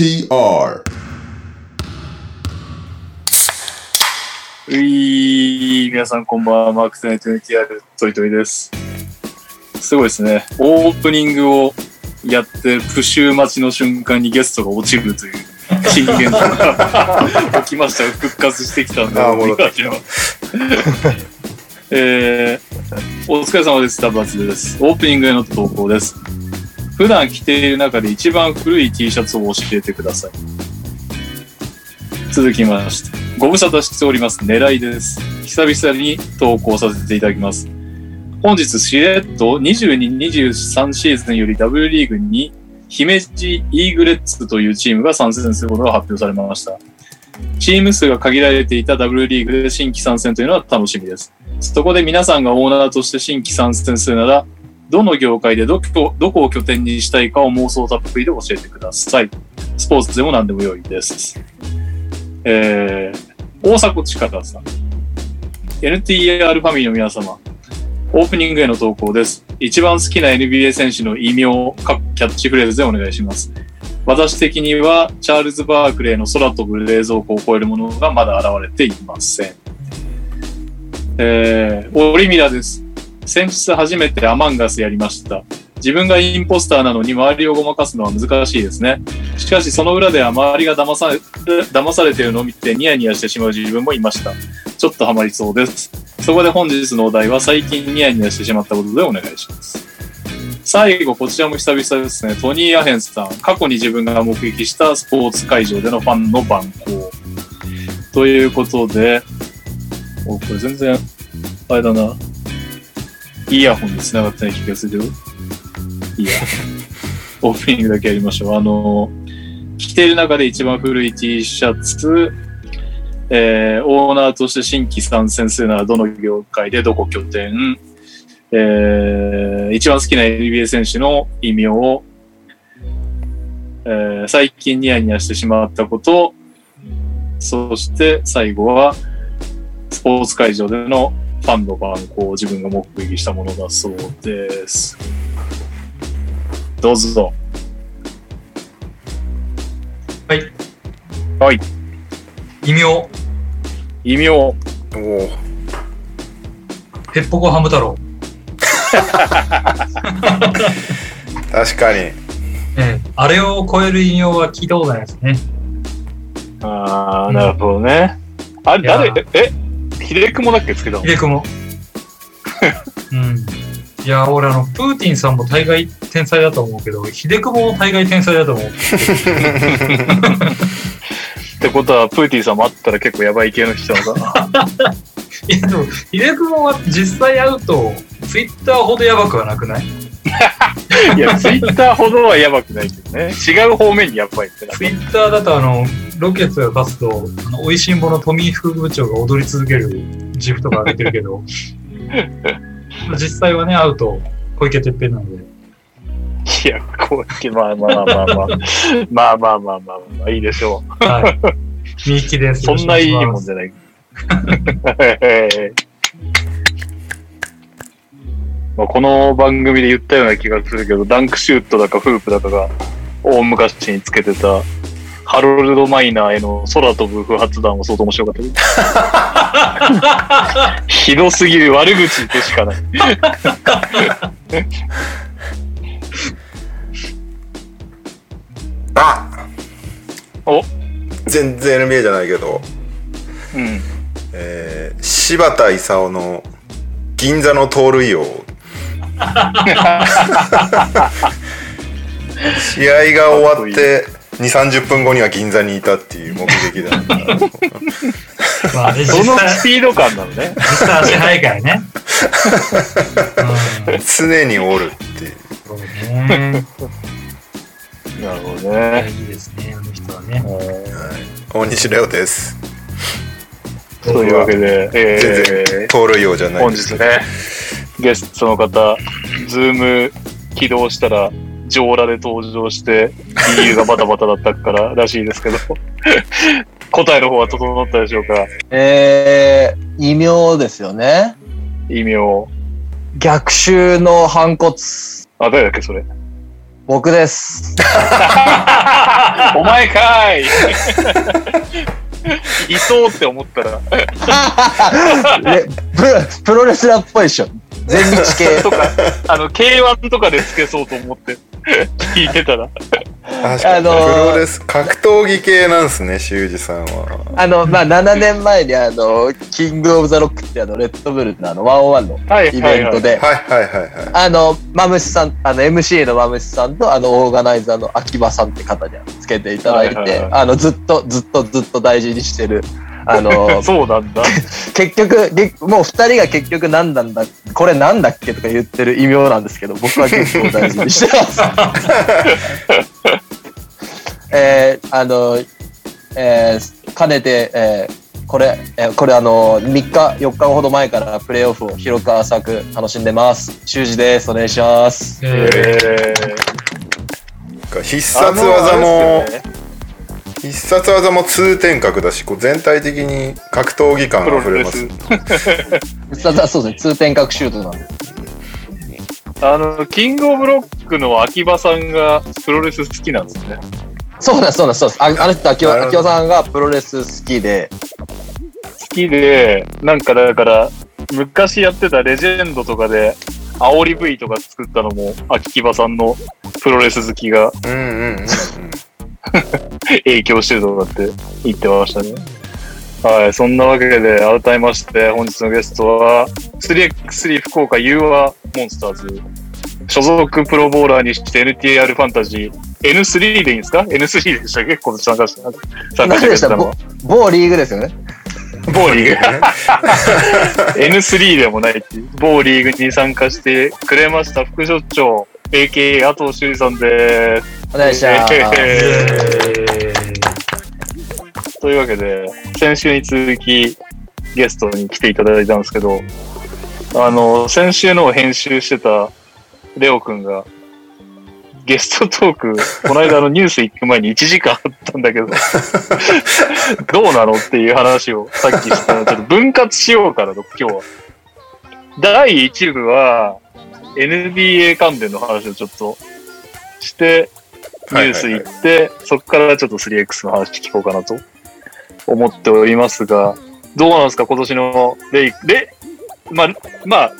NTR ういー、皆さんこんばんは、マークスナイト NTR トイトイです。すごいですね。オープニングをやって、プシュー待ちの瞬間にゲストが落ちるという新現象が 起きましたが、復活してきたんで、あー戻ってきた。えー、お疲れ様です。ダバツです。オープニングへの投稿です。普段着ている中で一番古い T シャツを教えてください。続きまして、ご無沙汰しております。狙いです。久々に投稿させていただきます。本日、しれっと22、23シーズンより W リーグに姫路イーグレッツというチームが参戦することが発表されました。チーム数が限られていた W リーグで新規参戦というのは楽しみです。そこで皆さんがオーナーとして新規参戦するなら、どの業界でどこどこを拠点にしたいかを妄想たっぷりで教えてください。スポーツでも何でも良いです。えー、大迫力さん。NTR ファミリーの皆様。オープニングへの投稿です。一番好きな NBA 選手の異名、かキャッチフレーズでお願いします。私的には、チャールズ・バークレーの空飛ぶ冷蔵庫を超えるものがまだ現れていません。えー、オリミラです。先日初めてアマンガスやりました。自分がインポスターなのに周りをごまかすのは難しいですね。しかしその裏では周りが騙され騙されてるのを見てニヤニヤしてしまう自分もいました。ちょっとハマりそうです。そこで本日のお題は最近ニヤニヤしてしまったことでお願いします。最後、こちらも久々ですね。トニー・アヘンさん。過去に自分が目撃したスポーツ会場でのファンの番号。ということで、お、これ全然、あれだな。イヤホンで繋がってない気がするよ。いいや。オープニングだけやりましょう。あの、着ている中で一番古い T シャツ、えー、オーナーとして新規参戦するならどの業界でどこ拠点、えー、一番好きな NBA 選手の異名を、えー、最近ニヤニヤしてしまったこと、そして最後は、スポーツ会場でのファンの番号を自分が目撃したものだそうです。どうぞ。はい。はい。異名、異名。おおペッポコハム太郎。確かにええ、あれを超える異名は聞いたことないですね。ああ、なるほどね。あれ、いや誰、え、秀久もだっけつけたの？秀くも。うん。いや、俺あの、プーティンさんも大概天才だと思うけど、秀久も大概天才だと思う。ってことは、プーティーさんもあったら結構やばい系の人なのかな。いや、でも、秀久もは実際会うと、ツイッターほどやばくはなくない？いや、ツイッターほどはやばくないけどね。違う方面にやってな。ツイッターだとあの、ロケットが立つと、あの、美味しんぼの富井副部長が踊り続けるジフとか上げてるけど、実際はね、会うと小池徹平なので。いや、こう、まあまあまあまあまあ。まあまあまあまあいいでしょはい。みゆきです。う。そんないいもんじゃない。まあこの番組で言ったような気がするけど、ダンクシュートだかフープだかが大昔につけてたハロルド・マイナーへの空飛ぶ不発弾も相当面白かったけど。ひどすぎる悪口でしかない。あお全然 NBA じゃないけど、うん。えー、柴田勲の銀座の盗塁王試合が終わって2 3 0分後には銀座にいたっていう目撃だったまあ、ね、そのスピード感なのね。実際足早いからね。うん。常におるっていう そうね。なるほどね。いいですね、あの人はね。大西レオですというわけで、全え然盗塁王じゃー、ないです本日ね、ゲストの方、ズーム起動したら、上裸で登場して、理由がバタバタだったかららしいですけど、答えの方は整ったでしょうかえー、異名ですよね。異名。逆襲の反骨。あ、誰だっけ、それ。僕です。お前かい いそうって思ったら、えプロプロレスラーっぽいでしょ。全日系。とか、あの、K1 とかでつけそうと思って、聞いてたら。確かに、あのープロレス、格闘技系なんですね、修二さんは。あの、まあ、7年前にあの、キングオブザロックってあの、レッドブルのあの、101のはいイベントで、はいはいはいはい。あの、マムシさん、あの、MC のマムシさんと、あの、オーガナイザーの秋葉さんって方につけていただいてはいはいはい、あの、ずっと、ずっと、ずっと大事にしてる、あの、そうなんだ。結局、げもう二人が結局何なんだ、これなんだっけとか言ってる異名なんですけど、僕は結構大事にしてます。えー、あの、えー、かねて、えーこれ、えーこれあの、3日、4日ほど前からプレイオフを広く浅く楽しんでます。修二です。お願いします。ええ必ー、殺技も、ね必殺技も通天閣だし、こう全体的に格闘技感プが溢れます。ロレス。そうですね、通天閣シュートなんで。あの、キングオブロックの秋葉さんがプロレス好きなんですね。そうなんです、そうなんです、そうです。ああの人、秋葉秋葉さんがプロレス好きで、好きで、なんかだから、昔やってたレジェンドとかで、煽り V とか作ったのも、秋葉さんのプロレス好きがうんうんうんうん。影響してるとかって言ってましたね。はい、そんなわけで、改めまして、本日のゲストは、3x3 福岡 u 和モンスターズ、所属プロボーラーにして NTR ファンタジー、N3 でいいんですか ?N3 でしたっけ？今年参加して、参加してたのは。某リーグですよね。某リーグ。N3 でもないっていう、某リーグに参加してくれました副所長、AKA 阿藤修二さんです。お願いします。というわけで、先週に続きゲストに来ていただいたんですけど、あの、先週の編集してたレオくんが、ゲストトーク、この間のニュース行く前に1時間あったんだけど、どうなのっていう話をさっきしたら、ちょっと分割しようかなと、今日は。第1部は、NBA 関連の話をちょっとして、ニュース行って、そこからちょっと 3X の話聞こうかなと思っておりますが、どうなんですか、今年のレイ、レ、まあ、まあ、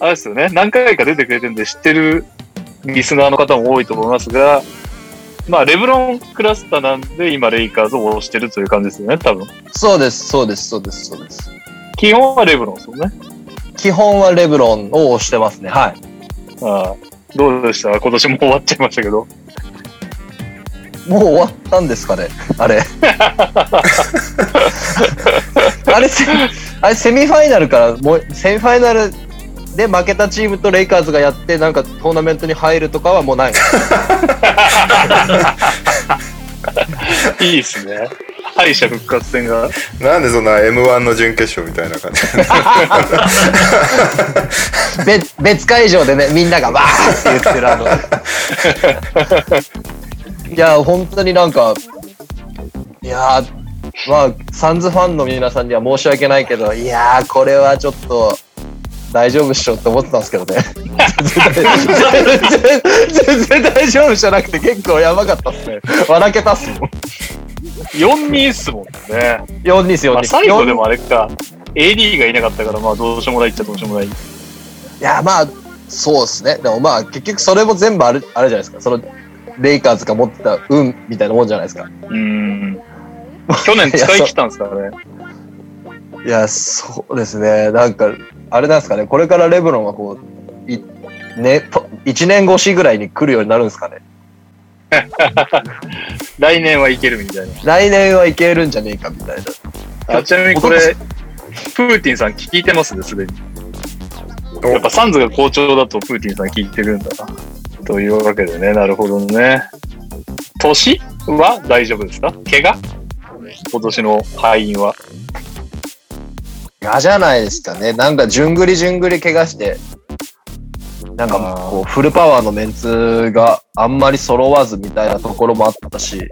あれですよね、何回か出てくれてるんで知ってるリスナーの方も多いと思いますが、まあ、レブロンクラスターなんで今、レイカーズを推してるという感じですよね、多分。そうです、そうです、そうです、そうです。基本はレブロンですよね。基本はレブロンを推してますね。はい。ああどうでした？今年も終わっちゃいましたけど。もう終わったんですかね？あれ。あれセ、あれセミファイナルから、もう、セミファイナルで負けたチームとレイカーズがやって、なんかトーナメントに入るとかはもうない。いいですね。敗者復活戦が。なんでそんな M1 の準決勝みたいな感じ 別別会場でね、みんながわーって言ってるあの。いや、本当になんか、いやー、まあ、サンズファンの皆さんには申し訳ないけど、いやー、これはちょっと、大丈夫っしょって思ってたんですけどね。全然、大丈夫じゃなくて結構やばかったっすね。笑けたっすもん。4-2っすもんね。4ですよ、まあ、4最後でもあれか、AD がいなかったから、まあどうしようもないっちゃどうしようもない。いや、まあ、そうですね。でもまあ、結局それも全部ある、あれじゃないですか。その、レイカーズが持ってた運みたいなもんじゃないですか。うーん。去年使い切ったんですからね。いや、そうですね。なんか、あれなんですかね。これからレブロンはこう、いね、と1年越しぐらいに来るようになるんですかね。来年はいけるみたい来年はいけるんじゃねえかみたいな。な。あちなみにこれ、プーティンさん聞いてます？ね、すでに。やっぱサンズが好調だとプーティンさん聞いてるんだな。というわけでね、なるほどね。年は大丈夫ですか？怪我？今年の敗因は？嫌じゃないですかね。なんか、じゅんぐりじゅんぐり怪我して、なんかこう、フルパワーのメンツがあんまり揃わずみたいなところもあったし、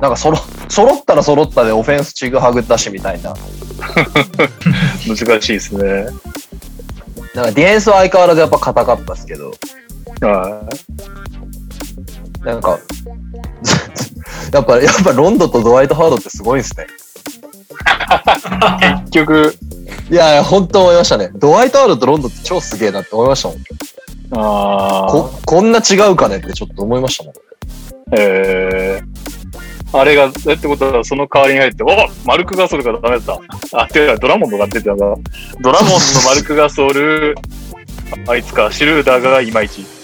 なんかそろ、揃ったら揃ったでオフェンスちぐはぐったしみたいな。難しいですね。なんかディフェンスは相変わらずやっぱ硬かったですけど、はなんか、やっぱ、やっぱロンドとドワイト・ハードってすごいんですね。結局、いやいや、本当思いましたね。ドワイト・ハードとロンドって超すげえなって思いましたもん。ああこ、こんな違うかねってちょっと思いましたもん。えー、あれが、えってことは、その代わりに入って、おマルクガソルがダメだった。あ、てか、ドラモンドが出てたから、ドラモンド、マルクガソル、あいつか、シュルーダーがいまいち。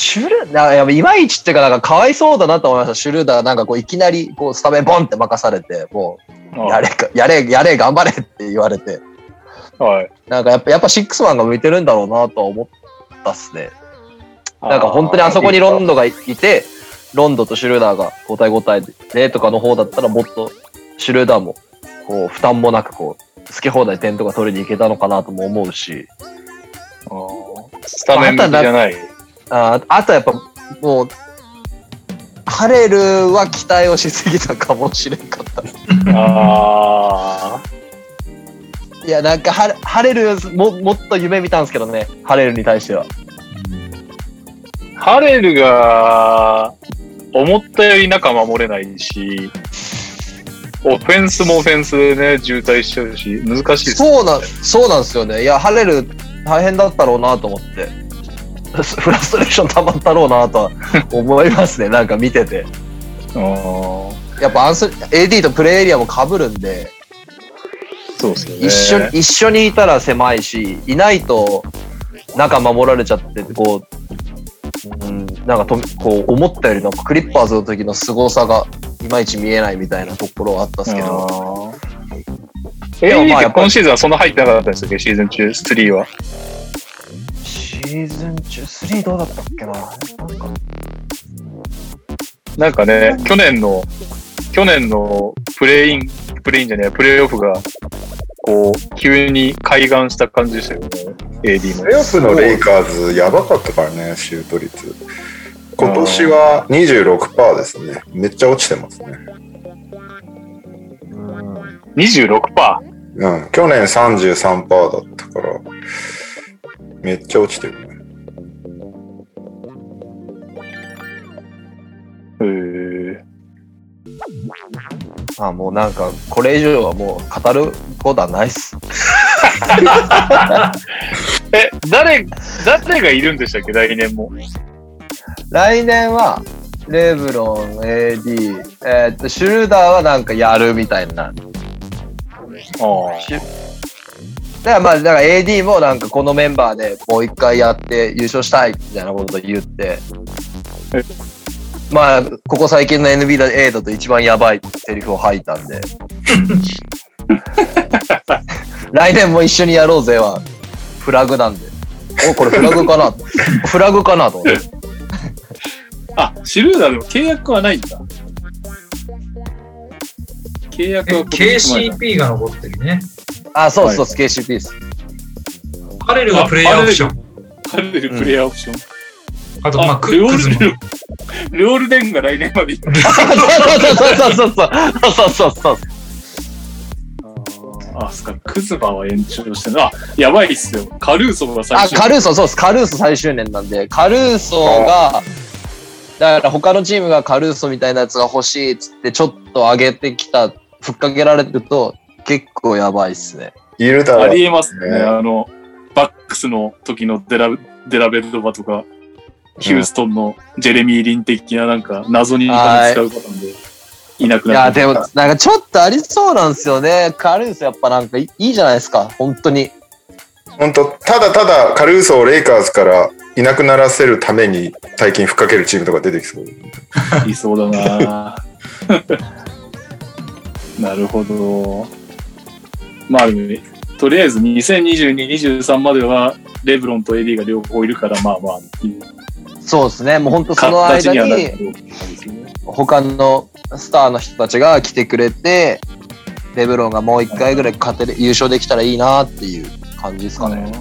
シュルーダー、やいまいちっていうか、なんかかわいそうだなと思いました。シュルーダーなんかこういきなりこうスタメンボンって任されて、もう、やれか、やれ、やれ、頑張れって言われて。はい。なんかやっぱ、やっぱシックスマンが向いてるんだろうなとは思ったっすね。なんか本当にあそこにロンドがいて、ロンドとシュルーダーが交代交代でとかの方だったらもっとシュルーダーもこう負担もなくこう好き放題点とか取りに行けたのかなとも思うし、あースタメンじゃない。ああとやっぱもう、ハレルは期待をしすぎたかもしれんかった。あいや、なんかハレハレルももっと夢見たんですけどね、ハレルに対しては。ーハレルが、思ったより中守れないし、オフェンスもオフェンスでね、渋滞しちゃうし、難しいです。そうなん、そうなんですよね。いや、ハレル大変だったろうなと思って。フラストレーション溜まったろうなとは思いますね、なんか見てて。やっぱアンス AD とプレイエリアも被るんで、そうですよね。一緒に、一緒にいたら狭いし、いないと中守られちゃって、こう、うん、なんかと、こう思ったよりなんかクリッパーズの時の凄さがいまいち見えないみたいなところはあったんですけど、今シーズンはそんな入ってなかったんですよね、シーズン中、3は。シーズン中3どうだったっけな？なんかなんかね、去年の、去年のプレイン、プレインじゃねえ、プレイオフが、こう、急に開眼した感じでしたよね、AD もプ。レーオフのレイカーズやばかったからね、シュート率。今年は26%ですね。めっちゃ落ちてますね。うん26%。うん。去年33%だったから、めっちゃ落ちてるね。へーあもうなんか、これ以上はもう語ることはないっす。え、誰、誰がいるんでしたっけ、来年も。来年は、レブロン、AD、えーっと、シュルーダーはなんかやるみたいな。あシュだからまあ、だから AD もなんかこのメンバーでもう一回やって優勝したいみたいなこと言ってえ。まあ、ここ最近の NBA だと一番やばいセリフを吐いたんで。来年も一緒にやろうぜは、フラグなんで。お、これフラグかな？フラグかなと思って。あ、シルーダーでも契約はないんだ。契約は KCP が残ってるね。あ、そうそう、KCP です。カレルがプレイヤーオプション。カレルプレイヤーオプション。あと、まあ、クレオクズマル、レオルデンが来年まで。そうそうそうそうそう。そうそうそう。あ、そっか、クズマは延長してる。あ、やばいっすよ。カルーソが最あ、初。カルーソ、そうです。カルーソ最終年なんで、カルーソが、だから他のチームがカルーソみたいなやつが欲しいっつって、ちょっと上げてきた、ふっかけられると、結構やばいっすね。イルダあーりえますね。ねあの、バックスの時のデラデラベルドバとか、ヒューストンのジェレミー・リン的ななんか謎に金使うことなんで、いなくいや、なってでも、なんかちょっとありそうなんですよね。カルーソやっぱなんかいいいじゃないですか。本当に。本当ただただカルーソをレイカーズからいなくならせるために大金ふっかけるチームとか出てきそう。いそうだな なるほど。まあとりあえず2022、23までは、レブロンとエディが両方いるから、まあまあっていうそうですね。もう本当その間形に他のスターの人たちが来てくれて、レブロンがもう一回ぐらい勝てる、優勝できたらいいなっていう感じですかね。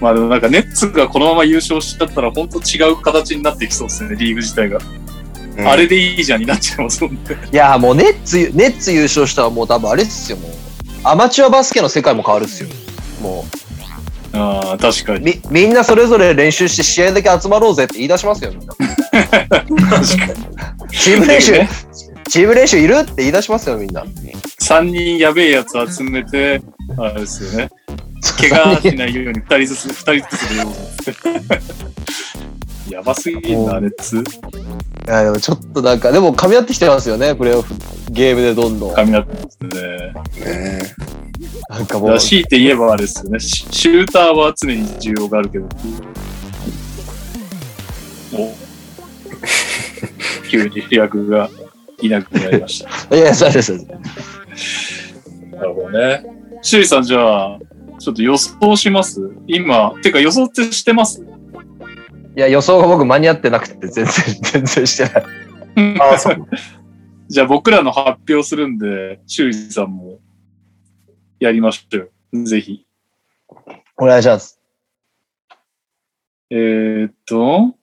まあでもなんかネッツがこのまま優勝しちゃったら本当違う形になってきそうですね、リーグ自体が。うんあれでいいじゃんになっちゃいますもんね。いや、もうネッツ、ネッツ優勝したらもう多分あれっすよ、もう。アマチュアバスケの世界も変わるっすよ。もああ、確かう、に。み、みんなそれぞれ練習して試合だけ集まろうぜって言い出しますよ、みんな。チーム練習ね、チーム練習いるって言い出しますよ、みんな。3人やべえやつ集めて、あれですよね。怪我しないように2人ずつ、2人ずつで やばすぎんな、熱。いや、でもちょっとなんか、でも噛み合ってきてますよね、プレーオフ。ゲームでどんどん。噛み合ってますね。ねなんかもう強いて言えばあれですよね。シシューターは常に需要があるけど。お急に主役がいなくなりました。いや、そうです。そうですなるほどね。シュリさん、じゃあ、ちょっと予想します？今、てか予想ってしてます？いや、予想が僕間に合ってなくて、全然、全然してない。ああ、そう。じゃあ僕らの発表するんで、シュリさんもやりましょう。ぜひ。お願いします。えー、っと、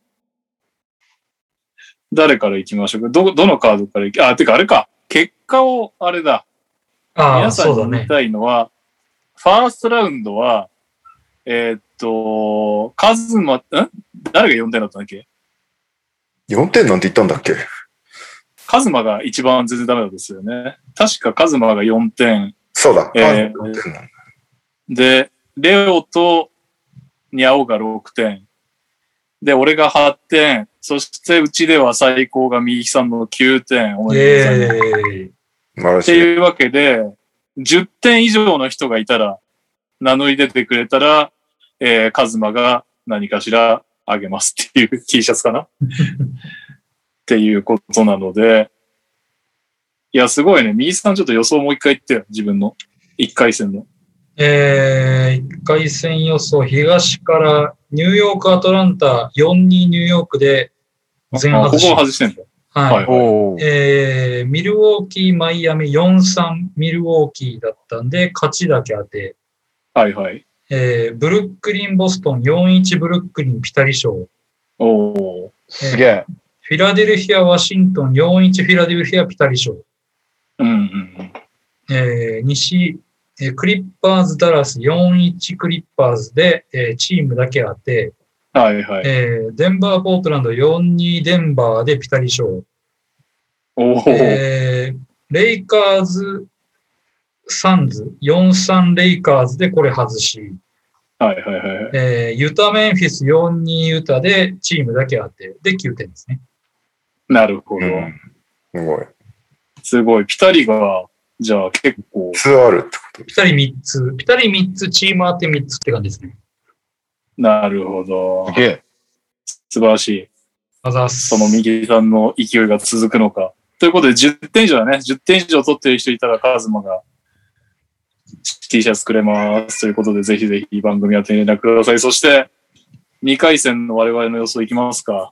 誰から行きましょうか？ど、どのカードから行き、あ、てかあれか。結果を、あれだ。ああ、皆さそうだね。んに言いたいのは、ファーストラウンドは、えーっと、カズマ、ん？誰が4点だったんだっけ？4点なんて言ったんだっけ？カズマが一番全然ダメだったですよね。確かカズマが4点。そうだ。えーあ4点なんだで、レオとニャオが6点。で、俺が8点。そして、うちでは最高が右さんの9点。おめでとうございます。っていうわけで、10点以上の人がいたら、名乗り出てくれたら、えー、カズマが何かしらあげますっていう T シャツかな？っていうことなので、いや、すごいね。右さんちょっと予想もう一回言ってよ。自分の。一回戦の。えー、1回戦予想、東からニューヨーク、アトランタ、4-2ニューヨークで全あここ外し。は外してんだ。はい。えー、ミルウォーキー、マイアミ4-3ミルウォーキーだったんで、勝ちだけ当て。はいはい。えー、ブルックリン、ボストン4-1ブルックリン、ピタリ賞。おおすげえ。フィラデルフィア、ワシントン4-1フィラデルフィア、ピタリ賞。ー。うんうんうん。えー、西、えークリッパーズ、ダラス4-1クリッパーズで、えーチームだけ当て、はいはい。えーデンバー、ポートランド4-2デンバーでピタリ賞。おお、えーレイカーズ、サンズ、4-3レイカーズでこれ外し、はいはいはい。えーユタ、メンフィス4-2ユタでチームだけ当て、で9点ですね。なるほど。うんすごい。すごい。ピタリが、じゃあ結構、2あるってことピタリ3つ、ピタリ3つ、チーム当て3つって感じですね。なるほどす。げえ。素晴らしい。あざ。その右さんの勢いが続くのか。ということで、10点以上だね。10点以上取ってる人いたら、カズマが T シャツくれます。ということで、ぜひぜひ番組宛てに連絡ください。そして、2回戦の我々の予想いきますか。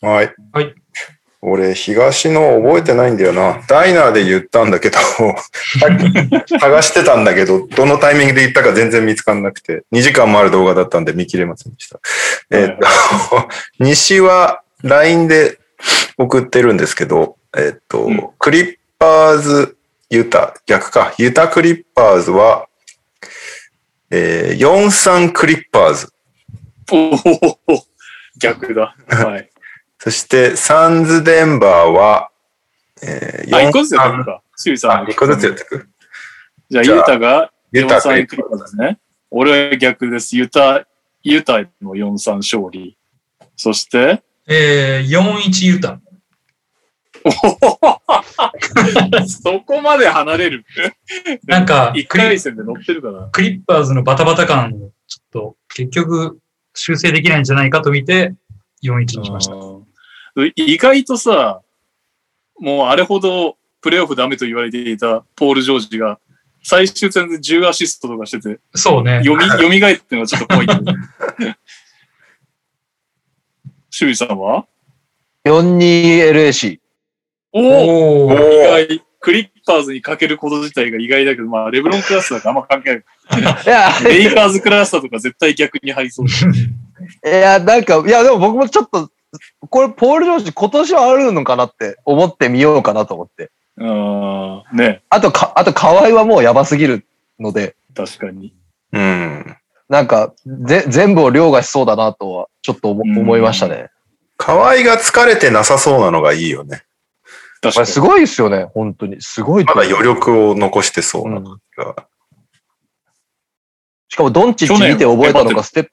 はい。はい。俺、東の覚えてないんだよな。ダイナーで言ったんだけど、探してたんだけど、どのタイミングで言ったか全然見つかんなくて、2時間もある動画だったんで見切れませんでした。えっと、西は LINE で送ってるんですけど、えっと、うんクリッパーズ、ユタ、逆か、ユタクリッパーズは、えー、43クリッパーズ。おお逆だ。はい。そして、サンズデンバーは、えー、あ、1個ずつやってくか。シュリさあ、ん。1個ずつやっていく。じゃあ、じゃあユタがユタ4-3クリッパーですね。俺は逆です。ユタ、ユタの4-3勝利。そして、えー、4-1ユタ。そこまで離れる。なんか1回戦で乗ってるかな。クリッパーズのバタバタ感をちょっと結局修正できないんじゃないかと見て4-1にしました。うん意外とさ、もうあれほどプレーオフダメと言われていたポール・ジョージが最終戦で10アシストとかしてて、そうね。読み、蘇ってるのはちょっと怖いけど。シュリさんは？42LAC。おお意外。クリッパーズにかけること自体が意外だけど、まあ、レブロンクラスだからあんま関係ない。いや、レイカーズクラスターとか絶対逆に入りそうだ。いや、なんか、いや、でも僕もちょっと、これ、ポール・ジョージ今年はあるのかなって思ってみようかなと思って。あーね、あと、か、あと、河合はもうやばすぎるので、確かに。うん。なんか、ぜ、全部を凌駕しそうだなとは、ちょっと思いましたね。河合が疲れてなさそうなのがいいよね。確かに。これすごいですよね、本当に。すごい。まだ余力を残してそうなうん。しかも、ドンチッチ見て覚えたのがステップ、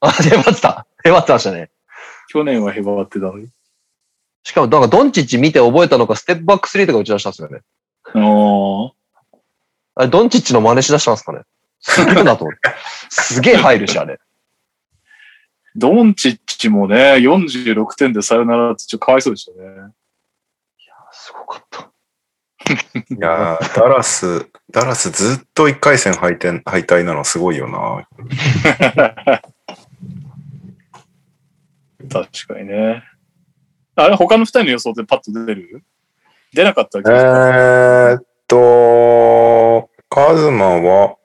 あ、へばってた。へばってましたね。去年はへばってたのに。しかも、なんかドンチッチ見て覚えたのか、ステップバックスリーとか打ち出したんですよね。ああれ、ドンチッチの真似しだしたんですかね。すげえなと思って。すげえ入るし、あれ。ドンチッチもね、46点でさよならってちょっとかわいそうでしたね。すごかった。いやーダラス、ダラスずっと1回戦敗退敗退なのすごいよな。確かにね。あれ、他の二人の予想でパッと出る？出なかったえ気がーっと、カズマは、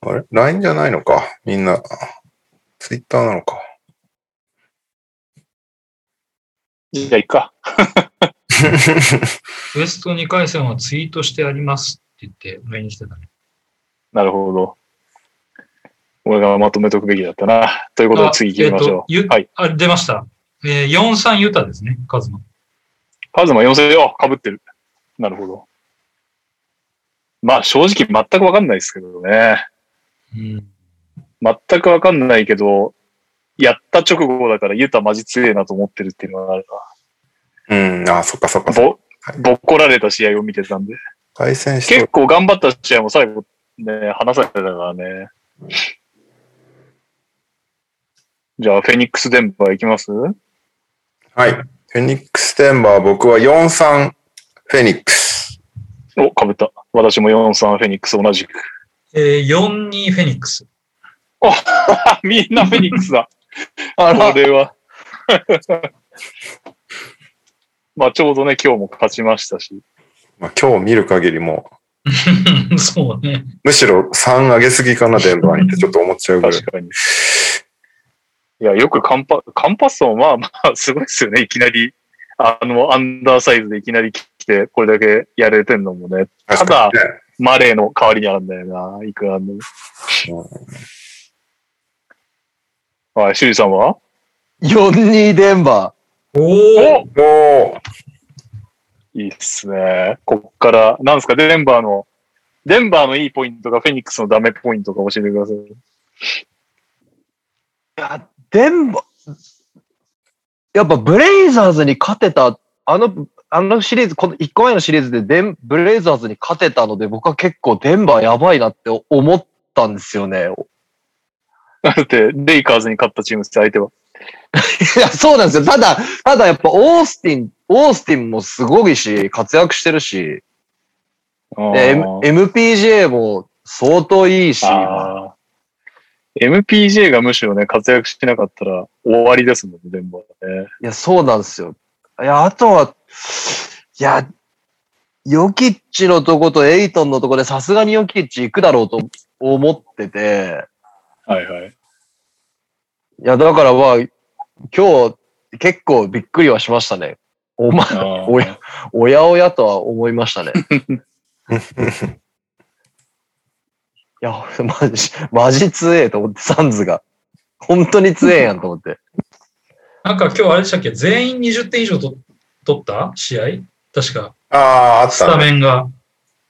あれ ?LINE じゃないのか？みんな。Twitter なのか？じゃあ、いっか。ウエスト2回戦はツイートしてありますって言って、上にしてたね。なるほど。俺がまとめとくべきだったな。ということで次行きましょう。えっとゆはい。あ、出ました。えー、4-3ユタですね、カズマ。カズマ4000よ、かぶってる。なるほど。まあ正直全くわかんないですけどね。うん。全くわかんないけど、やった直後だからユタマジ強いなと思ってるっていうのがあるうん、あ、そっかそっかな。ぼ、ぼっこられた試合を見てたんで。対戦して結構頑張った試合も最後ね、話されたからね。じゃあ、フェニックスデンバー行きます？はい。フェニックステンバー、僕は4-3フェニックス。お、かぶった。私も4-3フェニックス同じく。えー、4-2フェニックス。あ みんなフェニックスだ。あらこ、れは。まあ、ちょうどね、今日も勝ちましたし。まあ、今日見る限りもそうね。う、むしろ3上げすぎかな、デンバーにってちょっと思っちゃうぐらい確。かに。いや、よくカンパ、カンパッソンは、まあ、すごいですよね。いきなり、あの、アンダーサイズでいきなり来て、これだけやれてんのもね。ただ、マレーの代わりにあるんだよな。いくらでも。はい、シュリさんは？4-2デンバおおおおーいいっすね。こっから、なんですか、デンバーの、デンバーのいいポイントがフェニックスのダメポイントか教えてくださ。いや、デンバー、やっぱブレイザーズに勝てた、あの、あのシリーズ、この1個前のシリーズでデンブレイザーズに勝てたので、僕は結構デンバーやばいなって思ったんですよね。だって、レイカーズに勝ったチームって相手は。いや、そうなんですよ。ただ、ただやっぱオースティン、オースティンもすごいし、活躍してるし、で M- MPJ も相当いいし、MPJ がむしろね、活躍しなかったら終わりですもんね、デンバーはね。いや、そうなんですよ。いや、あとは、いや、ヨキッチのとことエイトンのとこでさすがにヨキッチ行くだろうと思ってて、はいはい。いや、だからまあ、今日結構びっくりはしましたね。おま、おや、おやおやとは思いましたね。いや、マジ、マジ強えと思って、サンズが。本当に強えやんと思って。なんか今日あれでしたっけ？全員20点以上と取った？試合？確か。ああ、あっスタたね。メンが。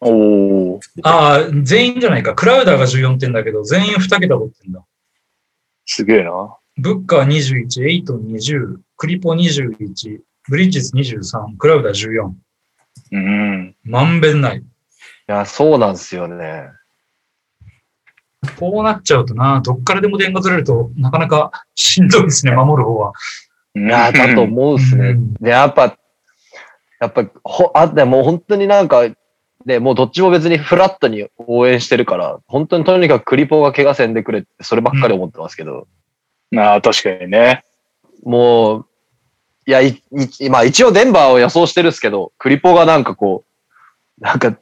おおああ、全員じゃないか。クラウダーが14点だけど、全員2桁取ってんだ。すげえな。ブッカー21、エイトン20、クリポ21、ブリッジズ23、クラウダー14。うん。まんべんない。いや、そうなんですよね。こうなっちゃうとな、どっからでも点が取れるとなかなかしんどいですね、守る方は。いいや、だと思うっすね。うんで、やっぱ、やっぱ、ほ、あ、でもう本当になんか、ね、もうどっちも別にフラットに応援してるから、本当にとにかくクリポーが怪我せんでくれって、そればっかり思ってますけど、ああ、確かにね。もう、いや、い、い、まあ一応デンバーを予想してるんですけど、クリポーがなんかこう、なんか、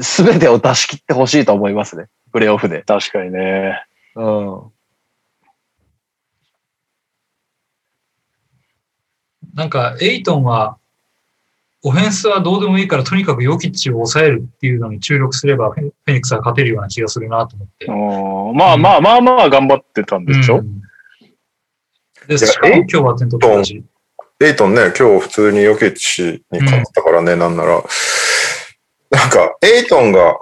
すべてを出し切ってほしいと思いますね。プレイオフで。確かにね。うん。なんか、エイトンは、オフェンスはどうでもいいから、とにかくヨキッチを抑えるっていうのに注力すれば、フェフェニックスは勝てるような気がするなと思って。うんまあまあまあまあ頑張ってたんでしょ、うんで、やしかも今日は点取ってたし。エイトンね、今日普通にヨケチに勝ったからね、なんなら。なんか、エイトンが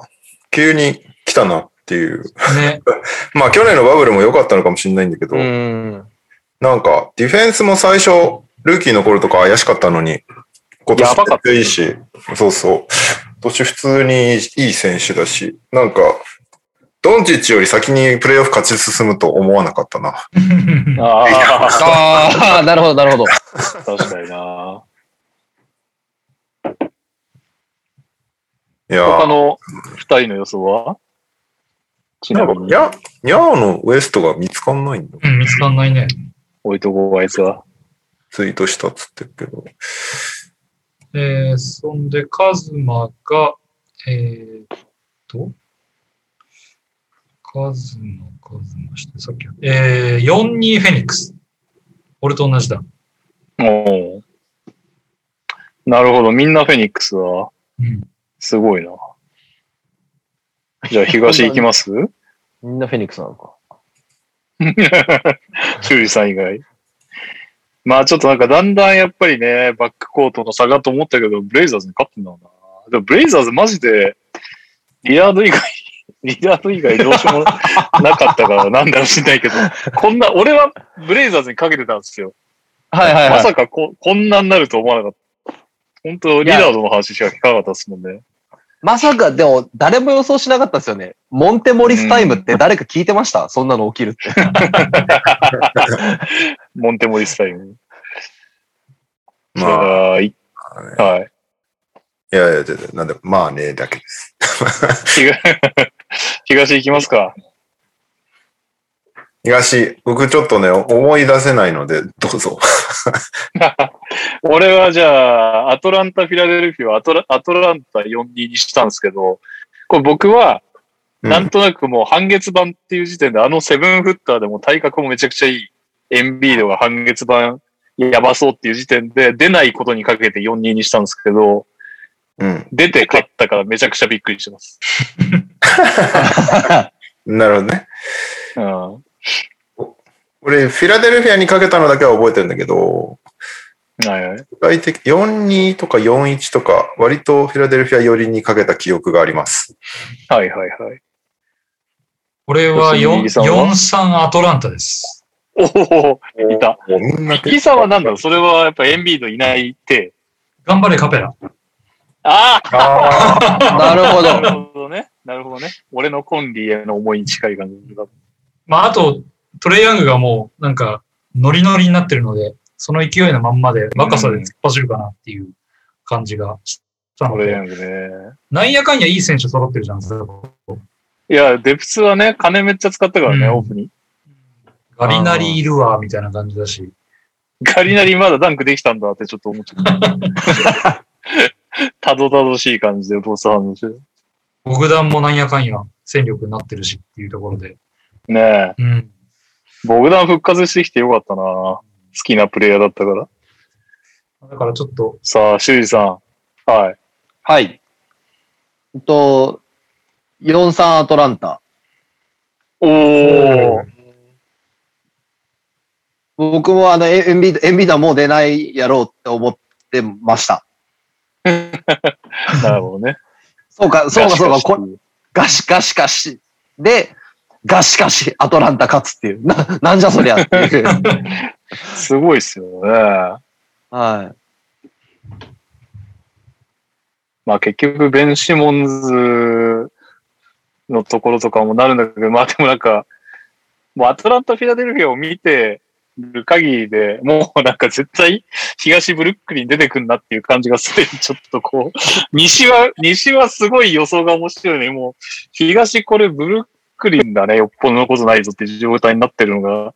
急に来たなっていう。ね。まあ去年のバブルも良かったのかもしれないんだけど、うん。なんかディフェンスも最初、ルーキーの頃とか怪しかったのに、今年やばかったいいし、そうそう。今年普通にいい選手だし、なんか、ドンチッチより先にプレイオフ勝ち進むと思わなかったな。あああ、なるほど、なるほど。あ、確かにな。いや他の二人の予想は？ちなみにい、や、ニャーのウエストが見つかんないんだ。うん、見つかんないね。置いとこう、あいつは。ツイートしたっつってるけど。えー、そんで、カズマが、えーっと、カズマ、カズマして、さっき、えー、4-2フェニックス。俺と同じだ。おーなるほど。みんなフェニックスは、うん。すごいな。じゃあ、東行きます？みんなフェニックスなのか。修理さん以外。まあちょっとなんかだんだんやっぱりね、バックコートの差がと思ったけど、ブレイザーズに勝ってんだろうな。でもブレイザーズマジで、リラード以外、リラード以外どうしようも なかったからなんだろう知んないけど、こんな、俺はブレイザーズにかけてたんですよ。はいはいはい。まさかここんなになると思わなかった。本当リラードの話しか聞かなかったですもんね。まさか、でも、誰も予想しなかったですよね。モンテモリスタイムって誰か聞いてました、そんなの起きるって。モンテモリスタイム。じまあ、ゃあ、いはい。いやいや、なんで、まあね、だけです。東 東行きますか。東、僕ちょっとね、思い出せないので、どうぞ。俺はじゃあ、アトランタ、フィラデルフィアはアトラアトランタ4-2にしたんですけど、これ僕は、うんなんとなくもう半月板っていう時点で、あのセブンフッターでも体格もめちゃくちゃいい、エンビードが半月板やばそうっていう時点で、出ないことにかけて4-2にしたんですけど、うん。出て勝ったからめちゃくちゃびっくりしてます。なるほどね。うん。俺、フィラデルフィアにかけたのだけは覚えてるんだけど、はいはい。具体的、4-2とか4-1とか、割とフィラデルフィア寄りにかけた記憶があります。はいはいはい。俺は吉井さんは？4-3アトランタです。おお、いた。もうみんはなんだろうそれはやっぱエンビードいないって。頑張れカペラ。あああ なるほなど。るほどね。なるほどね。俺のコンリへの思いに近い感じだ。まあ、あと、トレイヤングがもう、なんか、ノリノリになってるので、その勢いのまんまで、若さで突っ走るかなっていう感じがしたので、これヤングね。なんやかんやいい選手揃ってるじゃん、いや、デプスはね、金めっちゃ使ったからね、うんオープンに。ガリナリいるわ、みたいな感じだし。ガリナリまだダンクできたんだってちょっと思っちゃった。たどたどしい感じでボスハンドしてる。ボグダンもなんやかんや戦力になってるしっていうところで。ねえ。うん。ボグダン復活してきてよかったな好きなプレイヤーだったから。だからちょっと、さあ、修二さん。はい。はい。えっと、4-3アトランタ。おー。僕もあの、エンビエンビードはもう出ないやろうって思ってました。なるほどね。そうか、そうか、そうか、こガシガシガシ。で、ガシガシアトランタ勝つっていう。な、なんじゃそりゃっていう。すごいっすよね。はまあ結局、ベン・シモンズのところとかもなるんだけど、まあでもなんか、もうアトランタ・フィラデルフィアを見てる限りで、もうなんか絶対東ブルックリン出てくんなっていう感じがすでにちょっとこう、西は、西はすごい予想が面白いね。もう、東これブルックリンだね。よっぽどのことないぞっていう状態になってるのが、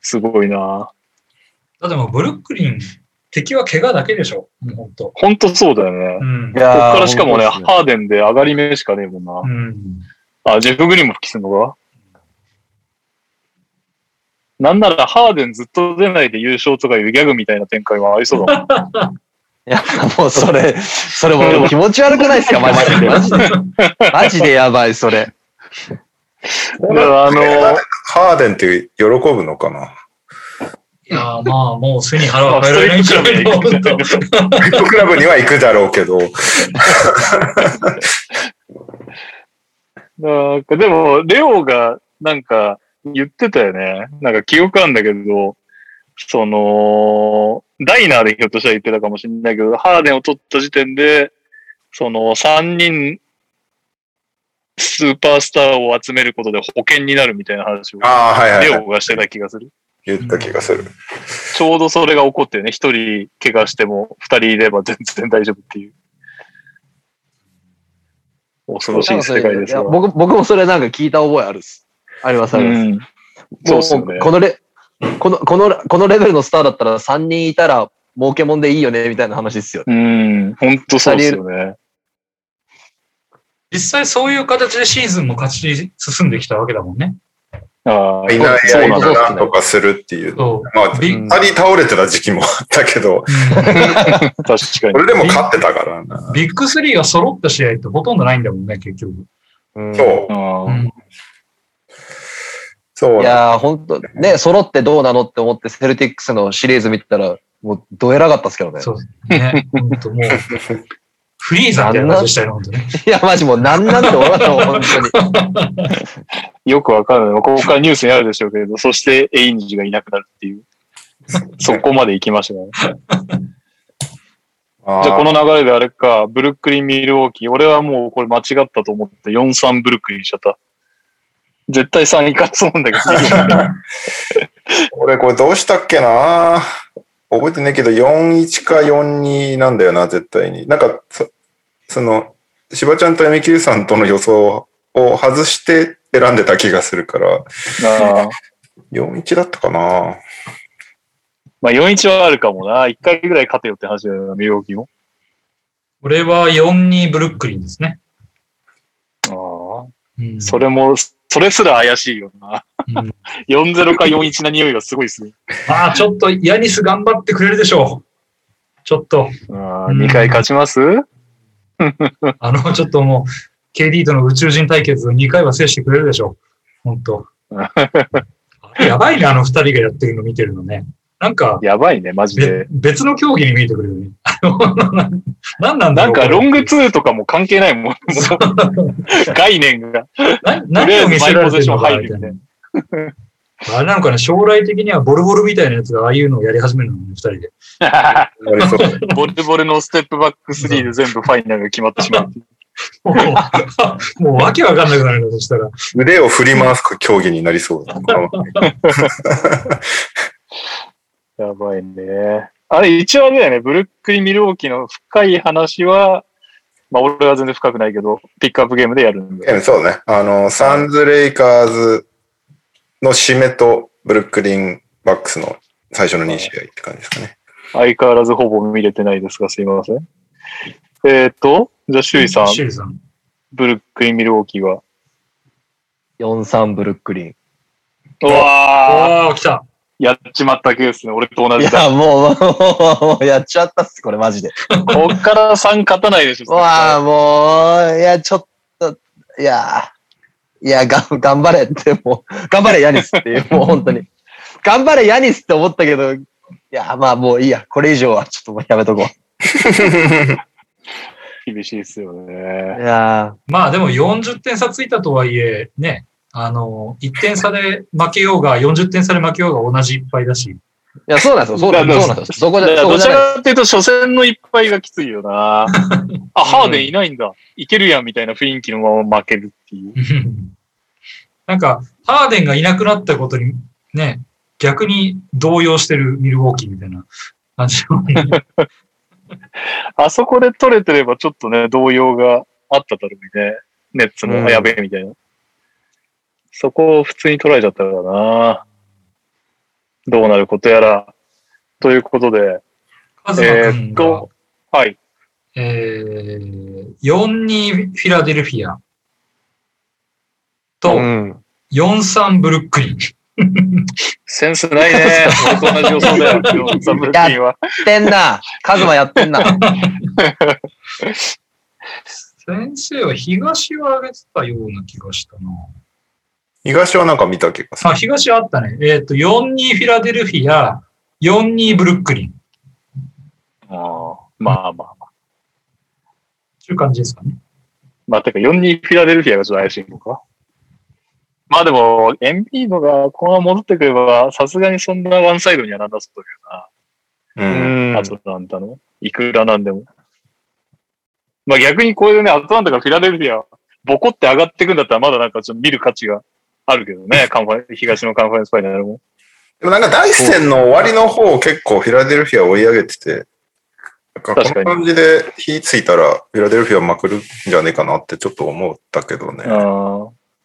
すごいなだってもうブルックリン、敵は怪我だけでしょ。もうほんと。ほんとそうだよね。うんい。。やーこっからしかもね、ハーデンで上がり目しかねえもんな。うん。あ、ジェフ・グリーンも復帰するのか？なんならハーデンずっと出ないで優勝とかいうギャグみたいな展開はありそうだもん。いや、もうそれ、それもう気持ち悪くないですか？マジで。マジで。マジでやばい、それ。あの、ハーデンって喜ぶのかな？いやーまあ、もう背に腹は変えられないんじゃないの？本当クラブには行くだろうけど、なんか、でも、レオが、なんか、言ってたよね。なんか記憶あるんだけど、その、ダイナーでひょっとしたら言ってたかもしれないけど、ハーデンを取った時点で、その3人、スーパースターを集めることで保険になるみたいな話を、ああ、はいはい、レはい。オがしてた気がする。言った気がする。ちょうどそれが起こってね、一人怪我しても二人いれば全然大丈夫っていう。恐ろしい世界ですよ。僕僕もそれなんか聞いた覚えあるっす。あります、あります。うん。そうねもうこのレ、この、この、このレベルのスターだったら3人いたら儲けもんでいいよね、みたいな話ですよね。うん。本当そうですよね。実際そういう形でシーズンも勝ち進んできたわけだもんね。ああ、いないそうなんとかするっていう。そまあ、う。ビッうん二人倒れてた時期もあったけど、確かに。それでも勝ってたからな。ビッグスリーが揃った試合ってほとんどないんだもんね、結局。うんそう。そういやー、本当ね、揃ってどうなのって思って、セルティックスのシリーズ見てたら、もう、どえらかったっすけどね。そうね。本当もう、フリーザみたいな感じでしたよね、本当ね。いや、マジもう、なんなんて思いましたもん、本当に。よくわかんない。ここからニュースにあるでしょうけど、そしてエインジがいなくなるっていう。そこまで行きましたね。じゃあこの流れであれか、ブルックリン・ミルウォーキー。俺はもうこれ間違ったと思って4-3ブルックリンにしちゃった。絶対3位からそうなんだけど。俺これどうしたっけな覚えてないけど、4-1か4-2なんだよな、絶対に。なんか、そその、しばちゃんと MQ さんとの予想を外して選んでた気がするから、ああ4-1だったかなまあ4-1はあるかもな。1回ぐらい勝てよって話だよな、ミルウォーキーも。俺は4-2ブルックリンですね。それも、それすら怪しいよな。うん4-0か4-1な匂いがすごいですね。まあ、ちょっと、ヤニス頑張ってくれるでしょう。ちょっと、あうん2回勝ちます？あの、ちょっともう、KD との宇宙人対決を2回は制してくれるでしょう。本当 やばいね、あの2人がやってるの見てるのね。なんか、やばいね、マジべで。別の競技に見えてくるよね。あ の何なんだろうなんか、ロングツ2とかも関係ないもん。概念が。何を見せらション入るみたいな。あれなのかな、将来的にはボルボルみたいなやつがああいうのをやり始めるのね、二人で。ボルボルのステップバック3で全部ファイナルが決まってしまう。もう、もうわけわかんなくなるの、そしたら。腕を振り回す競技になりそうだ。やばいね。あれ、一応あれだよね、ブルックリン・ミルウォーキーの深い話は、まあ俺は全然深くないけど、ピックアップゲームでやるんで。えそうね。あの、サンズ・レイカーズの締めとブルックリン・バックスの最初の2試合って感じですかね。相変わらずほぼ見れてないですが、すいません。えっ、と、じゃあ、シュイさん、シュリさん。ブルックリン・ミルウォーキーは。4-3ブルックリン。うわー来た。やっちまったケースね。俺と同いじだ。や、もう、もう、もうやっちゃったっす、これ、マジで。こっから3勝たないでしょ。うわあ、もう、いや、ちょっと、いや、いや、がん、頑張れって、もう、頑張れ、ヤニスっていう、もう本当に。頑張れ、ヤニスって思ったけど、いや、まあもういいや、これ以上はちょっともうやめとこ 厳しいですよう。ね。いやまあでも40点差ついたとはいえ、ね、あの、1点差で負けようが、40点差で負けようが同じいっぱいだし。ーいや、そうなんですよ、そうなんですよ、そこじゃない。らかっていうと、初戦のいっぱいがきついよな。あ、ハーデンいないんだ。いけるやんみたいな雰囲気のまま負けるっていう。なんか、ハーデンがいなくなったことに、ね、逆に動揺してるミルウォーキーみたいな感じ あそこで取れてればちょっとね、動揺があっただろうね。ネッツの、うんあやべえみたいな。そこを普通に捉えちゃったからな。どうなることやら。ということで、カズマえ君がーっと、はい。えー、4-2フィラデルフィアとうん。4-3ブルックリン。センスないね。同じ予想だよ。今日サブルティンは。やってんな。カズマやってんな。先生は東は上げてたような気がしたな。東はなんか見た気がする。あ、東はあったね。えっ、と、4-2フィラデルフィア、4-2ブルックリン。ああまあまあ。という感じですかね。まあ、てか4-2フィラデルフィアがちょっと怪しいのか。まあでも、エンビードがこのまま戻ってくれば、さすがにそんなワンサイドにはなんだそうだう。うんん。アトランタの。いくらなんでも。まあ逆にこれでね、アトランタがフィラデルフィア、ボコって上がってくんだったらまだなんかちょっと見る価値があるけどね、カンファレン東のカンファレンスファイナルも。でもなんか第一戦の終わりの方結構フィラデルフィア追い上げてて、なんかこ確かにの感じで火ついたらフィラデルフィアまくるんじゃねえかなってちょっと思ったけどね。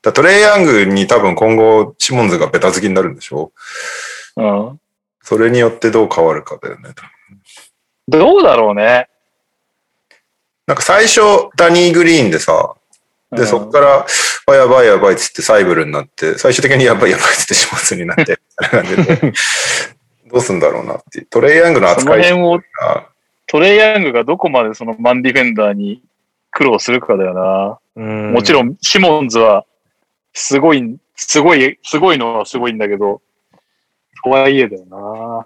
だトレイヤングに多分今後シモンズがベタ好きになるんでしょ？あ、うん。それによってどう変わるかだよね。どうだろうね。なんか最初ダニー・グリーンでさ、で、うんそっから、あ、やばいやばいっつってサイブルになって、最終的にやばいやばいっつって始末になって、みたいな感じで どうすんだろうなっていう。トレイヤングのその扱い辺をが、トレイヤングがどこまでそのマンディフェンダーに苦労するかだよな。ももちろん、シモンズは、すごい、すごい、すごいのはすごいんだけど、とはいえだよな。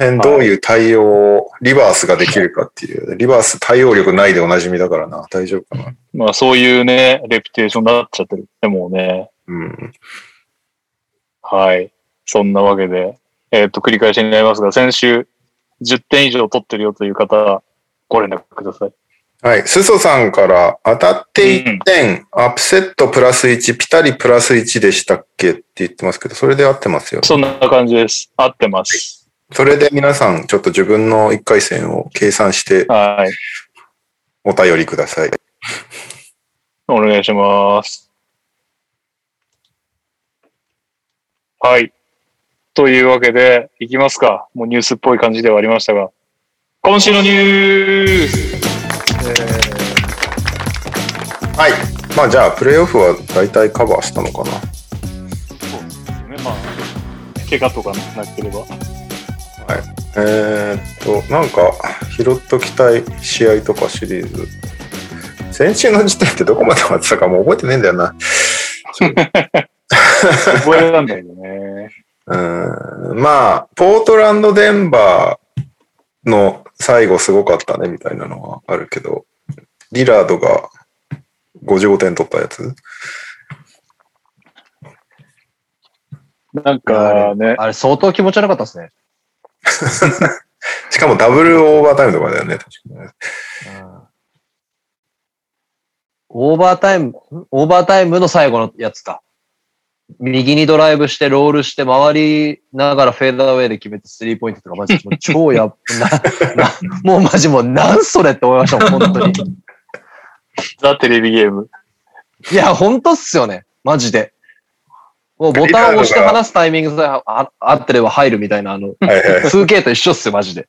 辺どういう対応をリバースができるかっていう。リバース対応力ないでおなじみだからな。大丈夫かな。まあそういうね、レピュテーションになっちゃってる。でもね、うん。はい。そんなわけで、えっ、と、繰り返しになりますが、先週10点以上取ってるよという方は、ご連絡ください。はい。スソさんから当たって1点、アップセットプラス1、ピタリプラス1でしたっけって言ってますけど、それで合ってますよ。そんな感じです。合ってます。それで皆さん、ちょっと自分の1回戦を計算してはい。お便りください。お願いします。はい。というわけで、いきますか。もうニュースっぽい感じではありましたが。今週のニュースはい。まあじゃあ、プレイオフは大体カバーしたのかな。そうですね。まあ、怪我とかなければ。えーっと、なんか、拾っときたい試合とかシリーズ。先週の時点ってどこまで終わってたかもう覚えてねえんだよな。覚えなんだけどね。うんまあ、ポートランド、デンバーの最後すごかったねみたいなのはあるけど、リラードが55点取ったやつなんかね、あれ相当気持ち悪かったですね。しかもダブルオーバータイムとかだよね、確かね。オーバータイム、オーバータイムの最後のやつか。右にドライブして、ロールして、回りながらフェードアウェイで決めてスリーポイントとか、マジもう超やっ な、な、もうマジもうなんそれって思いましたもん、本当に。ザ・テレビゲーム。いや、本当っすよね。マジで。もうボタンを押して離すタイミングさえあ合ってれば入るみたいな、あの、はいはい。2K と一緒っすよ、マジで。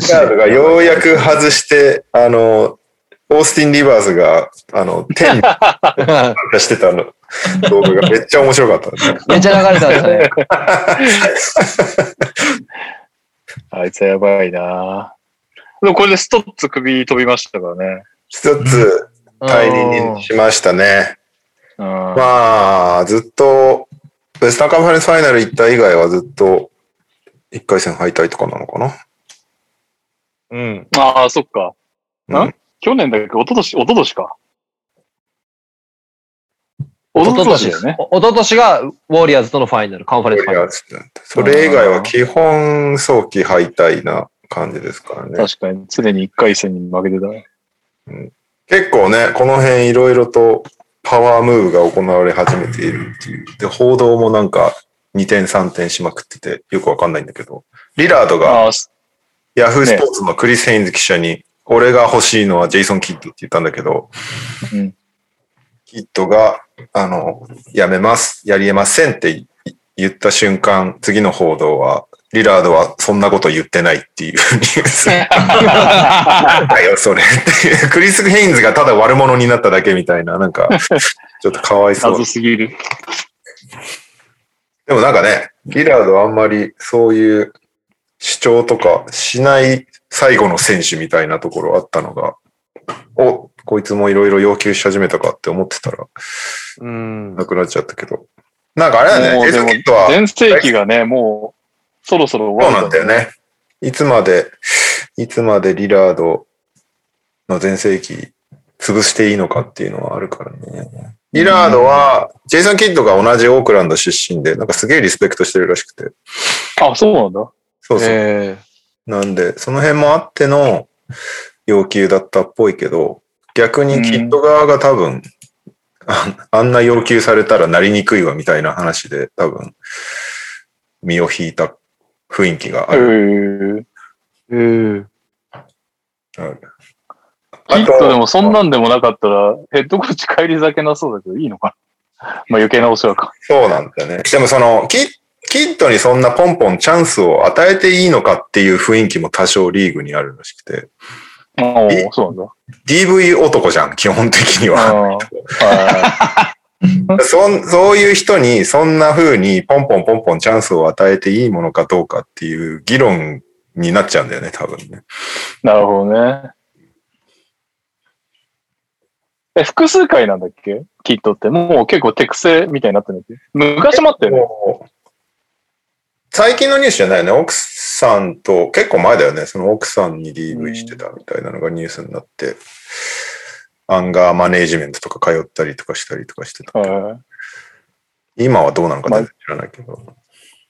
リラードがようやく外して、あの、オースティン・リバーズが、あの、天に出してたの 動画がめっちゃ面白かった、ね。めっちゃ流れてましたね。あいつはやばいなでもこれでストッツ首飛びましたからね。一つ、退任にしましたね。うん。まあ、ずっと、ウェスタンカンファレンスファイナル行った以外はずっと、一回戦敗退とかなのかな。うん。ああ、そっか。うんん去年だっけ？一昨年、一昨年か。一一昨昨年年だよね。お一昨年がウォリアーズとのファイナル、カンファレンスファイナル。それ以外は基本早期敗退な感じですからね。確かに、常に一回戦に負けてたね。結構ね、この辺いろいろとパワームーブが行われ始めているっていう。で、報道もなんか2点3点しまくっててよくわかんないんだけど、リラードがヤフースポーツのクリス・ヘインズ記者に、俺が欲しいのはジェイソン・キッドって言ったんだけど、うん。キッドが、あの、やめます、やりえませんって言った瞬間、次の報道は、リラードはそんなこと言ってないっていうニュース。なんだよ、それっていう。クリス・ヘインズがただ悪者になっただけみたいな、なんか、ちょっとかわいそう謎。すぎる。でもなんかね、リラードはあんまりそういう主張とかしない最後の選手みたいなところあったのが、お、こいつもいろいろ要求し始めたかって思ってたら、うん。なくなっちゃったけど。なんかあれだね、エズキットは、全盛期がね、もう、そろそろそう終わるなんだよ。ね。いつまで、いつまでリラードの全盛期潰していいのかっていうのはあるからね。リラードは、ジェイソン・キッドが同じオークランド出身で、なんかすげえリスペクトしてるらしくて。あ、そうなんだ。そうそう。えなんで、その辺もあっての要求だったっぽいけど、逆にキッド側が多分、ああんな要求されたらなりにくいわみたいな話で多分、身を引いた雰囲気があへる。え。えーきっとでもそんなんでもなかったら、ヘッドコーチ帰り酒なそうだけど、いいのかな？まあ余計なお世話か。そうなんだよね。でもその、キキッドにそんなポンポンチャンスを与えていいのかっていう雰囲気も多少リーグにあるらしくて、ああ、そうなんだ。DV 男じゃん、基本的には。そんそういう人にそんな風にポンポンポンポンチャンスを与えていいものかどうかっていう議論になっちゃうんだよね、多分ね。なるほどね。え、複数回なんだっけ？キットって。もう結構手癖みたいになってるんだっけ昔もあったよね。最近のニュースじゃないよね。奥さんと、結構前だよね。その奥さんに DV してたみたいなのがニュースになって、アンガーマネージメントとか通ったりとかしたりとかしてた。はい今はどうなのか全然知らないけど。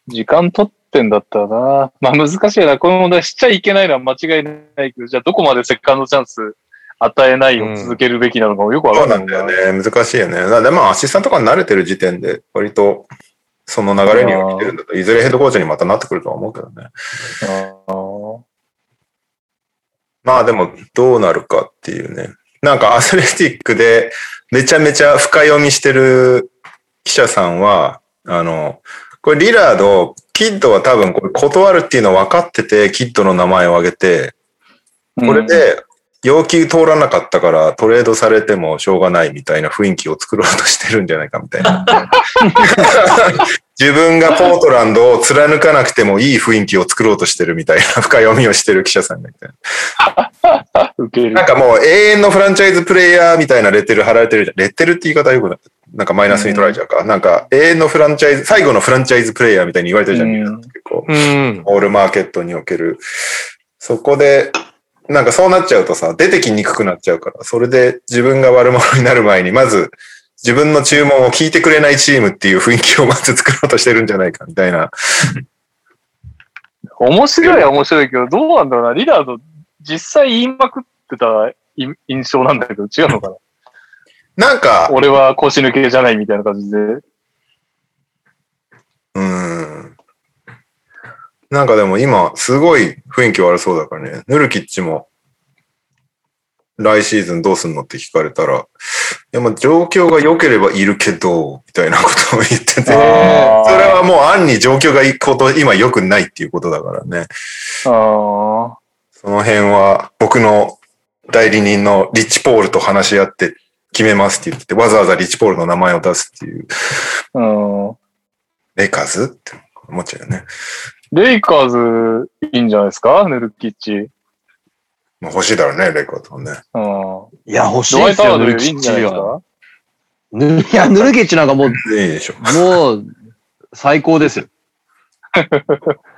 時間取ってんだったらな。まあ難しいな。この問題しちゃいけないのは間違いないけど、じゃあどこまでセカンドチャンス与えないを続けるべきなのかもよくわそうかんないなんだよね。難しいよね。なでもアシスタントとかに慣れてる時点で、割とその流れには来てるんだと、いずれヘッドコーチにまたなってくるとは思うけどね。あーまあでもどうなるかっていうね。なんかアスレティックでめちゃめちゃ深読みしてる記者さんは、あの、これリラード、キッドは多分これ断るっていうの分かってて、キッドの名前を挙げて、これ、で要求通らなかったからトレードされてもしょうがないみたいな雰囲気を作ろうとしてるんじゃないかみたいな。自分がポートランドを貫かなくてもいい雰囲気を作ろうとしてるみたいな深読みをしてる記者さんがいて。なん。かもう永遠のフランチャイズプレイヤーみたいなレッテル貼られてるじゃん。レッテルって言い方はよくない。なんかマイナスに捉えちゃうか。なんか永遠のフランチャイズ、最後のフランチャイズプレイヤーみたいに言われてるじゃん。うん結構。うん。オールマーケットにおける。そこで、なんかそうなっちゃうとさ、出てきにくくなっちゃうから、それで自分が悪者になる前に、まず自分の注文を聞いてくれないチームっていう雰囲気をまず作ろうとしてるんじゃないかみたいな。面白いは面白いけど、どうなんだろうな。リラード、実際言いまくってたい印象なんだけど、違うのかな。なんか、俺は腰抜けじゃないみたいな感じで。うーん。なんかでも今、すごい雰囲気悪そうだからね。ヌルキッチも、来シーズンどうすんのって聞かれたら、いや、まあ状況が良ければいるけど、みたいなことを言ってて、それはもう暗に状況がいいこと、今良くないっていうことだからね。その辺は僕の代理人のリッチポールと話し合って決めますって言ってて、わざわざリッチポールの名前を出すっていう、うん。レイカーズ？って思っちゃうよね。レイカーズいいんじゃないですか？ヌルキッチ。まあ欲しいだろうね、レイカーズはね。うん。いや、欲しいですよ、ヌルキッチは。かぬいや、ヌルキッチなんかもう、いいでしょ。もう、最高ですよ。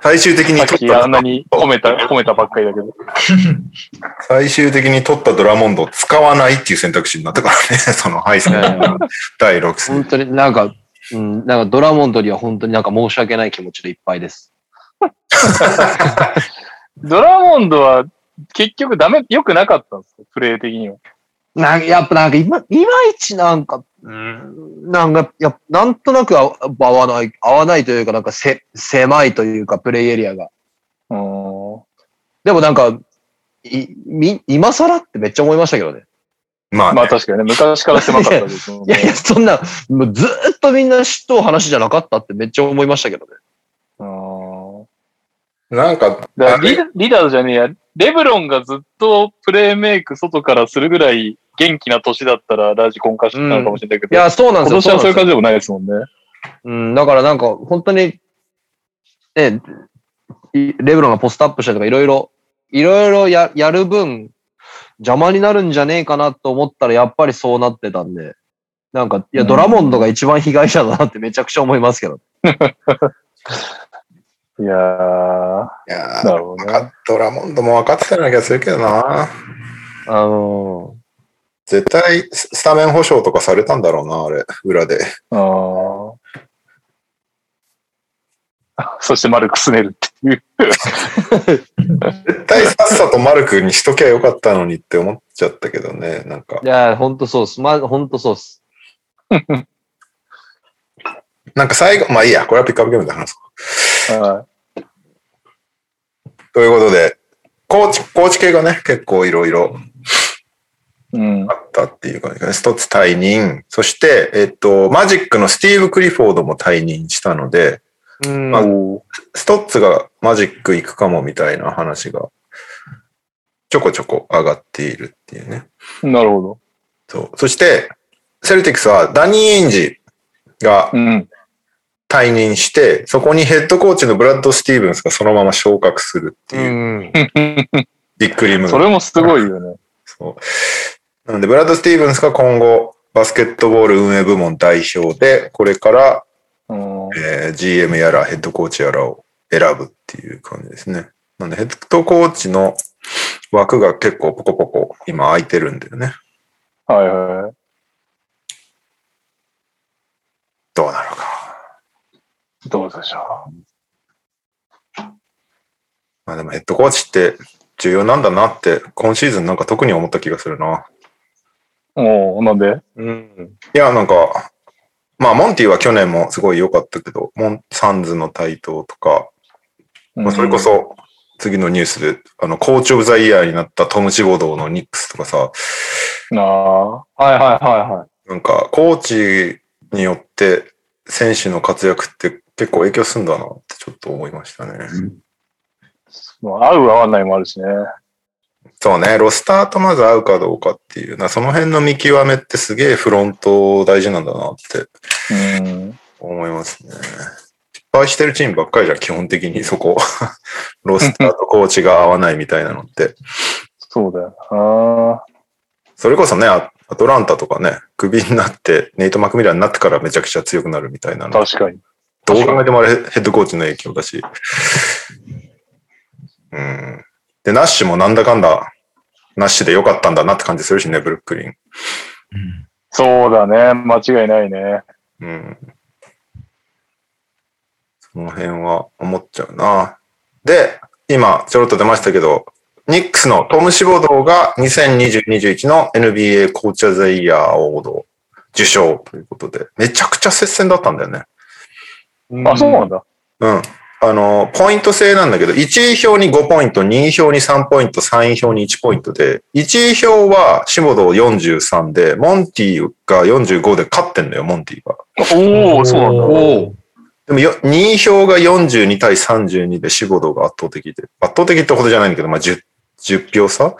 最終的にさっ取ったきあんなに褒めた、褒めたばっかりだけど。最終的に取ったドラモンドを使わないっていう選択肢になったからね、そのハイスの第6戦。本当になんか、うん、なんかドラモンドには本当になんか申し訳ない気持ちでいっぱいです。ドラモンドは結局ダメ、良くなかったんですよ、プレー的には。なんかやっぱなんかいま、いまいちなんか、うん、なんか、やっぱなんとなく合合わない、合わないというか、なんかせ、狭いというか、プレイエリアが。うん。でもなんか、い、み、今更ってめっちゃ思いましたけどね。まあ、ねまあ確かにね、昔から狭かったですもんね。いやいや、そんな、もうずーっとみんな嫉妬話じゃなかったってめっちゃ思いましたけどね。うんなんか、だからリリーダーじゃねえや、レブロンがずっとプレーメイク外からするぐらい元気な年だったらラジコン化してたのかもしれないけど、いや、そうなん今ですよ。年はそういう感じ。じでもないですもんね。うん、だからなんか、本当に、ね、いレブロンがポストアップしたりとか、いろいろ、いろいろややる分、邪魔になるんじゃねえかなと思ったら、やっぱりそうなってたんで、なんか、いや、ドラモンドが一番被害者だなってめちゃくちゃ思いますけど。いやー、いやーなるほどね。ドラモンドも分かってたような気がするけどな。あの絶対ススタメン保証とかされたんだろうな、あれ、裏で。あー そしてマルクスネルっていう。絶対さっさとマルクにしときゃよかったのにって思っちゃったけどね、なんかー、い。や、ほんとそうっす。まあ、ほんとそうっす。なんか最後、まあいいや、これはピックアップゲームで話そう。はということで、コーチ、コーチ系がね、結構いろいろい。うんあ。ったっていう感じですね。一つ退任。そして、えっと、マジックのスティーブ・クリフォードも退任したので、うん。まあストッツがマジック行くかもみたいな話がちょこちょこ上がっているっていうね。なるほど。そう。そして、セルティックスはダニー・エンジがうん。退任して、そこにヘッドコーチのブラッド・スティーブンスがそのまま昇格するってういう、ん。ビッグリムそれもすごいよね。そう。なので、ブラッド・スティーブンスが今後、バスケットボール運営部門代表で、これから、うん。えー GM やらヘッドコーチやらを選ぶっていう感じですね。なので、ヘッドコーチの枠が結構ポコポコ今空いてるんだよね。はいはい。どうなのか。どうでしょまあでもヘッドコーチって重要なんだなって、今シーズンなんか特に思った気がするな。う。おーなんで？うん。いや、なんか、まあ、モンティは去年もすごい良かったけど、モン、サンズの台頭とか、まあ、それこそ、次のニュースで、あの、コーチオブザイヤーになったトム・シボドーのニックスとかさ、うん。ああ。はいはいはいはい。なんか、コーチによって選手の活躍って結構影響するんだなってちょっと思いましたね。まあ合う合わないもあるしね。そうね、ロスターとまず合うかどうかっていう、なその辺の見極めってすげえフロント大事なんだなってうん。思いますね。失敗してるチームばっかりじゃん、基本的にそこ。ロスターとコーチが合わないみたいなのって。そうだよそれこそね、アアトランタとかね、クビになって、ネイト・マクミラーになってからめちゃくちゃ強くなるみたいなな。の。確かに。どう考えてもあれヘッドコーチの影響だし。うん。で、ナッシュもなんだかんだ、ナッシュで良かったんだなって感じするしね、ブルックリン。そうだね。間違いないね。うん。その辺は思っちゃうな。で、今、ちょろっと出ましたけど、ニックスのトム・シボドーが2020-21の NBA コーチャーザイヤーオード受賞ということで、めちゃくちゃ接戦だったんだよね。あ、そうなんだ。うん。あの、ポイント制なんだけど、1位票に5ポイント、2位票に3ポイント、3位票に1ポイントで、1位票はシボドー43で、モンティが45で勝ってんだよ、モンティが。おお、そうなんだ。おでもよ、2位票が42対32でシボドーが圧倒的で、圧倒的ってほどじゃないんだけど、まあ10、10票差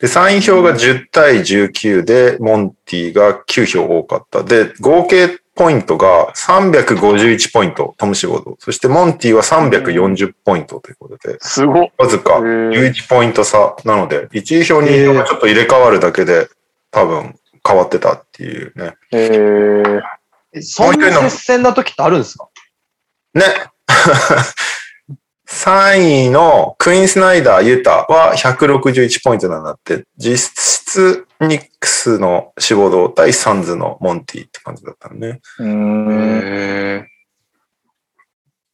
で、3位票が10対19で、モンティが9票多かった。で、合計ポイントが351ポイント、トムシボドー。そしてモンティは340ポイントということで、すごっ。わずかへー11ポイント差なので、1位票2位票がちょっと入れ替わるだけで、多分変わってたっていうね。えー、えそんな接戦な時ってあるんですか？ね。3位のクイーンスナイダー・ユタは161ポイントなんだって、実質ニックスの志望動対サンズのモンティって感じだったね。うーん。へ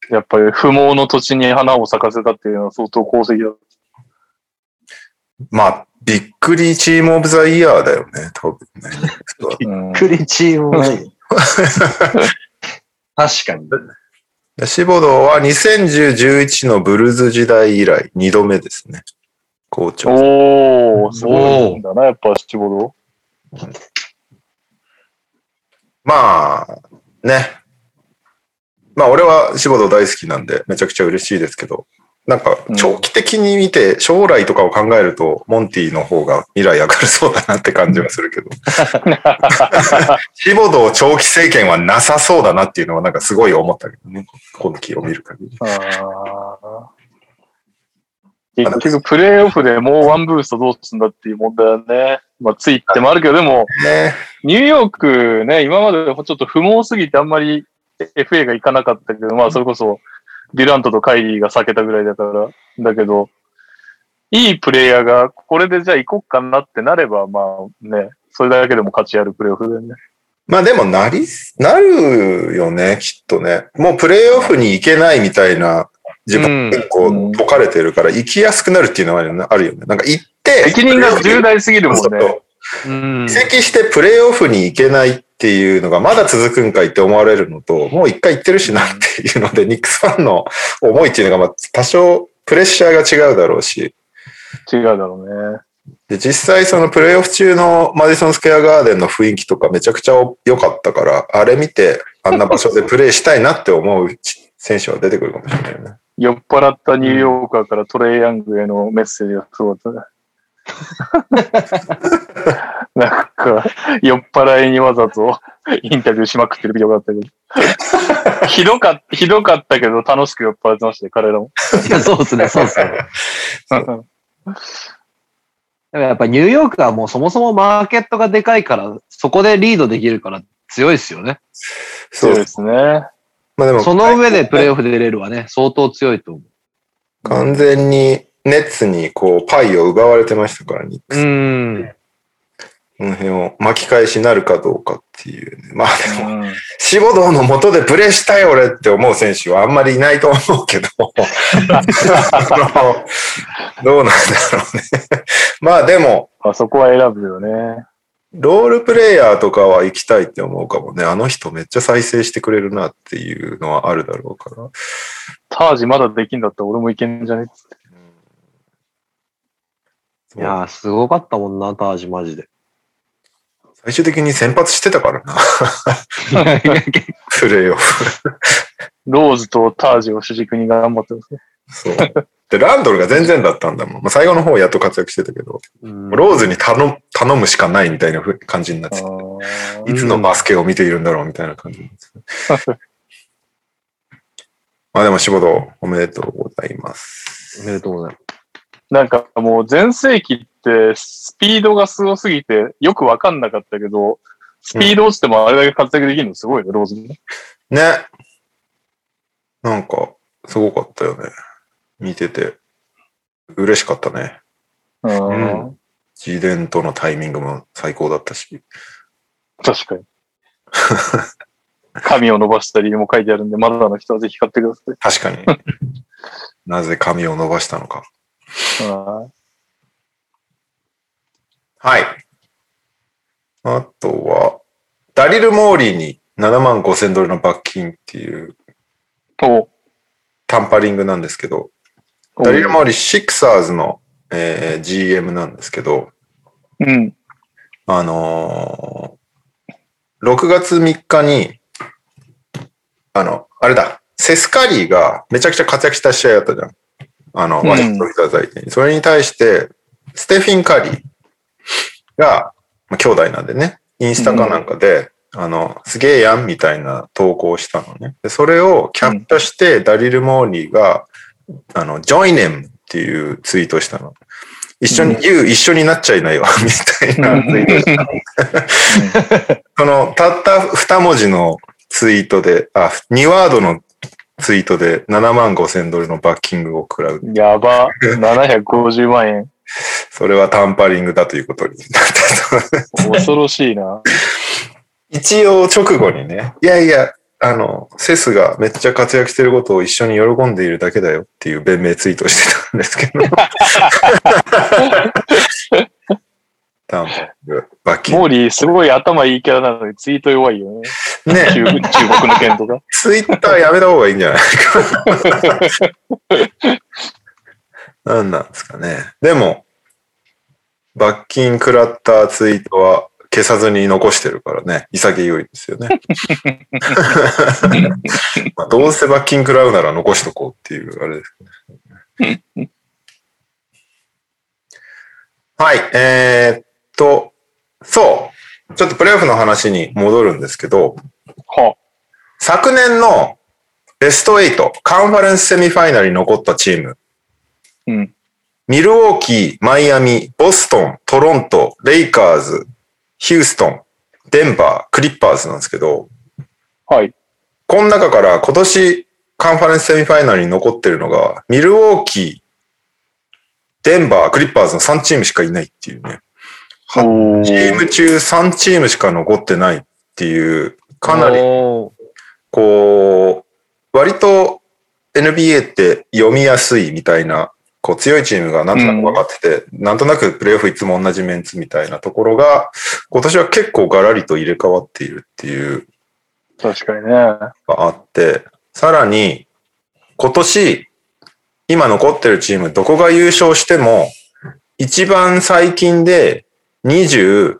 やっぱり不毛の土地に花を咲かせたっていうのは相当功績だ。まあ、びっくりチームオブザイヤーだよね、多分ね。うんクリチームない。確かに。でシボドーは2010-11のブルーズ時代以来2度目ですね。校長。おー、すごいんだな、やっぱ七五まあ、ね。まあ、俺はシボドー大好きなんで、めちゃくちゃ嬉しいですけど、なんか、長期的に見て、将来とかを考えると、モンティの方が未来明るそうだなって感じはするけど、シボドー長期政権はなさそうだなっていうのは、なんかすごい思ったけどね。今期を見る限り。結局、プレイオフでもうワンブーストどうすんだっていう問題はね。まあ、ついってもあるけど、でも、ね。ニューヨークね、今までちょっと不毛すぎてあんまり FA が行かなかったけど、まあそれこそデュラントとカイリーが避けたぐらいだから、だけど、いいプレイヤーがこれでじゃあ行こっかなってなれば、まあね、それだけでも勝ちあるプレイオフだよね。まあでもなり、なるよね、きっとね。もうプレイオフに行けないみたいな自分結構解かれてるから、行きやすくなるっていうのはあるよね。あるよねなんか行って、責任が重大すぎるもんね。移。籍してプレイオフに行けないっていうのがまだ続くんかいって思われるのと、もう一回行ってるしなっていうので、ニックスファンの思いっていうのが、まあ多少プレッシャーが違うだろうし、違うだろうね。で、実際そのプレイオフ中のマディソンスクエアガーデンの雰囲気とかめちゃくちゃ良かったから、あれ見てあんな場所でプレイしたいなって思う選手は出てくるかもしれないよね。酔っ払ったニューヨーカーからトレイヤングへのメッセージがすごかったね。なんか、酔っ払いにわざとインタビューしまくってるビデオがあったけど。ひどかった、ひどかったけど楽しく酔っ払ってましたね、彼らも。いやそうですね、そうですね。でもやっぱニューヨークはもうそもそもマーケットがでかいから、そこでリードできるから強いですよね。そうですね。まあでも、その上でプレイオフで出れるはね、相当強いと思完全にネッツにこうパイを奪われてましたから、ニックう。ス。うん。この辺を巻き返しなるかどうかっていうね。まあでも、うんシボドーの元でプレーしたい俺って思う選手はあんまりいないと思うけど、どうなんだろうね。まあでも、あそこは選ぶよね。ロールプレイヤーとかは行きたいって思うかもね。あの人めっちゃ再生してくれるなっていうのはあるだろうから。タージまだできんだったら俺もいけんじゃねっつって。いやー、すごかったもんな、タージマジで。最終的に先発してたからな。プレイオフ。ローズとタージを主軸に頑張ってますね。そう。で、ランドルが全然だったんだもん。まあ、最後の方やっと活躍してたけど、うんローズに頼む頼むしかないみたいなふ感じになってて、いつのバスケを見ているんだろうみたいな感じになってて。まあでも、仕事おめでとうございます。おめでとうございます。なんかもう前世紀ってスピードがすごすぎてよくわかんなかったけど、スピード落ちてもあれだけ活躍できるのすごいね、ローズね。ね。なんか、すごかったよね。見てて。嬉しかったね。うん。うジデンとのタイミングも最高だったし。確かに。髪を伸ばした理由も書いてあるんで、まだの人はぜひ買ってください。確かに。なぜ髪を伸ばしたのか。うんはい。あとは、ダリル・モーリーに7万5千ドルの罰金っていうおタンパリングなんですけど、おダリル・モーリー、シクサーズの、えー GM なんですけど、うん。あのー6月3日に、あの、あれだ、セス・カリーがめちゃくちゃ活躍した試合だったじゃん。あの、うん。ワシントン・ウィザーズ相手に。それに対して、ステフィン・カリーが、まあ、兄弟なんでね、インスタかなんかで、あの、すげえやんみたいな投稿をしたのね。で、それをキャプチャして、ダリル・モーリーが、あの、ジョイネムっていうツイートしたの。一緒に、うん。言う、一緒になっちゃいなよ、みたいなツイートしたその、たった二文字のツイートで、あ、2ワードのツイートで7万5千ドルのバッキングを食らう。やば。750万円。それはタンパリングだということになったと。恐ろしいな。一応直後にね、いやいや、あの、セスがめっちゃ活躍してることを一緒に喜んでいるだけだよっていう弁明ツイートしてたんですけど。タンパリング、バッキンモーリーすごい頭いいキャラなのにツイート弱いよね。グ。ね、中中国の件とか。ツイッターやめた方がいいんじゃない？か。なんなんですかね。でも、罰金食らったツイートは消さずに残してるからね、潔いですよね。まあ、どうせ罰金食らうなら残しとこうっていう、あれですね。はい、えーっと、そう。ちょっとプレイオフの話に戻るんですけど、は昨年のベスト8、カンファレンスセミファイナルに残ったチーム、うん。ミルウォーキー、マイアミ、ボストン、トロント、レイカーズ、ヒューストン、デンバー、クリッパーズなんですけど、はい。この中から今年カンファレンスセミファイナルに残ってるのが、ミルウォーキー、デンバー、クリッパーズの3チームしかいないっていうね。はおチーム中3チームしか残ってないっていう、かなりこう、割と NBA って読みやすいみたいな、こう強いチームがなんとなく分かってて、なんとなくプレイオフいつも同じメンツみたいなところが、今年は結構ガラリと入れ替わっているっていう確かにね。があって、さらに、今年、今残ってるチーム、どこが優勝しても、一番最近で28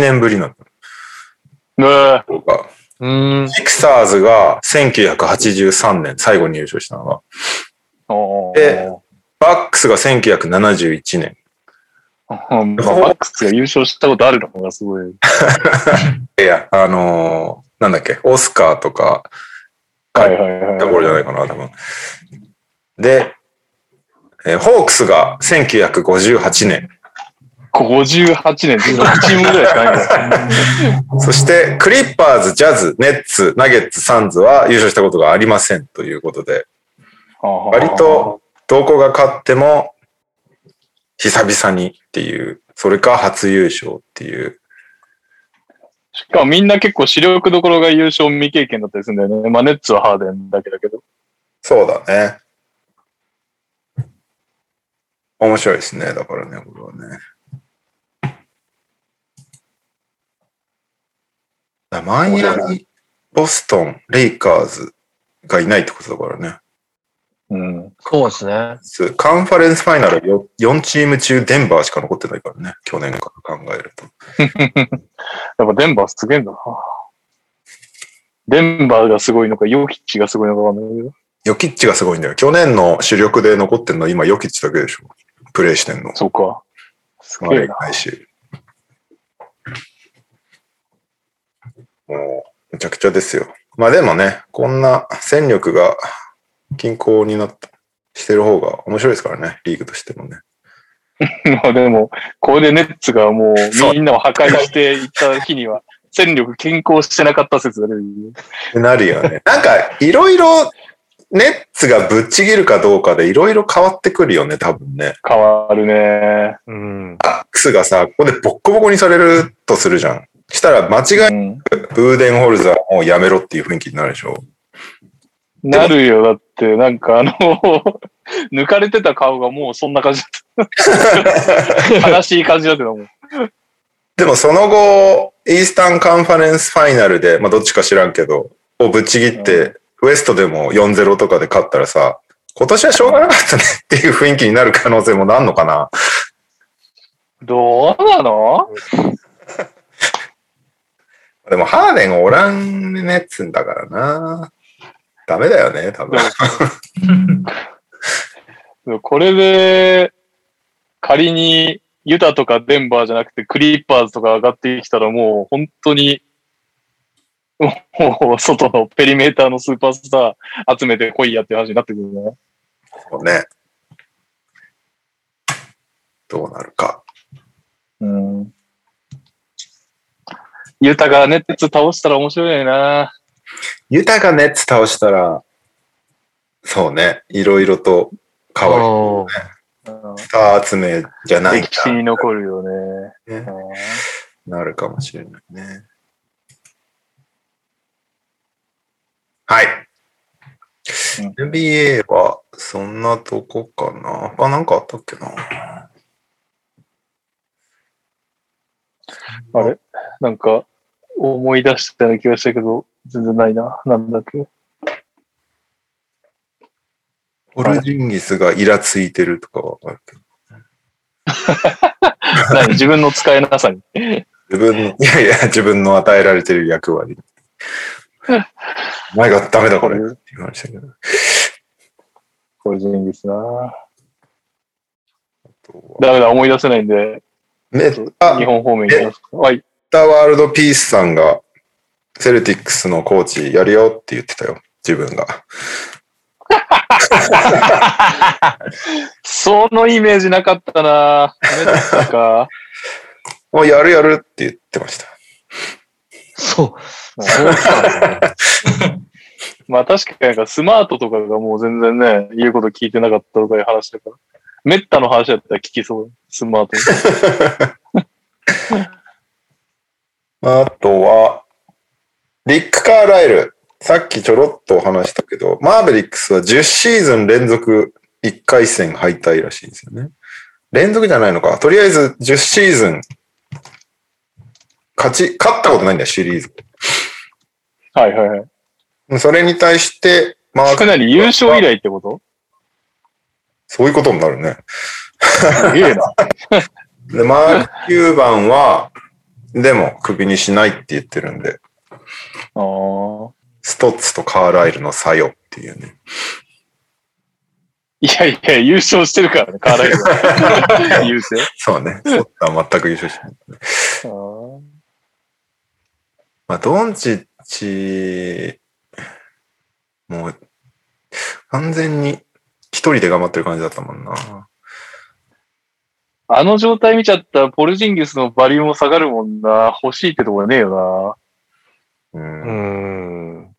年ぶりなの。ねとかうーん。シクサーズが1983年、最後に優勝したのが。おでバックスが1971年。うんバックスが優勝したことあるのがすごい。いや、あのーなんだっけ、オスカーとか、はいはいはい。ところじゃないかな、多分。で、えーホークスが1958年。58年って6チームぐらいしかないんだよ。そして、クリッパーズ、ジャズ、ネッツ、ナゲッツ、サンズは優勝したことがありませんということで、割とどこが勝っても、久々にっていう、それか初優勝っていう。しかもみんな結構主力どころが優勝未経験だったりするんだよね。まあネッツはハーデンだけだけど。そうだね。面白いですね。だからね、これはね。マイアミ、ボストン、レイカーズがいないってことだからね。うん。そうですね。すカンファレンスファイナルよ4チーム中デンバーしか残ってないからね。去年から考えると。やっぱデンバーすげえんだな。デンバーがすごいのか、ヨキッチがすごいのかわかんないけど。ヨキッチがすごいんだよ。去年の主力で残ってるのは今ヨキッチだけでしょ。プレイしてんの。そうか。すあれいげえな。もう、めちゃくちゃですよ。まあでもね、こんな戦力が均衡になった、してる方が面白いですからね、リーグとしてもね。まあでも、これでネッツがもそううみんなを破壊していった日には、戦力均衡してなかった説が出る。ってなるよね。なんか、いろいろ、ネッツがぶっちぎるかどうかでいろいろ変わってくるよね、多分ね。変わるね。うん。バックスがさ、ここでボッコボコにされるとするじゃん。したら間違いうん。なくブーデンホルザーもうやめろっていう雰囲気になるでしょ。なるよ。だって、なんかあの、抜かれてた顔がもうそんな感じだった。悲しい感じだったもん。でもその後、イースタンカンファレンスファイナルで、まあどっちか知らんけど、をぶっちぎって、ウエストでも4-0とかで勝ったらさ、今年はしょうがなかったねっていう雰囲気になる可能性もなんのかな。どうなの？でもハーデンおらんねっつんだからな。ダメだよね、多分。これで、仮にユタとかデンバーじゃなくてクリッパーズとか上がってきたらもう本当に、もう外のペリメーターのスーパースター集めてこいやって話になってくるね。そうね。どうなるか。うん。ユタがネッツ倒したら面白いな。ユタがネッツ倒したら、そうね、いろいろと変わる。おーうんスター集めじゃないん歴史に残るよね。だね。なるかもしれないね。はい。うん NBA はそんなとこかな。あ、なんかあったっけな。あれ？なんか、思い出したような気がしたけど、全然ないな。なんだっけオルジンギスがイラついてるとかはあるけど。何自分の使えなさに。自分の、いやいや、自分の与えられてる役割。お前がダメだこれって言たけど。これジンギスな。ダメだ、思い出せないんで、メッタ日本方面に行きますか。はい。タワールドピースさんが、セルティックスのコーチやるよって言ってたよ。自分が。そのイメージなかったなメッタか。もうやるやるって言ってました。そう。そう来たんですね。まあ確かになんかスマートとかがもう全然ね、言うこと聞いてなかったとかいう話だから。メッタの話だったら聞きそう。スマート。あとは、リック・カーライル。さっきちょろっとお話したけど、マーベリックスは10シーズン連続1回戦敗退らしいんですよね。連続じゃないのか。とりあえず10シーズン、勝ち、勝ったことないんだよ、シリーズ。はいはいはい。それに対して、マーかなり優勝以来ってこと？そういうことになるね。すげえな。で、マーク・キューバンは、でも、クビにしないって言ってるんで、ああ。ストッツとカーライルの作用っていうね。いやいや、優勝してるからね、カーライルは。優勝。そうね。ストッツは全く優勝しない。あーまあ、ドンチッチ、もう、完全に一人で頑張ってる感じだったもんな。あの状態見ちゃったら、ポルジンギスのバリューも下がるもんな。欲しいってとこねえよな。うん。ん。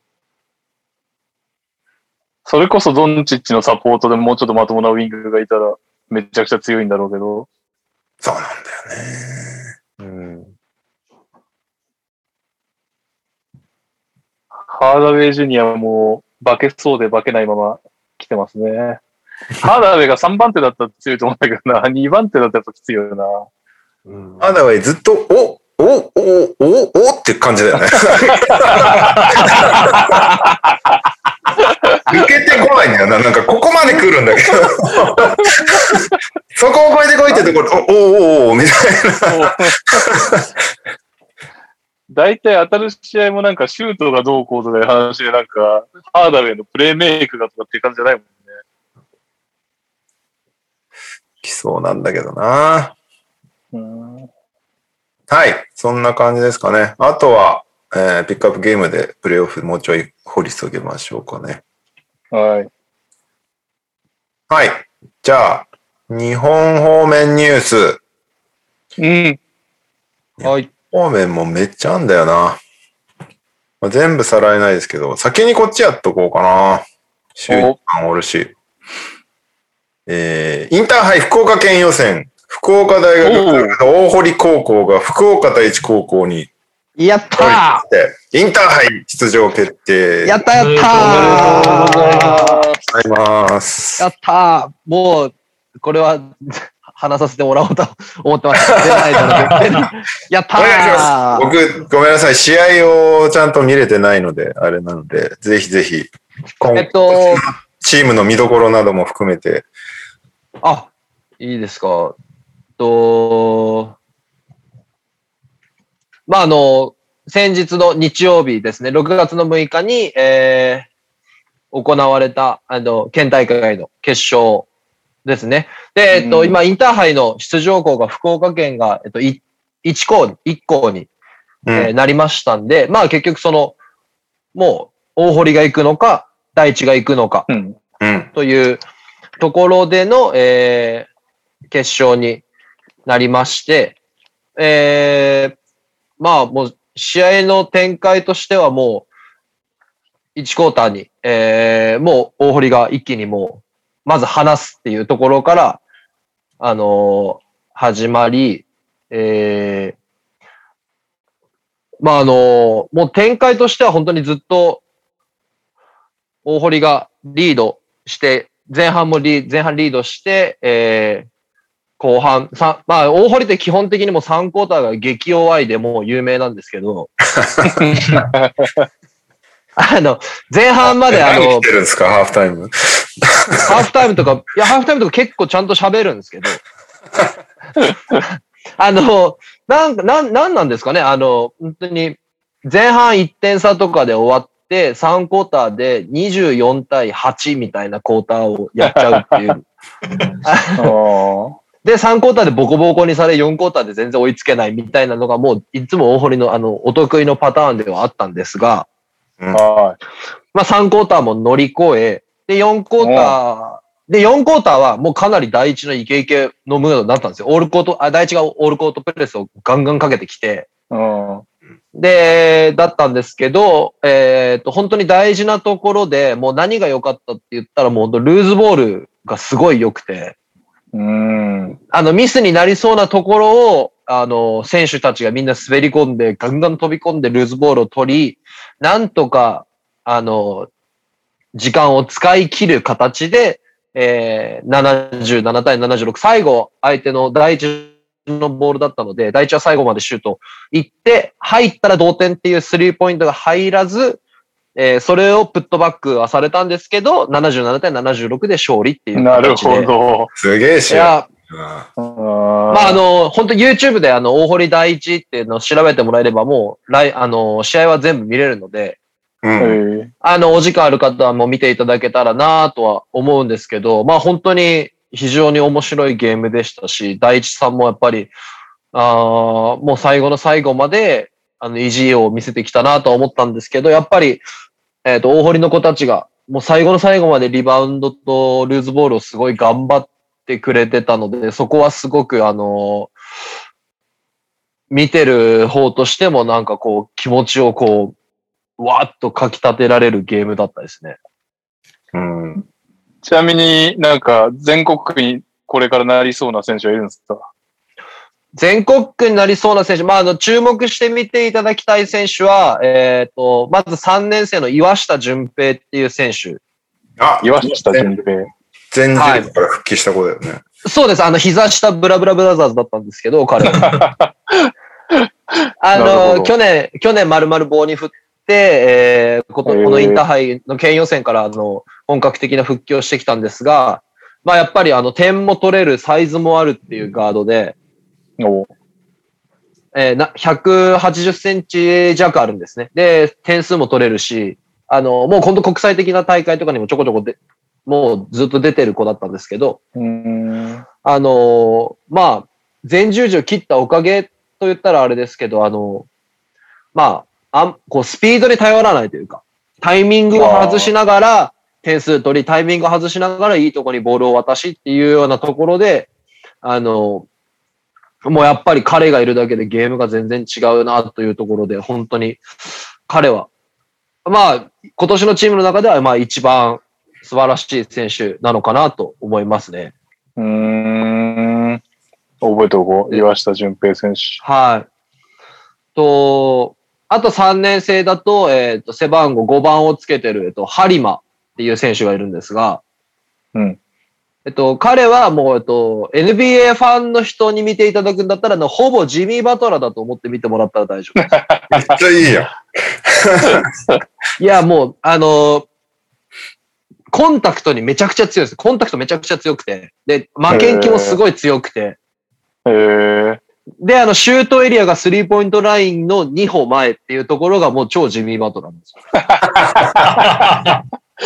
それこそドンチッチのサポートでもうちょっとまともなウィングがいたら、めちゃくちゃ強いんだろうけど。そうなんだよね。うん。ハーダウェイジュニアも化けそうで化けないまま来てますね。ハーダウェイが3番手だったら強いと思うんだけどな。2番手だったらやっぱきついよな。うんアダウェイずっと、おおおおおって感じだよね。抜けてこないんだよな。なんかここまで来るんだけど。そこを越えてこいってところ、おおおおみたいな。大体当たる試合もなんかシュートがどうこうとかいう話でなんか、ハーダウェイのプレーメイクがとかっていう感じじゃないもんね。来そうなんだけどな。うんはい。そんな感じですかね。あとは、えーピックアップゲームでプレイオフもうちょい掘り下げましょうかね。はい。はい。じゃあ、日本方面ニュース。うん。はい。方面もめっちゃあんだよな。まあ、全部さらえないですけど、先にこっちやっとこうかな。週間おるし。えー、インターハイ福岡県予選。福岡大学大堀高校が福岡第一高校にやったでインターハイ出場決定。ーやったやったーございます。やったーもう、これは、話させてもらおうと思ってました。出ないだろやったーす。僕、ごめんなさい。試合をちゃんと見れてないので、あれなので、ぜひぜひ、今えっと、チームの見どころなども含めて、あ、いいですか。と、まあ、あの、先日の日曜日ですね、6月の6日に、えー行われた、あの、県大会の決勝ですね。で、えっと、うん今、インターハイの出場校が福岡県が、えっと、い1校に、1校に、うんえーなりましたんで、まあ結局その、もう、大堀が行くのか、大地が行くのか、うん。うん。というところでの、えー決勝になりまして、えーまあもう試合の展開としてはもう1クォーターに、えーもう大堀が一気にもうまず離すっていうところから、あのー始まり、えーまああのーもう展開としては本当にずっと大堀がリードして、前半もリ前半リードして、えー後半、さまあ、大堀って基本的にも3クォーターが激弱いでもう有名なんですけど、あの、前半まであのてるんですか、ハーフタイム。ハーフタイムとか、いや、ハーフタイムとか結構ちゃんと喋るんですけど、あの、なんか、なん、なんなんですかね？あの、本当に、前半1点差とかで終わって、3クォーターで24対8みたいなクォーターをやっちゃうっていう。で、3クォーターでボコボコにされ、4クォーターで全然追いつけないみたいなのがもう、いつも大濠のあの、お得意のパターンではあったんですが、はまあ3クォーターも乗り越え、で、4クォーター、で、4クォーターはもうかなり第一のイケイケのムードになったんですよ。オールコート、あ、第一がオールコートプレスをガンガンかけてきて、うん。で、だったんですけど、えっ、と、本当に大事なところで、もう何が良かったって言ったら、もう本当ルーズボールがすごい良くて、うん。あの、ミスになりそうなところを、あの、選手たちがみんな滑り込んで、ガンガン飛び込んでルーズボールを取り、なんとか、あの、時間を使い切る形で、えー、77対76、最後、相手の第一のボールだったので、第一は最後までシュート行って、入ったら同点っていうスリーポイントが入らず、えーそれをプットバックはされたんですけど、77対76で勝利っていうなる。ほど。すげえい試合。や、うんままあ、あ、の、本当 YouTube であの、大堀第一っていうのを調べてもらえればもう、来、あの、試合は全部見れるので、うん。えあの、お時間ある方はもう見ていただけたらなとは思うんですけど、まあ本当に非常に面白いゲームでしたし、第一さんもやっぱり、あもう最後の最後まで、あの、意地を見せてきたなと思ったんですけど、やっぱり、えっ、と、大堀の子たちが、もう最後の最後までリバウンドとルーズボールをすごい頑張ってくれてたので、そこはすごくあの見てる方としてもなんかこう気持ちをこう、わーっとかき立てられるゲームだったですね。うん。ちなみになんか全国区にこれからなりそうな選手はいるんですか？全国区になりそうな選手、まあ、あの、注目してみていただきたい選手は、えっ、と、まず3年生の岩下淳平っていう選手。あ、岩下純平。全然から復帰した子だよね。そうです。あの、膝下ブラブラブラザーズだったんですけど、彼は。あの、去年、去年丸々棒に振って、えー、このインターハイの県予選から、あの、本格的な復帰をしてきたんですが、まあ、やっぱり、あの、点も取れる、サイズもあるっていうガードで、おえーな、180センチ弱あるんですね。で、点数も取れるし、あの、もう今度国際的な大会とかにもちょこちょこで、もうずっと出てる子だったんですけど。あのーまあ、前十字を切ったおかげと言ったらあれですけど、あのまあ、あんこうスピードに頼らないというか、タイミングを外しながら点数取り、タイミングを外しながらいいところにボールを渡しっていうようなところで、あのもうやっぱり彼がいるだけでゲームが全然違うなというところで、本当に彼は、まあ、今年のチームの中ではまあ一番素晴らしい選手なのかなと思いますね。うーん。覚えておこう。岩下純平選手。はい。と、あと3年生だと、えっ、と、背番号5番をつけてる、えっ、と、ハリマっていう選手がいるんですが、うん。えっと、彼はもう、えっと、NBA ファンの人に見ていただくんだったら、ほぼジミー・バトラーだと思って見てもらったら大丈夫です。めっちゃいいやん。いや、もう、あのコンタクトにめちゃくちゃ強いです。コンタクトめちゃくちゃ強くて。で、負けん気もすごい強くて。へえ。で、あの、シュートエリアがスリーポイントラインの2歩前っていうところがもう超ジミー・バトラーなんですよ。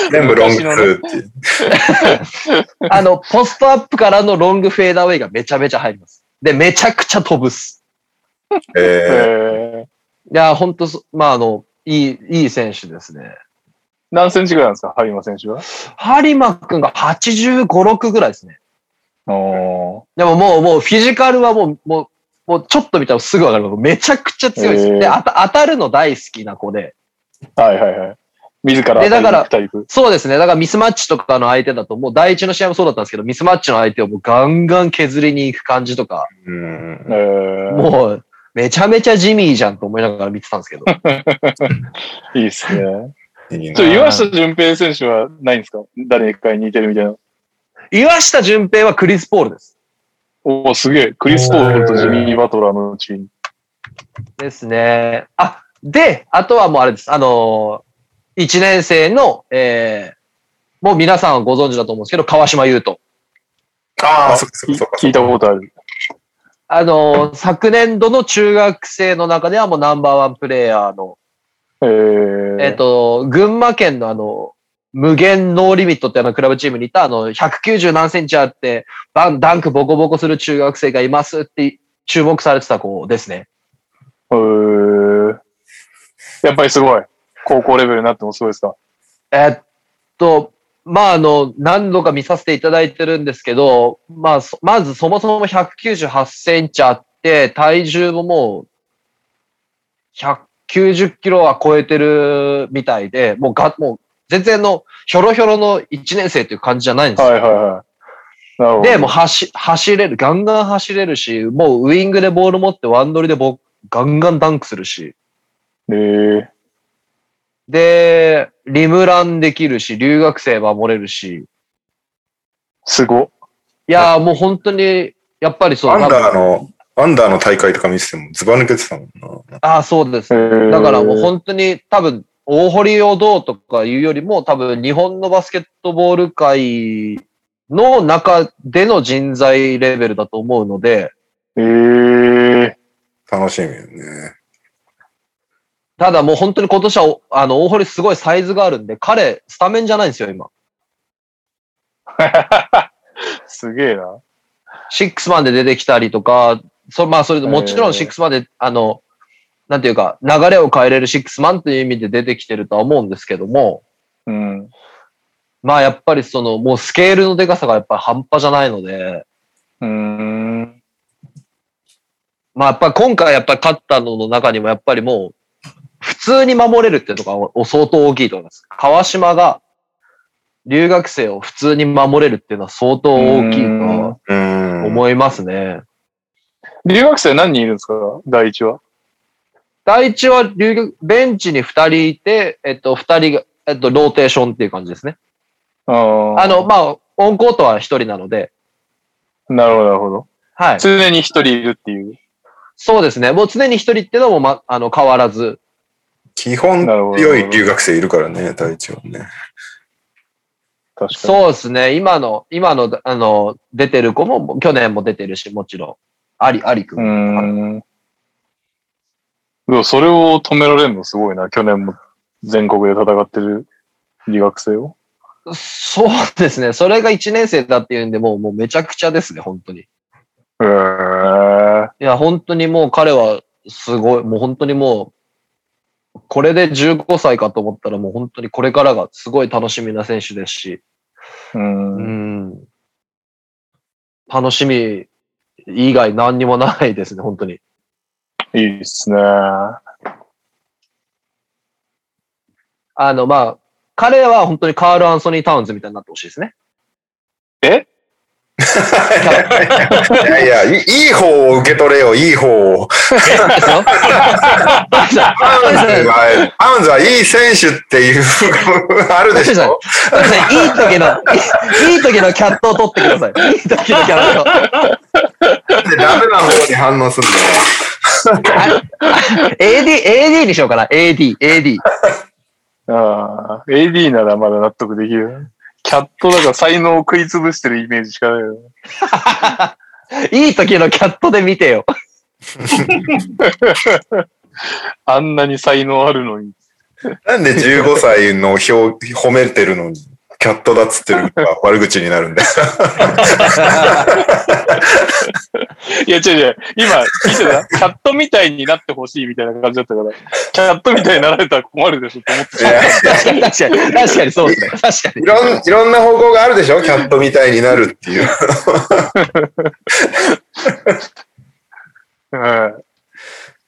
全部ロングツーっていう。あの、ポストアップからのロングフェイダウェイがめちゃめちゃ入ります。で、めちゃくちゃ飛ぶっす。えへえ。いや、ほんとそ、まあ、あの、いい、いい選手ですね。何センチぐらいなんですか？ハリマ選手は？ハリマ君が85、6ぐらいですね。でももう、もうフィジカルはもう、もう、もうちょっと見たらすぐわかる。めちゃくちゃ強いです。で、あた当たるの大好きな子で。はいはいはい。自らでだから。そうですね。だからミスマッチとかの相手だと、もう第一の試合もそうだったんですけど、ミスマッチの相手をもうガンガン削りに行く感じとか、ーうんえー、もう、めちゃめちゃジミーじゃんと思いながら見てたんですけど。いいっすね。いいなちょ、岩下純平選手はないんですか？誰かに似てるみたいな。岩下淳平はクリス・ポールです。おお、すげえ。クリス・ポールとジミー・バトラーのチーム。ですね。あ、で、あとはもうあれです。あのー、1年生の、えー、もう皆さんはご存知だと思うんですけど、川島優斗。ああ、そっかそ。聞いたことある。あのー、昨年度の中学生の中ではもうナンバーワンプレイヤーの、えー、えっ、と、群馬県のあの、無限ノーリミットってあのクラブチームにいたあの、190何センチあって、バンダンクボコボコする中学生がいますって注目されてた子ですね。えー、やっぱりすごい。高校レベルになってもすごいですか？えっと、まあ、あの、何度か見させていただいてるんですけど、まあ、そまずそもそも198センチあって、体重ももう、190キロは超えてるみたいで、もうが、もう、全然の、ひょろひょろの1年生っていう感じじゃないんですよ。はいはいはい。なるほど。で、もう走、走れる、ガンガン走れるし、もうウイングでボール持ってワンドリでボガンガンダンクするし、えー、で、リムランできるし、留学生守れるし、すごっ。いやーもう本当に、やっぱりそう、アンダーの、アンダーの大会とか見ててもズバ抜けてたもんな。ああ、そうです。えーだからもう本当に多分、大堀をどうとかいうよりも、多分日本のバスケットボール界の中での人材レベルだと思うので、えー、楽しみよね。ただもう本当に今年はお、あの、大堀すごいサイズがあるんで、彼、スタメンじゃないんですよ、今。すげえな。シックスマンで出てきたりとか、そまあ、それでもちろんシックスマンで、あの、なんていうか、流れを変えれるシックスマンという意味で出てきてるとは思うんですけども、うん。まあやっぱりその、もうスケールのでかさがやっぱり半端じゃないので、うーん。まあやっぱり今回やっぱり勝ったのの中にもやっぱりもう、普通に守れるっていうのがお相当大きいと思います。川島が留学生を普通に守れるっていうのは相当大きいと。思いますね。留学生何人いるんですか？第一は？第一は留学、ベンチに二人いて、えっと、二人が、えっと、ローテーションっていう感じですね。あーあの、まあ、オンコートは一人なので、なるほど、なるほど。はい。常に一人いるっていう。そうですね。もう常に一人っていうのも、ま、あの、変わらず。基本なるほど強い留学生いるからね、第一はね。確かに。そうですね。今の、今の、あの、出てる子も、去年も出てるし、もちろん。あり、ありく。ん。でもそれを止められるのすごいな。去年も全国で戦ってる留学生を。そうですね。それが1年生だっていうんで、もう、もうめちゃくちゃですね、本当に。いへー。や、本当にもう彼は、すごい、もう本当にもう、これで15歳かと思ったら、もう本当にこれからがすごい楽しみな選手ですし、う。うんん。楽しみ以外何にもないですね、本当に。いいですね。あの、まあ、彼は本当にカール・アンソニー・タウンズみたいになってほしいですね。え？いやいや、いいいい方を受け取れよ、いい方を。ですよ。ハウンズは、ハウンズはいい選手っていう、あるでしょ？いいい時の、いい時のキャットを取ってください。いい時のキャット。でダメな方に反応するんだよ。AD、AD にしようかな。AD、AD。ああ、AD ならまだ納得できる。キャットだから才能を食いつぶしてるイメージしかないよ。いい時のキャットで見てよ。あんなに才能あるのに。なんで15歳の表褒めてるのに、キャットだっつってるから悪口になるんだよ。いや、違う違う。今、見てた？キャットみたいになってほしいみたいな感じだったから、キャットみたいになられたら困るでしょって思って確かに、確かに、確かにそうですね。確かにい。ろんいろんな方向があるでしょ？キャットみたいになるっていう。う ん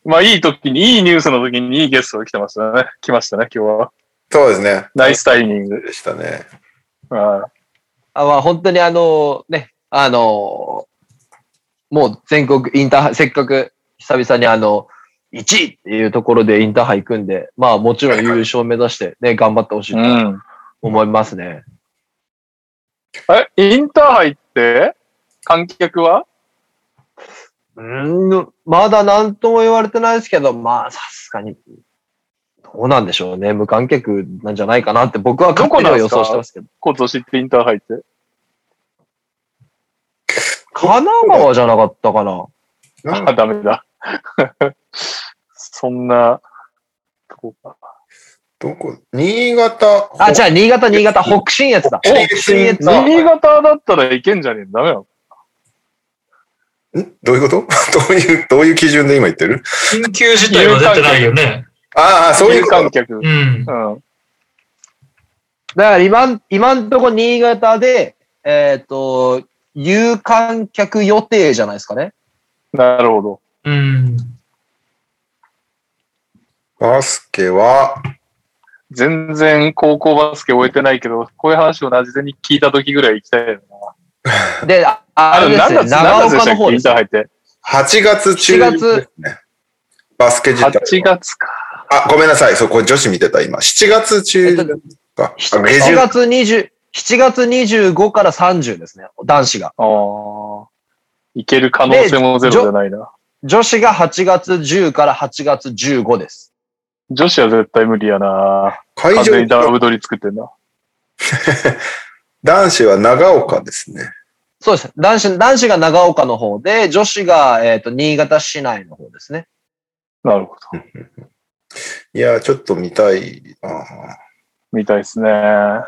まあ、いい時に、いいニュースの時にいいゲストが来てましたね。来ましたね、今日は。そうですね。ナイスタイミング。でしたね。ああまあ、本当にあの、ね、あの、もう全国インターハイ、せっかく久々にあの、1位っていうところでインターハイ行くんで、まあもちろん優勝目指してね、頑張ってほしいとうん。思いますね。え、インターハイって観客は？うーん、まだ何とも言われてないですけど、まあさすがに、どうなんでしょうね。無観客なんじゃないかなって僕は勝手には予想してますけど。今年ってインターハイって？神奈川じゃなかったかな。あ、ダメだ。そんな、とこか。どこ？新潟。あ、じゃあ新潟、新潟、北信越だ。北信越だ。新潟だったらいけんじゃねえのダメなのん？どういうこと？どういう、どういう基準で今言ってる？緊急事態は出てないよね。ああ、そういう観客。うん。うん。だから今、今んとこ新潟で、えっ、と、有観客予定じゃないですかね。なるほど。うん。バスケは、全然高校バスケ終えてないけど、こういう話を事前に聞いた時ぐらい行きたいよな。で、ああれですね、何月長岡の方ですインター。ハイって。8月中7月ですね。バスケ自体は。8月か。あ、ごめんなさい。そう、これ女子見てた、今。7月中か。あ、下7旬。月20、7月25から30ですね、男子が。ああ。いける可能性もゼロじゃないな。女子が8月10から8月15です。女子は絶対無理やな。会完全にダ場、ブ取り作ってんな。男子は長岡ですね。そうです。男子、男子が長岡の方で、女子が、えっ、と、新潟市内の方ですね。なるほど。いや、ちょっと見たいなみたいですね。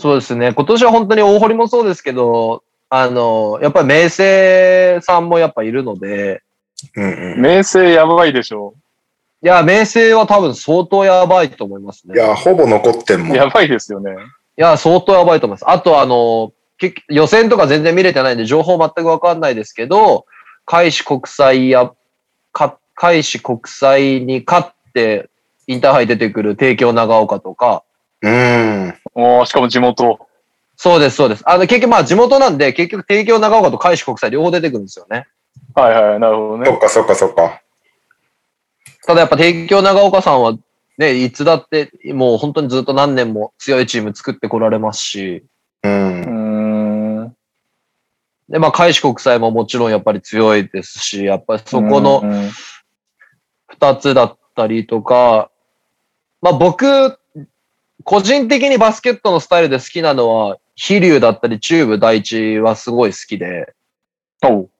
そうですね。今年は本当に大堀もそうですけど、あの、やっぱり明星さんもやっぱいるので、うんうん。明星やばいでしょ。いや、明星は多分相当やばいと思いますね。いや、ほぼ残ってんもん。やばいですよね。いや、相当やばいと思います。あと、あの、結予選とか全然見れてないんで、情報全くわかんないですけど、開志国際や、か開志国際に勝って、インターハイ出てくる帝京長岡とか、うん。おーしかも地元。そうです、そうです。あの、結局まあ地元なんで、結局帝京長岡と開志国際両方出てくるんですよね。はいはい、なるほどね。そっかそっかそっか。ただやっぱ帝京長岡さんは、ね、いつだって、もう本当にずっと何年も強いチーム作ってこられますし、う。うんーん。で、まあ、開志国際ももちろんやっぱり強いですし、やっぱりそこのうん二つだったりとか、まあ僕、個人的にバスケットのスタイルで好きなのは、飛竜だったりチューブ第一はすごい好きで、おう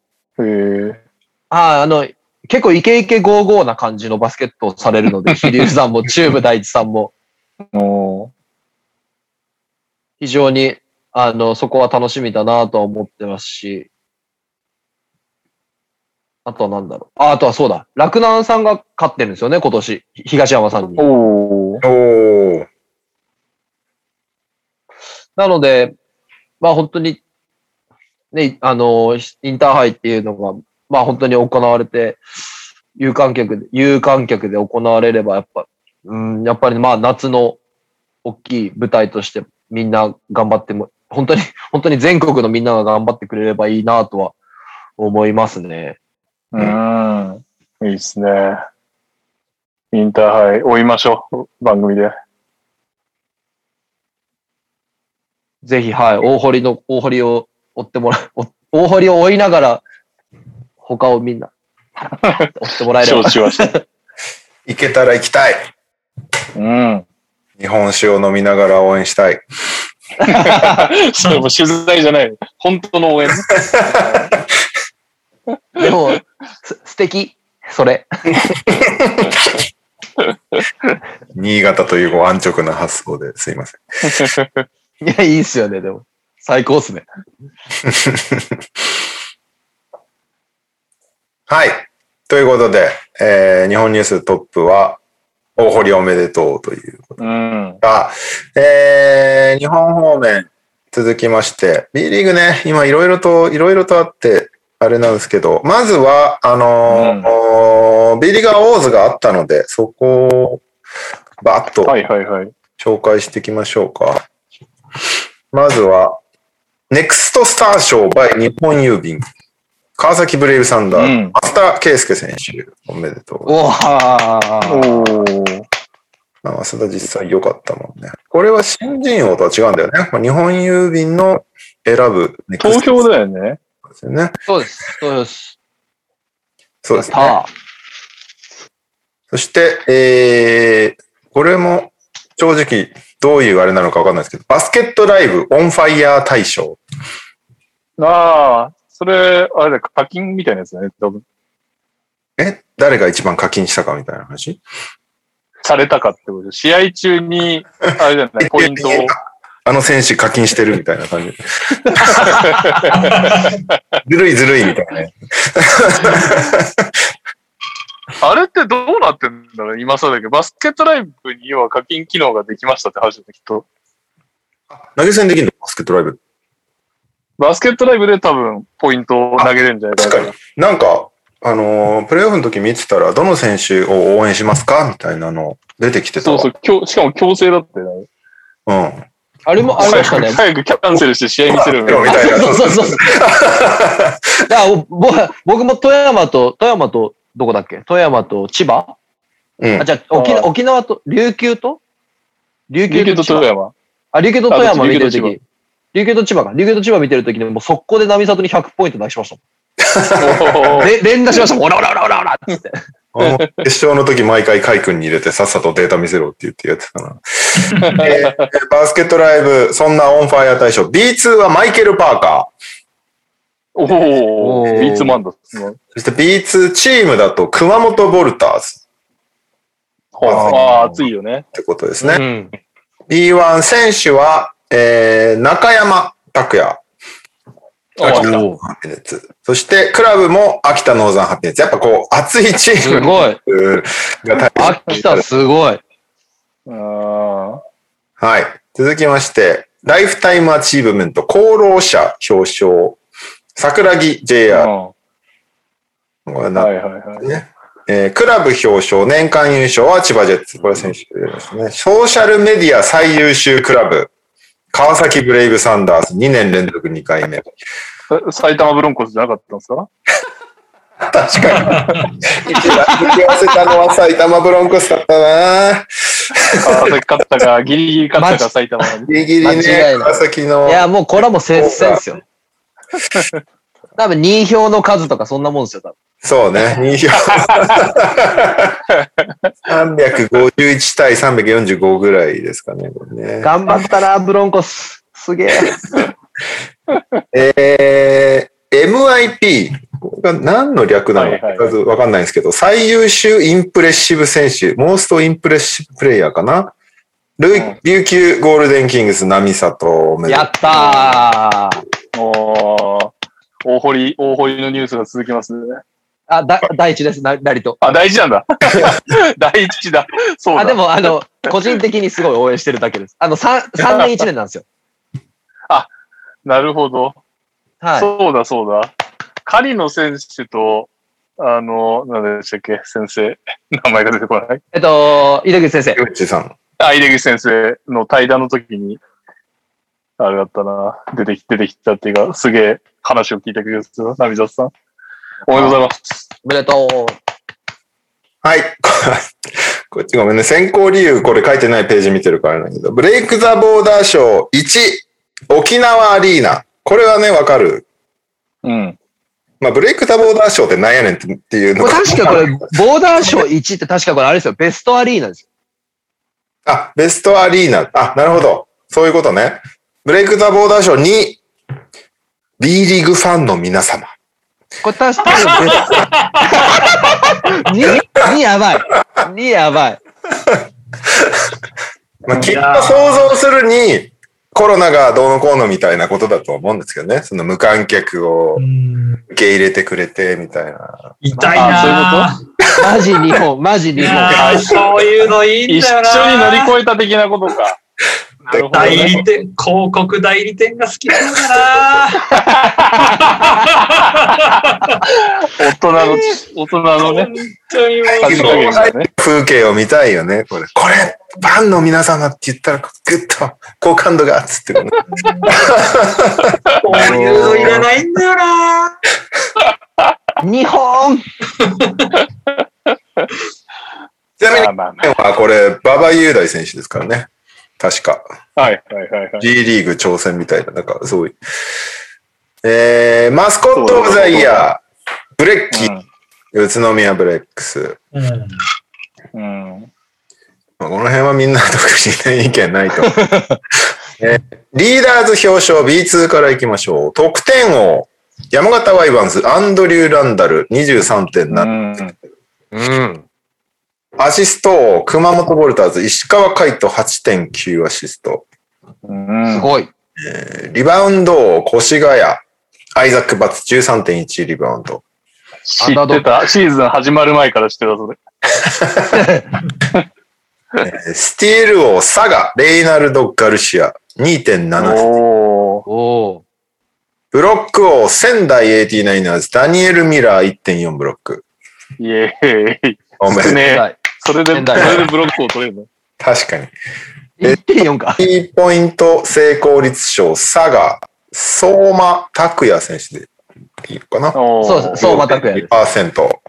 へえ。ああ、あの、結構イケイケゴーゴーな感じのバスケットをされるので、飛竜さんもチューブ第一さんもおー非常に、あの、そこは楽しみだなとは思ってますし、あとはなんだろう。あ、あとはそうだ。洛南さんが勝ってるんですよね、今年。東山さんに。おーおー。なので、まあ本当に、ね、あの、インターハイっていうのが、まあ本当に行われて、有観客で、有観客で行われれば、やっぱ、うん、やっぱりまあ夏の大きい舞台としてみんな頑張っても、本当に、本当に全国のみんなが頑張ってくれればいいなとは思いますね。うん。いいっすね。インターハイ追いましょう。番組で。ぜひ、はい、大堀の、大堀を追ってもらう、お大堀を追いながら、他をみんな、追ってもらえれば承。知はした。行けたら行きたい。うん。日本酒を飲みながら応援したい。それも取材じゃない。本当の応援ね。でも、す素敵。それ。新潟というご安直な発想ですいません。いや、いいっすよね、でも。最高っすね。はい。ということで、えー日本ニューストップは、大堀おめでとうということうん。が、えー日本方面続きまして、B リーグね、今いろいろと、いろいろとあって、あれなんですけど、まずは、あのーおー B リーグアウォーズがあったので、そこを、バッとはいはいはい。紹介していきましょうか。まずは、ネクストスター賞 by 日本郵便。川崎ブレイブサンダー、うん増田圭介選手、おめでとう。おはおー。まあ、増田実際良かったもんね。これは新人王とは違うんだよね。まあ、日本郵便の選ぶネク投スト票だよね。ですよね。そうです。そうです。そうですね。たそして、えー、これも正直どういうあれなのかわかんないですけど、バスケットライブオンファイヤー大賞。ああ、それ、あれだ、課金みたいなやつだね。多分、え？誰が一番課金したかみたいな話？されたかってこと。試合中に、あれじゃない、ポイントを。あの選手課金してるみたいな感じ。ずるいずるいみたいなね。あれってどうなってんだろう今更だけど、バスケットライブには課金機能ができましたって話だね、きっと。投げ銭できるの？バスケットライブ。バスケットライブで多分、ポイントを投げれるんじゃないかな確かに。なんか、あのープレイオフの時見てたら、どの選手を応援しますか？みたいなの出てきてたわ。そうそう、強しかも強制だったよね。うん。あれも、ありましたね。早くキャンセルして試合見せる みたいな。みたいな。そうそうそうそう。だからぼ僕も富山と、富山と、どこだっけ？富山と千葉？うんあ、。じゃあ沖縄、沖縄と、琉球と？琉琉球と千葉？富山。あ、琉球と富山あ見てる琉球ととき。琉球と千葉か。琉球と千葉見てるときに、もう速攻で波里に100ポイント出しました連打しましたもん。オラオラオラオラオラって。決勝の時毎回カイ君に入れてさっさとデータ見せろって言ってやってたな。えーバスケットライブ、そんなオンファイア大賞。B2 はマイケル・パーカおおビーツマンだ。そして B2 チームだと熊本ボルターズああ、熱いよね。ってことですね。うん。B1 選手は、えー、中山拓哉。あ秋田ノーザンハピネッツ。そして、クラブも秋田ノーザンハピネッツ。やっぱこう、熱いチームすごい。が大秋田すごい。あはい。続きまして、ライフタイムアチーブメント、功労者表彰、桜木あ。JR。はこれないはいはい。ねえークラブ表彰、年間優勝は千葉ジェッツ。これ選手ですね。ソーシャルメディア最優秀クラブ、川崎ブレイブサンダース、2年連続2回目。え埼玉ブロンコスじゃなかったんですか？確かに。一番抜き合わせたのは埼玉ブロンコスだったな川崎勝ったか、ギリギリ勝ったか、埼玉に。ギリギリ間違ね、いない川崎の。いや、もうこれはもう接戦ですよ。多分2票の数とかそんなもんですよ、多分。そうね、2票。351対345ぐらいですかね、これね。頑張ったな、ブロンコス。すげえ。えー、MIP。これが何の略なのかわかんないんですけど、最優秀インプレッシブ選手、モーストインプレッシブプレイヤーかな？ルイうん琉球ゴールデンキングス波里やったー。おー大堀、大堀のニュースが続きますね。あ、だ、第一です、な、なりと。あ、大事なんだ。第一だ。そうだ。あ、でも、あの、個人的にすごい応援してるだけです。あの、三、三年一年なんですよ。なるほど。はい。そうだ、そうだ。狩野選手と、あの、何でしたっけ、先生。名前が出てこない。えっと、井出口先生。井口さん。あ、井出口先生の対談の時に、あれだったな。出てき、出てきたっていうか、すげえ話を聞いた気がする。ナビザスさん。おめでとうございます。おめでとはい。こっちごめんね。選考理由、これ書いてないページ見てるからなんだけど、ブレイクザボーダー賞1、沖縄アリーナ。これはね、わかる。うん。まあ、ブレイクザボーダー賞ってなんやねんっていうう。これのが。確かこれ、ボーダー賞1って確かこれあれですよ。ベストアリーナですよ。あ、ベストアリーナ。あ、なるほど。そういうことね。ブレイクザボーダー賞2、B リーグファンの皆様。これ確かにベスト。2、2やばい。2やばい。まあ、きっと想像するに、コロナがどうのこうのみたいなことだと思うんですけどね。その無観客をうん受け入れてくれてみたいな。痛いなあマジ日本、マジ日い本。そういうのいいん一緒だよな。に乗り越えた的なことか。なるほど代ね理店、広告代理店が好きなんだな。大人の、大人のね、本当にもう。風景を見たいよね、これ。これ、ファンの皆様って言ったら、ぐっと好感度が、つって、ね。こういうのいらないんだよな。日本 ちなみに、まあまあまあこれ、馬場雄大選手ですからね。確か。あ。はいはいはいはい。G リーグ挑戦みたいな、なんか、そういう。えー、マスコットオブザイヤー、ブレッキー、宇都宮ブレックス。うんうん。うん。まあこの辺はみんな特にね、意見ないと思う。えーリーダーズ表彰 B2 からいきましょう。得点王、山形ワイヴァンズ、アンドリュー・ランダル、23.7。うんうん。アシスト王、熊本ボルターズ、石川海人、8.9アシスト。うん。すごい。えーリバウンド王、越谷、アイザック・バツ、13.1リバウンド。知ってた。シーズン始まる前から知ってた、それ。えースティール王、佐賀、レイナルド・ガルシア、2.7。おー。おー。ブロック王、仙台 89ers、ダニエル・ミラー1.4ブロック。イエーイ。おめでとう。それで、それでブロックを取れるの？確かに。1.4か。キーポイント成功率賞、佐賀、相馬拓也選手でいいのかな？そうです。相馬拓也です。2%。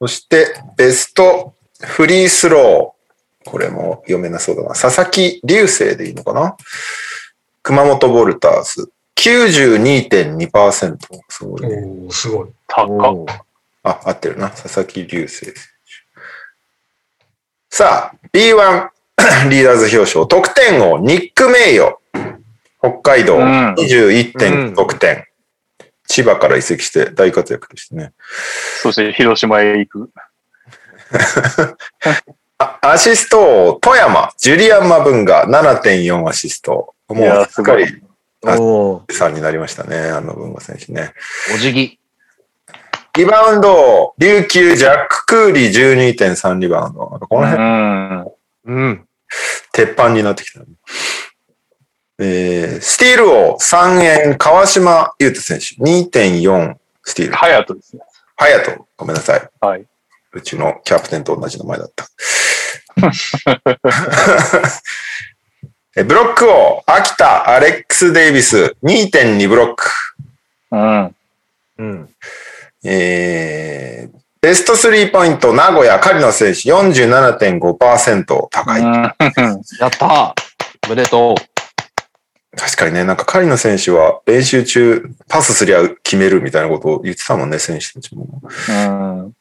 そして、ベストフリースロー。これも読めなそうだな。佐々木隆星でいいのかな？熊本ボルターズ。92.2%。すごいね。おーすごい。高っ。あ、合ってるな。佐々木隆星選手。さあ、B1 リーダーズ表彰。得点王、ニック・メイヨ。北海道、うん21.5得点。千葉から移籍して大活躍でしたね。そして広島へ行く。あアシスト王、富山、ジュリアン・マブンガ、7.4アシスト。もう、すっかり。さんになりましたね、あの文吾選手ね。お辞儀。リバウンド王、琉球、ジャック・クーリー12.3リバウンド。この辺、うん。うん。鉄板になってきたね。えー、スティール王、3円、川島優斗選手、2.4スティール。ハヤトですね。隼人、ごめんなさい。はい。うちのキャプテンと同じ名前だった。えブロック王、秋田、アレックス・デイビス、2.2ブロック。うん。うん。えー、ベストスリーポイント、名古屋、狩野選手、47.5%高い。うん やったー。おめでとう。確かにね、なんか狩野選手は練習中、パスすりゃ決めるみたいなことを言ってたもんね、選手たちも。うん。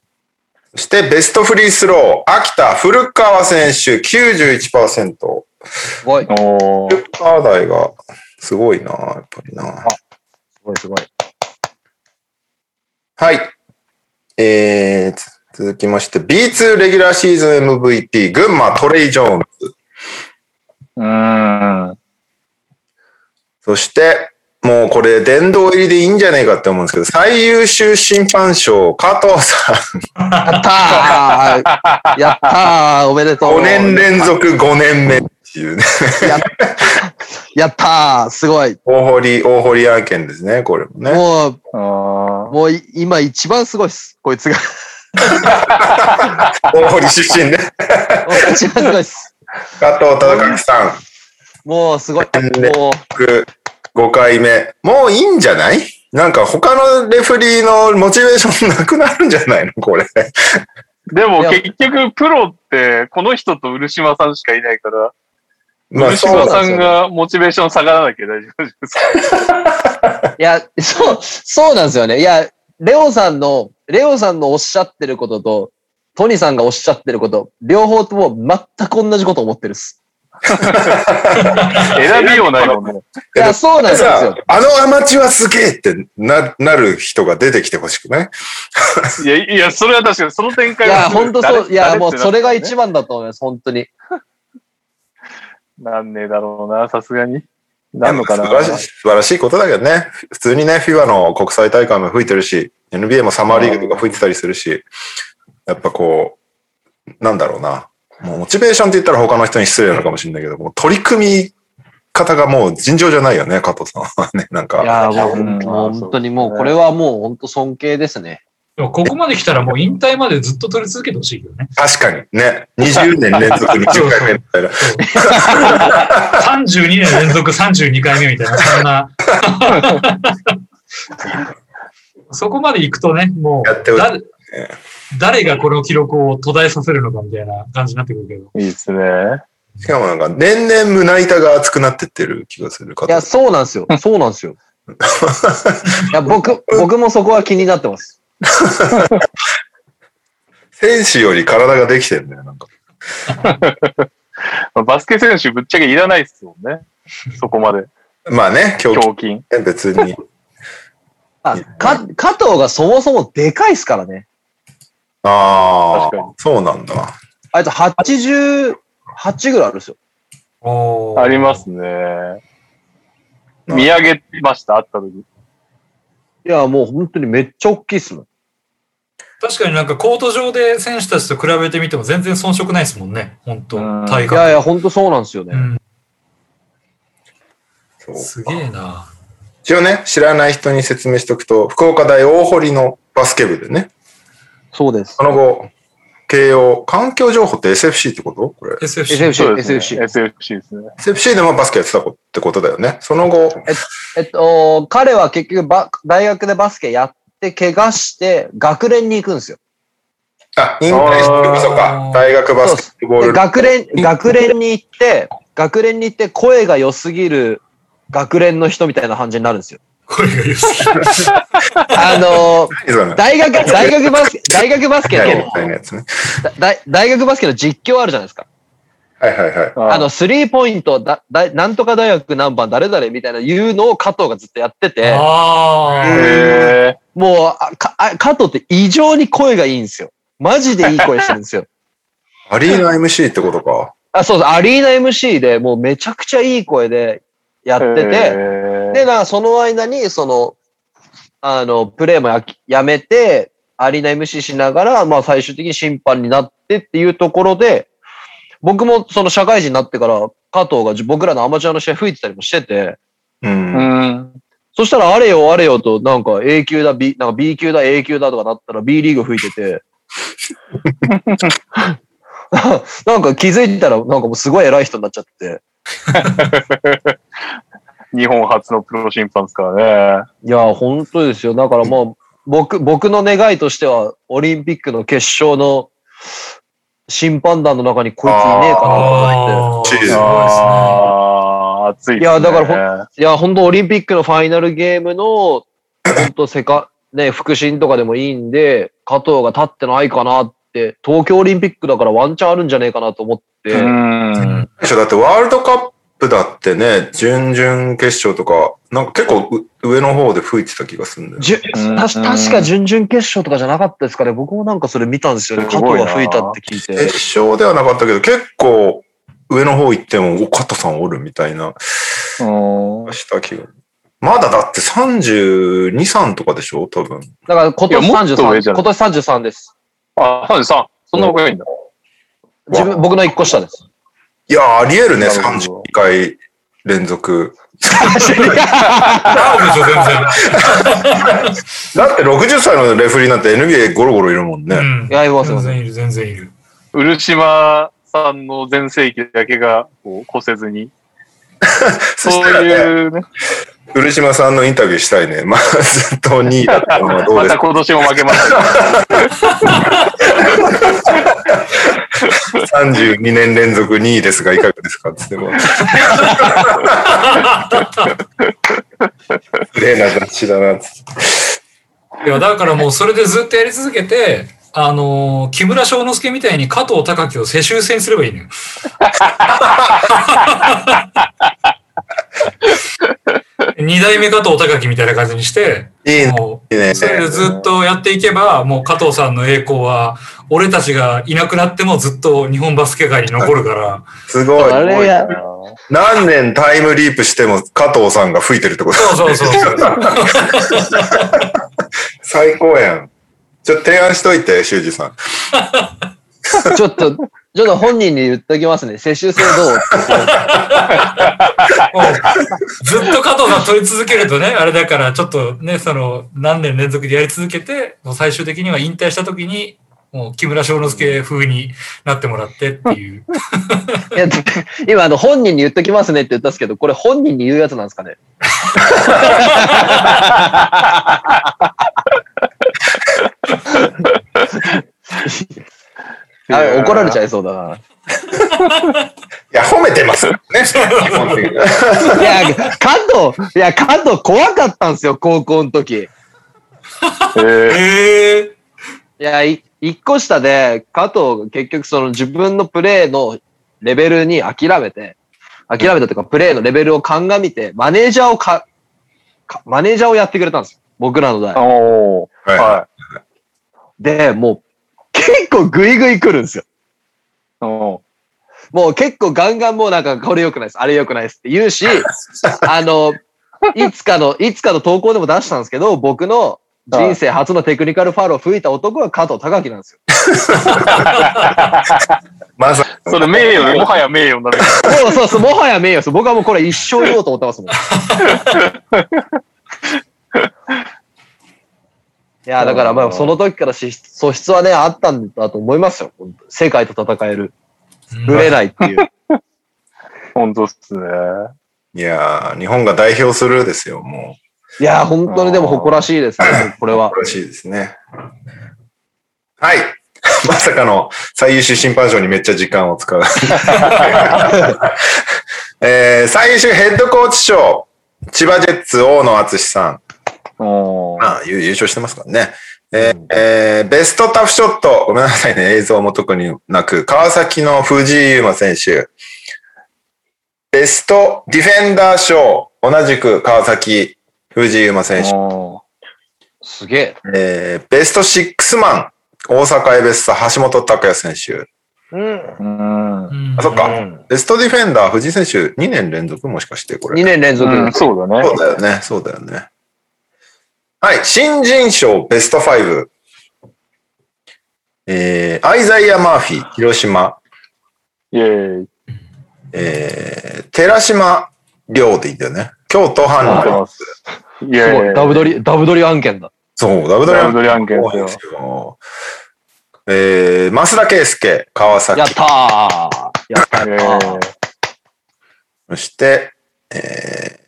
そして、ベストフリースロー、秋田、古川選手、91%。すごい。古川台が、すごいな、やっぱりな。ごい、すごい。はい。えー、つ続きまして、B2 レギュラーシーズン MVP、群馬トレイ・ジョーンズ。うん。そして、もうこれ殿堂入りでいいんじゃないかって思うんですけど、最優秀審判賞、加藤さん。やったーやったーおめでとう5年連続5年目っていうね。ややったーすごい。大堀、大堀案件ですね、これもね。もう、あもうい今一番すごいっす。こいつが。大堀出身ね。一番すごいっす。加藤忠明さん。もうすごい。ねもう、5回目。もういいんじゃない？なんか他のレフリーのモチベーションなくなるんじゃないの？これ。ーでも結局、プロって、この人と漆島さんしかいないから、まあ漆島さんがモチベーション下がらなきゃ大丈夫です。いや、そう、そうなんですよね。いや、レオさんの、レオさんのおっしゃってることと、トニさんがおっしゃってること、両方とも全く同じこと思ってるっす。選びようないもんね。いや、そうなんですよさ。あのアマチュアすげえってな、なる人が出てきてほしくない？いや、いや、それは確かに、その展開いや、本当そう。誰いや、もうそれが一番だと思います、本当に。なんねえだろうな、さすがに。なんのかな。素晴らしい素晴らしいことだけどね。普通にね、FIBA の国際大会も吹いてるし、NBA もサマーリーグとか吹いてたりするし、やっぱこう、なんだろうな。もうモチベーションって言ったら他の人に失礼なのかもしれないけど、もう取り組み方がもう尋常じゃないよね、加藤さんはね。なんか。いや、もう本当にもう、これはもう本当尊敬ですね。ここまで来たらもう引退までずっと取り続けてほしいけどね。確かにね。20年連続20回目みたいな。32年連続32回目みたいな、そんな。そこまで行くとね、もう誰、誰がこの記録を途絶えさせるのかみたいな感じになってくるけど。いいですね。しかもなんか、年々胸板が熱くなってってる気がする。加いや、そうなんですよ。そうなんですよ。いや、僕、僕もそこは気になってます。選手より体ができてるんだよ、なんか。まあバスケ選手ぶっちゃけいらないっすもんね。そこまで。まあね、今日胸筋。別に。あ、か、加藤がそもそもでかいっすからね。ああ、そうなんだ。あいつ88ぐらいあるんですよ。おーありますね。見上げました、会った時。いや、もう本当にめっちゃ大きいっすもん。確かになんかコート上で選手たちと比べてみても全然遜色ないですもんね。本当うん体格。いやいや、本当そうなんですよね。うんすげえな。一応ね、知らない人に説明しておくと、福岡大大堀のバスケ部でね、そうですそ。の後、慶応、環境情報って SFC ってこと？これ。SFC。SFC そうですね SFC SFC ですね。SFC でもバスケやってたってことだよね。その後、えっと、彼は結局バ、大学でバスケやって、怪我して、学連に行くんですよ。あ、引退してる、そうか。大学バスケットボーでル。学連、学連に行って、学連に行って声が良すぎる学連の人みたいな感じになるんですよ。声が良すぎあの、何それ大学、大学バスケ、大学バスケはいの、大大学バスケの実況あるじゃないですか。はいはいはい。あの、スリーポイント、だ、だ、なんとか大学何番誰々みたいな言うのを加藤がずっとやってて、ああ。へもう、あかあ加藤って異常に声がいいんですよ。マジでいい声してるんですよ。アリーナ MC ってことか。あ、そうそう、アリーナ MC でもうめちゃくちゃいい声でやってて、てで、なその間に、その、あの、プレーもやきやめて、アリーナ MC しながら、まあ最終的に審判になってっていうところで、僕もその社会人になってから、加藤が僕らのアマチュアの試合吹いてたりもしてて、う。うんん。そしたらあれよあれよと、なんか A 級だ、B、なんか B 級だ、A 級だとかなったら B リーグ吹いてて、なんか気づいたら、なんかもうすごい偉い人になっちゃって。日本初のプロ審判ですからね。いや、本当ですよ。だからもう、僕、僕の願いとしては、オリンピックの決勝の審判団の中にこいついねえかなと思って。チーズすごいですね。いですね。いやだからいや、本当オリンピックのファイナルゲームの、本当セカ、ね、腹心とかでもいいんで、加藤が立ってないかなって、東京オリンピックだからワンチャンあるんじゃねえかなと思って、うん。だってワールドカップだってね、準々決勝とか、なんか結構う上の方で吹いてた気がするんだよ。じゅうんたし確か準々決勝とかじゃなかったですかね。僕もなんかそれ見たんですよね。加藤が吹いたって聞いて。決勝ではなかったけど、結構上の方行っても、お、加藤さんおるみたいな、うんした気が。まだだって32、3とかでしょ？多分。だから今年いやもっと上33、じゃない？今年33です。あ、33。そんな若いんだ。自分、僕の一個下です。いや、あり得るね、なるほど32回連続。あるで？しょ、全然。だって60歳のレフェリーなんて NBA ゴロゴロいるもんね。うんいやいますいます全然いる、全然いる。漆島さんの全盛期だけがこう越せずに。そういうね。古島さんのインタビューしたいね。まあ、ずっと2位だったのはどうまですか？た今年も負けましたけど。32年連続2位ですが、いかがですか？つっても。綺麗な雑誌だな、つって。いや、だからもうそれでずっとやり続けて、あのー木村翔之介みたいに加藤隆樹を世襲制にすればいいのよ。二代目加藤隆樹みたいな感じにして、いいね。もいいうね。それでずっとやっていけば、もう加藤さんの栄光は、俺たちがいなくなってもずっと日本バスケ界に残るから、すごい。あれや、何年タイムリープしても加藤さんが吹いてるってこと？そうそうそう。最高やん。ちょっと提案しといて、修二さん。ちょっと、ちょっと本人に言っときますね。接種制どうずっと加藤さん取り続けるとね、あれだから、ちょっとね、その、何年連続でやり続けて、もう最終的には引退した時に、もう木村翔之介風になってもらってっていう。いや今、あの、本人に言っときますねって言ったんですけど、これ本人に言うやつなんですかね？あ怒られちゃいそうだな。いや、褒めてますね。基本的にいや、加藤、いや、加藤怖かったんですよ、高校の時。えーええいや、い一個下で、加藤が結局その自分のプレーのレベルに諦めて、諦めたというか、プレーのレベルを鑑みて、マネージャーをか、かマネージャーをやってくれたんですよ。僕らの代。おーはいはで、もう、結構グイグイ来るんですよ。もう結構ガンガンもうなんか、これ良くないです、あれ良くないですって言うし、あの、いつかの、いつかの投稿でも出したんですけど、僕の人生初のテクニカルファウルを吹いた男が加藤隆樹なんですよ。まさそれ名誉で、もはや名誉になる。そうそうそう、もはや名誉です。僕はもうこれ一生言おうと思ってますもん。いや、だからまあ、その時からし素質はね、あったんだと思いますよ。世界と戦える。ぶれないっていう。本当っすね。いやー、日本が代表するですよ、もいや、本当にでも誇らしいですね、これはう。。らしいですね。はい。まさかの最優秀審判賞にめっちゃ時間を使う。えー最優秀ヘッドコーチ賞、千葉ジェッツ大野敦さん。まあ、優優勝してますからね。えーえーベストタフショット、ごめんなさいね、映像も特になく、川崎の藤井優馬選手。ベストディフェンダー賞、同じく川崎藤井優馬選手。おすげえ。えーベストシックスマン、大阪エベッサ橋本拓也選手。うん。あ、そっか。うんベストディフェンダー、藤井選手2年連続もしかしてこれ。2年連続。うん、そうだねそう。だよね、そうだよね。はい、新人賞ベスト5。えー、アイザイア・マーフィー、広島。イェーイ。えー、寺島亮でいいんだよね。京都ハンナ待ってます。イ。ェーイ。ダブドリ、ダブドリ案件だ。そう、ダブドリ案件ですよ。すよ。えー、増田圭介、川崎や。ったーやったそして、え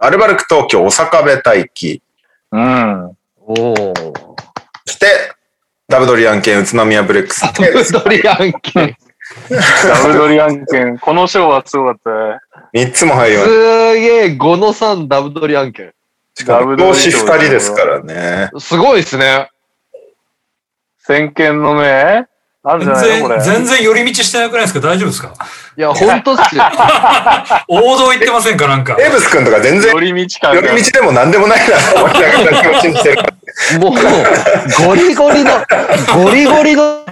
ー、アルバルク東京、大阪部大輝。うん。おー。そして、ダブドリ案件、宇都宮ブレックス。ダブドリ案件。ダブドリ案件。この賞はすごかったね。3つも入りすましげえ、5の3ダブドリ案件。た。しかも、同士2人ですからね。すごいですね。先見の目あるんじゃ全ないのこれ。然、全然寄り道してなくないですか？大丈夫ですか？いや、ほんとっすよ。王道行ってませんか？なんか。エブス君とか全然、寄り道感寄がり道でも何でもないなと思いながら気持ちにしてる。もう、ゴリゴリの、ゴリゴリの、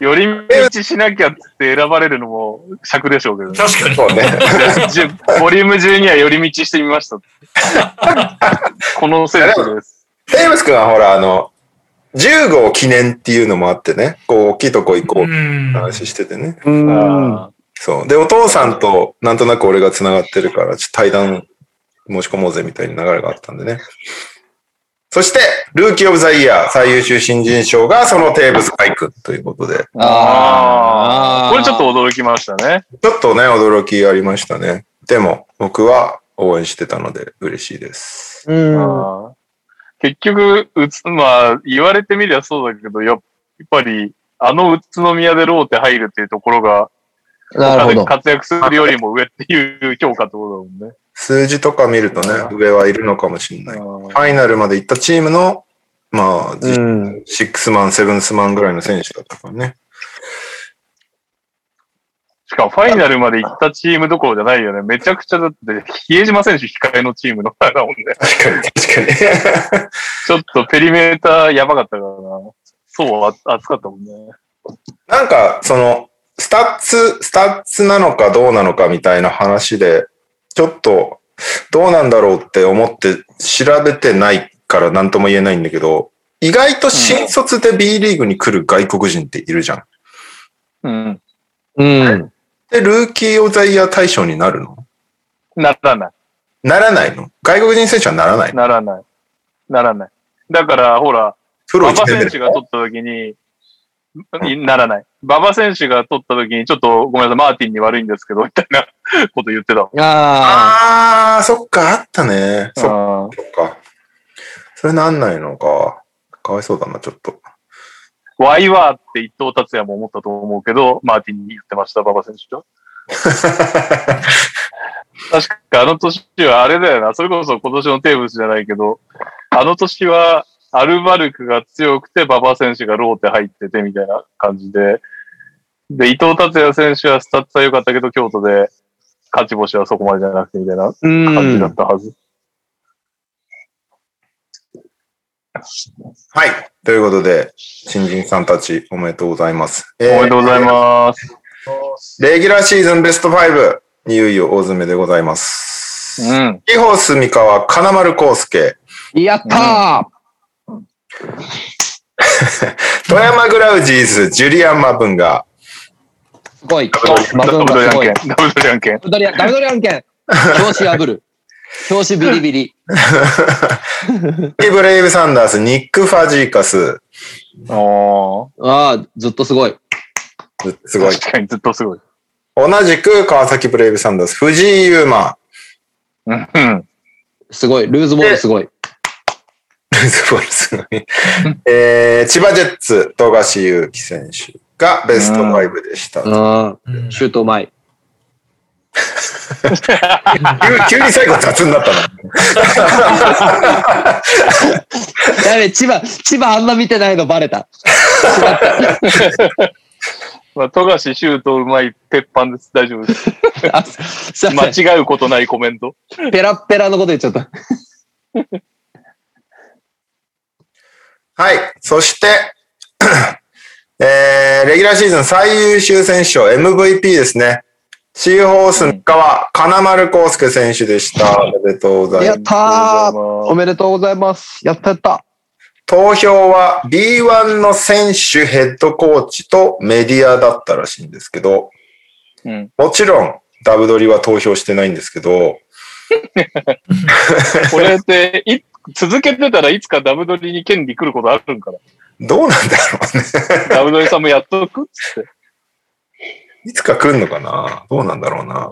寄り道しなきゃって選ばれるのも尺でしょうけどね。確かに。そうね。ボリューム12は寄り道してみました。このセンスです。エブス君はほら、あの、10号記念っていうのもあってね、こう、大きいとこ行こうってうん。話しててね。うん。あそう。で、お父さんとなんとなく俺が繋がってるから、ちょっと対談申し込もうぜみたいな流れがあったんでね。そして、ルーキーオブザイヤー最優秀新人賞がそのテーブス海君ということで、あー。これちょっと驚きましたね。ちょっとね、驚きありましたね。でも、僕は応援してたので嬉しいです。うん。結局、うつ、まあ、言われてみりゃそうだけど、やっぱり、あの宇都宮でローテ入るっていうところが、なるほど。活躍するよりも上っていう評価ってことだもんね。数字とか見るとね、上はいるのかもしれない。ファイナルまで行ったチームの、まあ、うん。シックスマン、セブンスマンぐらいの選手だったからね。しかもファイナルまで行ったチームどころじゃないよね。めちゃくちゃだって、比江島選手控えのチームのだもんね。確かに、確かに。ちょっとペリメーターやばかったからな。そう、あ熱かったもんね。なんか、その、スタッツ、スタッツなのかどうなのかみたいな話で、ちょっと、どうなんだろうって思って調べてないから何とも言えないんだけど、意外と新卒で B リーグに来る外国人っているじゃん。うん。うん。で、ルーキー・オブ・ザ・イヤー対象になるの？ならない。ならないの？外国人選手はならないの？ならない。ならない。だから、ほら、プロ1馬場選手が取った時に、いならない。馬場選手が取った時に、ちょっとごめんなさい、マーティンに悪いんですけど、みたいな こと言ってたもん。ああー、そっか、あったね。そっあか。それなんないのか。かわいそうだな、ちょっと。ワイワーって一等達也も思ったと思うけど、マーティンに言ってました、馬場選手は。確かあの年はあれだよな、それこそ今年のテーブスじゃないけど、あの年はアルバルクが強くて馬場選手がローテ入っててみたいな感じで、で、伊藤達哉選手はスタッツは良かったけど、京都で勝ち星はそこまでじゃなくてみたいな感じだっん。たはず。はい。ということで、新人さんたちおめでとうございます。えーおめでとうございます。レギュラーシーズンベスト5、いよいよ大詰めでございます。うん。キホス三河、金丸康介。やったー富山グラウジーズ、ジュリアン・マブンガ。すごい。ダマブンブルがすごい案件。。ダブドリアン、ダブドリ案件。表紙破る。表紙ビリビリ。ブレイブ・サンダース、ニック・ファジーカス。あああ、ずっとすごい。あ。すごい。確かにずっとすごい。同じく川崎ブレイブ・サンダース、藤井優馬。うんうん。すごい。ルーズボールすごい。すごい、すごい。えー、千葉ジェッツ、富樫勇樹選手がベスト5でした。シュートうまい。急に最後雑になったな。やべ、千葉、千葉あんま見てないのバレた。まあ、富樫シュートうまい鉄板です。大丈夫です。間違うことないコメント。ペラッペラのこと言っちゃった。はい。そして、えー、レギュラーシーズン最優秀選手賞 MVP ですね。シーホース三河、金丸康介選手でした。おめでとうございます。やったーおめでとうございます。やったやった。投票は B1 の選手、ヘッドコーチとメディアだったらしいんですけど、うん。もちろんダブドリは投票してないんですけど、これって、い、続けてたらいつかダブドリに権利来ることあるんかな？どうなんだろうね。ダブドリさんもやっとくっつって。いつか来るのかな？どうなんだろうな。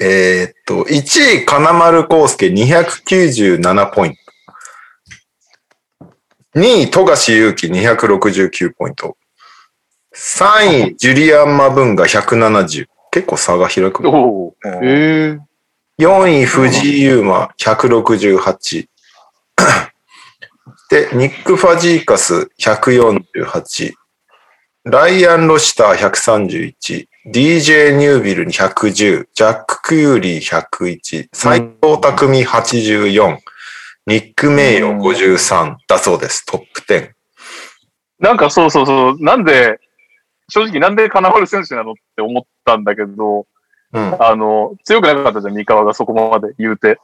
えーっと、1位、金丸康介297ポイント。2位、富樫勇樹269ポイント。3位、ジュリアン・マブンガ170。結構差が開く。おお。え4位、藤井優馬168。で、ニック・ファジーカス148。ライアン・ロシター131。DJ ニュービルに110。ジャック・クユーリー101。斎藤匠84。ニック・メイヨ53だそうです。トップ10。なんかそうそうそう。なんで、正直なんで金丸選手なのって思ったんだけど、うん。あの、強くなかったじゃん、三河がそこまで言うて。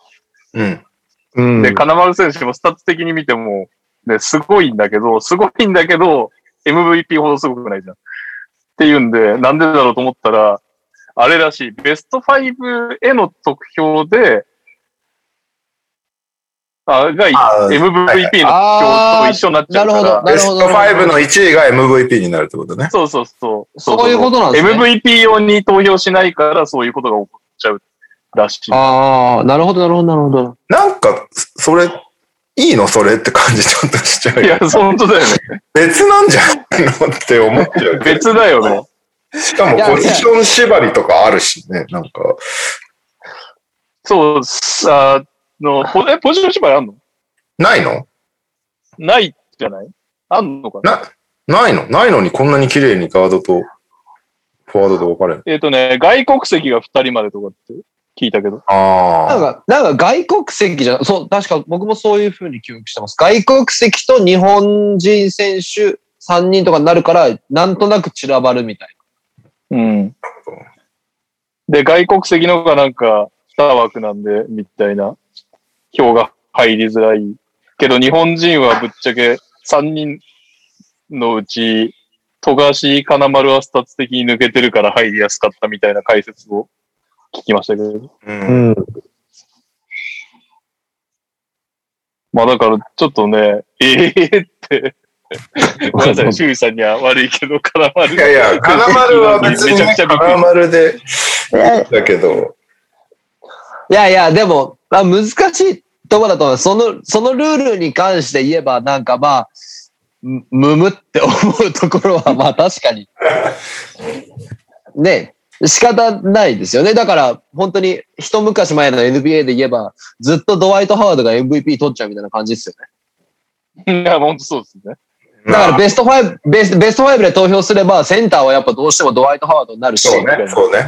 うん。うん。で、金丸選手もスタッツ的に見ても、ね、すごいんだけど、すごいんだけど、MVP ほどすごくないじゃん。っていうんで、なんでだろうと思ったら、あれらしい、ベスト5への得票で、あ、が、MVP の得票と一緒になっちゃうから。なるほどなベスト5の1位が MVP になるってことね。そうそうそう。そういうことなんですね MVP 用に投票しないから、そういうことが起こっちゃうらしい。ああ、なるほど、なるほど、なるほど。なんか、それ、いいのそれって感じちょっとしちゃうよいや、本当だよね。別なんじゃないのって思っちゃうけど。別だよね。しかもポジション縛りとかあるしね、なんか。そう、あの、ポえ、ポジション縛りあんの？ないの？ないじゃない？あんのかな？な、ないの？ないのにこんなに綺麗にガードとフォワードで分かれる。えっ、とね、外国籍が2人までとかって聞いたけど。ああ。なんか、なんか外国籍じゃ、そう、確か僕もそういうふうに記憶してます。外国籍と日本人選手3人とかになるから、なんとなく散らばるみたいうん。で、外国籍の方がなんか2枠なんで、みたいな票が入りづらい。けど日本人はぶっちゃけ3人のうち、富樫金丸はスタッツ的に抜けてるから入りやすかったみたいな解説を聞きましたけど。う。な。うんん。まあだからちょっとね、ええって、ごめんなさい、周囲さんには悪いけど、金丸。いやいや、金丸は別にねめちゃくちゃで、だけど、いやいや、でも、まあ、難しいところだと思います。その、そのルールに関して言えば、なんかまあ、むむむって思うところは、まあ確かに。ね、仕方ないですよね。だから、本当に一昔前の NBA で言えば、ずっとドワイト・ハワードが MVP 取っちゃうみたいな感じですよね。いや、本当そうですね。だからまあベスト5、ベストベスト5で投票すれば、センターはやっぱどうしてもドワイト・ハワードになるし、そうね、そうね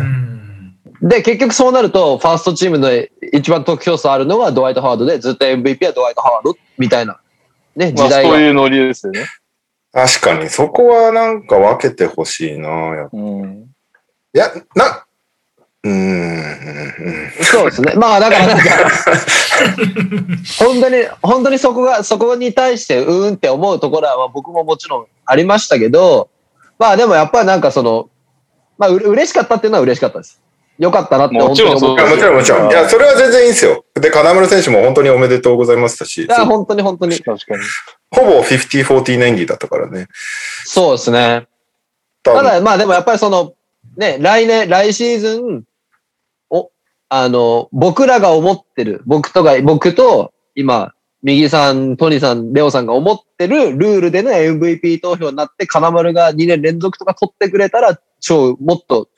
う。ん。で、結局そうなると、ファーストチームの一番得票数あるのがドワイト・ハワードで、ずっと MVP はドワイト・ハワードみたいな、ね、まあ時代が。そういうノリですよね。確かに、そこはなんか分けてほしいなやっぱうん。いや、な、うーん。そうですね。まあだからなんか、本当に、本当にそこが、そこに対してうーんって思うところはまあ僕ももちろんありましたけど、まあでもやっぱりなんかその、まあうれ嬉しかったっていうのは嬉しかったです。よかったなってもちろんもちろんもちろん。いや、それは全然いいんですよ。で、金村選手も本当におめでとうございましたし、いや、本当に本当に。確かに。ほぼ50-40年儀だったからね。そうですね。ただ、まあでもやっぱりその、ね、来年、来シーズン、お、あの、僕らが思ってる、僕とか、僕と、今、右さん、トニーさん、レオさんが思ってるルールでの MVP 投票になって、金丸が2年連続とか取ってくれたら、超、もっと、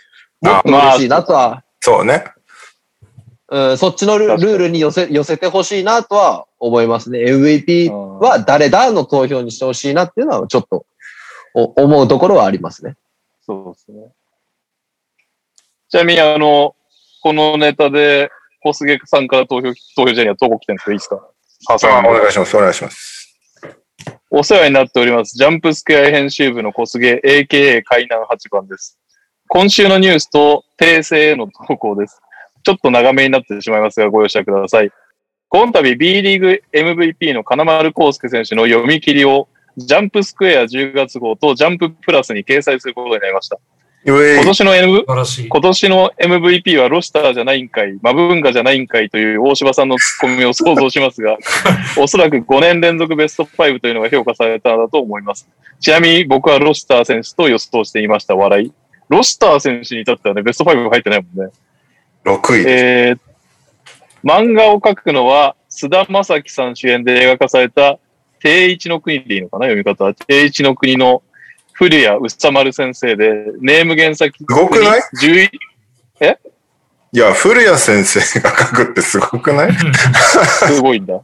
もっと嬉しいなとは、そうね。うん、そっちのルールに寄せ、寄せてほしいなとは思いますね。MVP は誰だの投票にしてほしいなっていうのは、ちょっと、お思うところはありますね。そうですね。ちなみに、あの、このネタで、小菅さんから投票、投票じゃにはどこ来てるんですか？いいですか？挟あんでお願いします。お願いします。お世話になっております。ジャンプスクエア編集部の小菅、AKA 海南8番です。今週のニュースと訂正への投稿です。ちょっと長めになってしまいますが、ご容赦ください。今度 B リーグ MVP の金丸康介選手の読み切りを、ジャンプスクエア10月号とジャンププラスに掲載することになりました。今年の M？今年の MVP はロシターじゃないんかい、マブンガじゃないんかいという大柴さんのツッコミを想像しますが、おそらく5年連続ベスト5というのが評価されたのだと思います。ちなみに僕はロシター選手と予想していました、笑い。ロシター選手に至ってはね、ベスト5入ってないもんね。6位。えー、漫画を描くのは、菅田将暉さん主演で映画化された、定一の国でいいのかな読み方は。定一の国の古谷宇佐丸先生で、ネーム原作。すごくない？11いや、古谷先生が書くってすごくない？すごいんだ。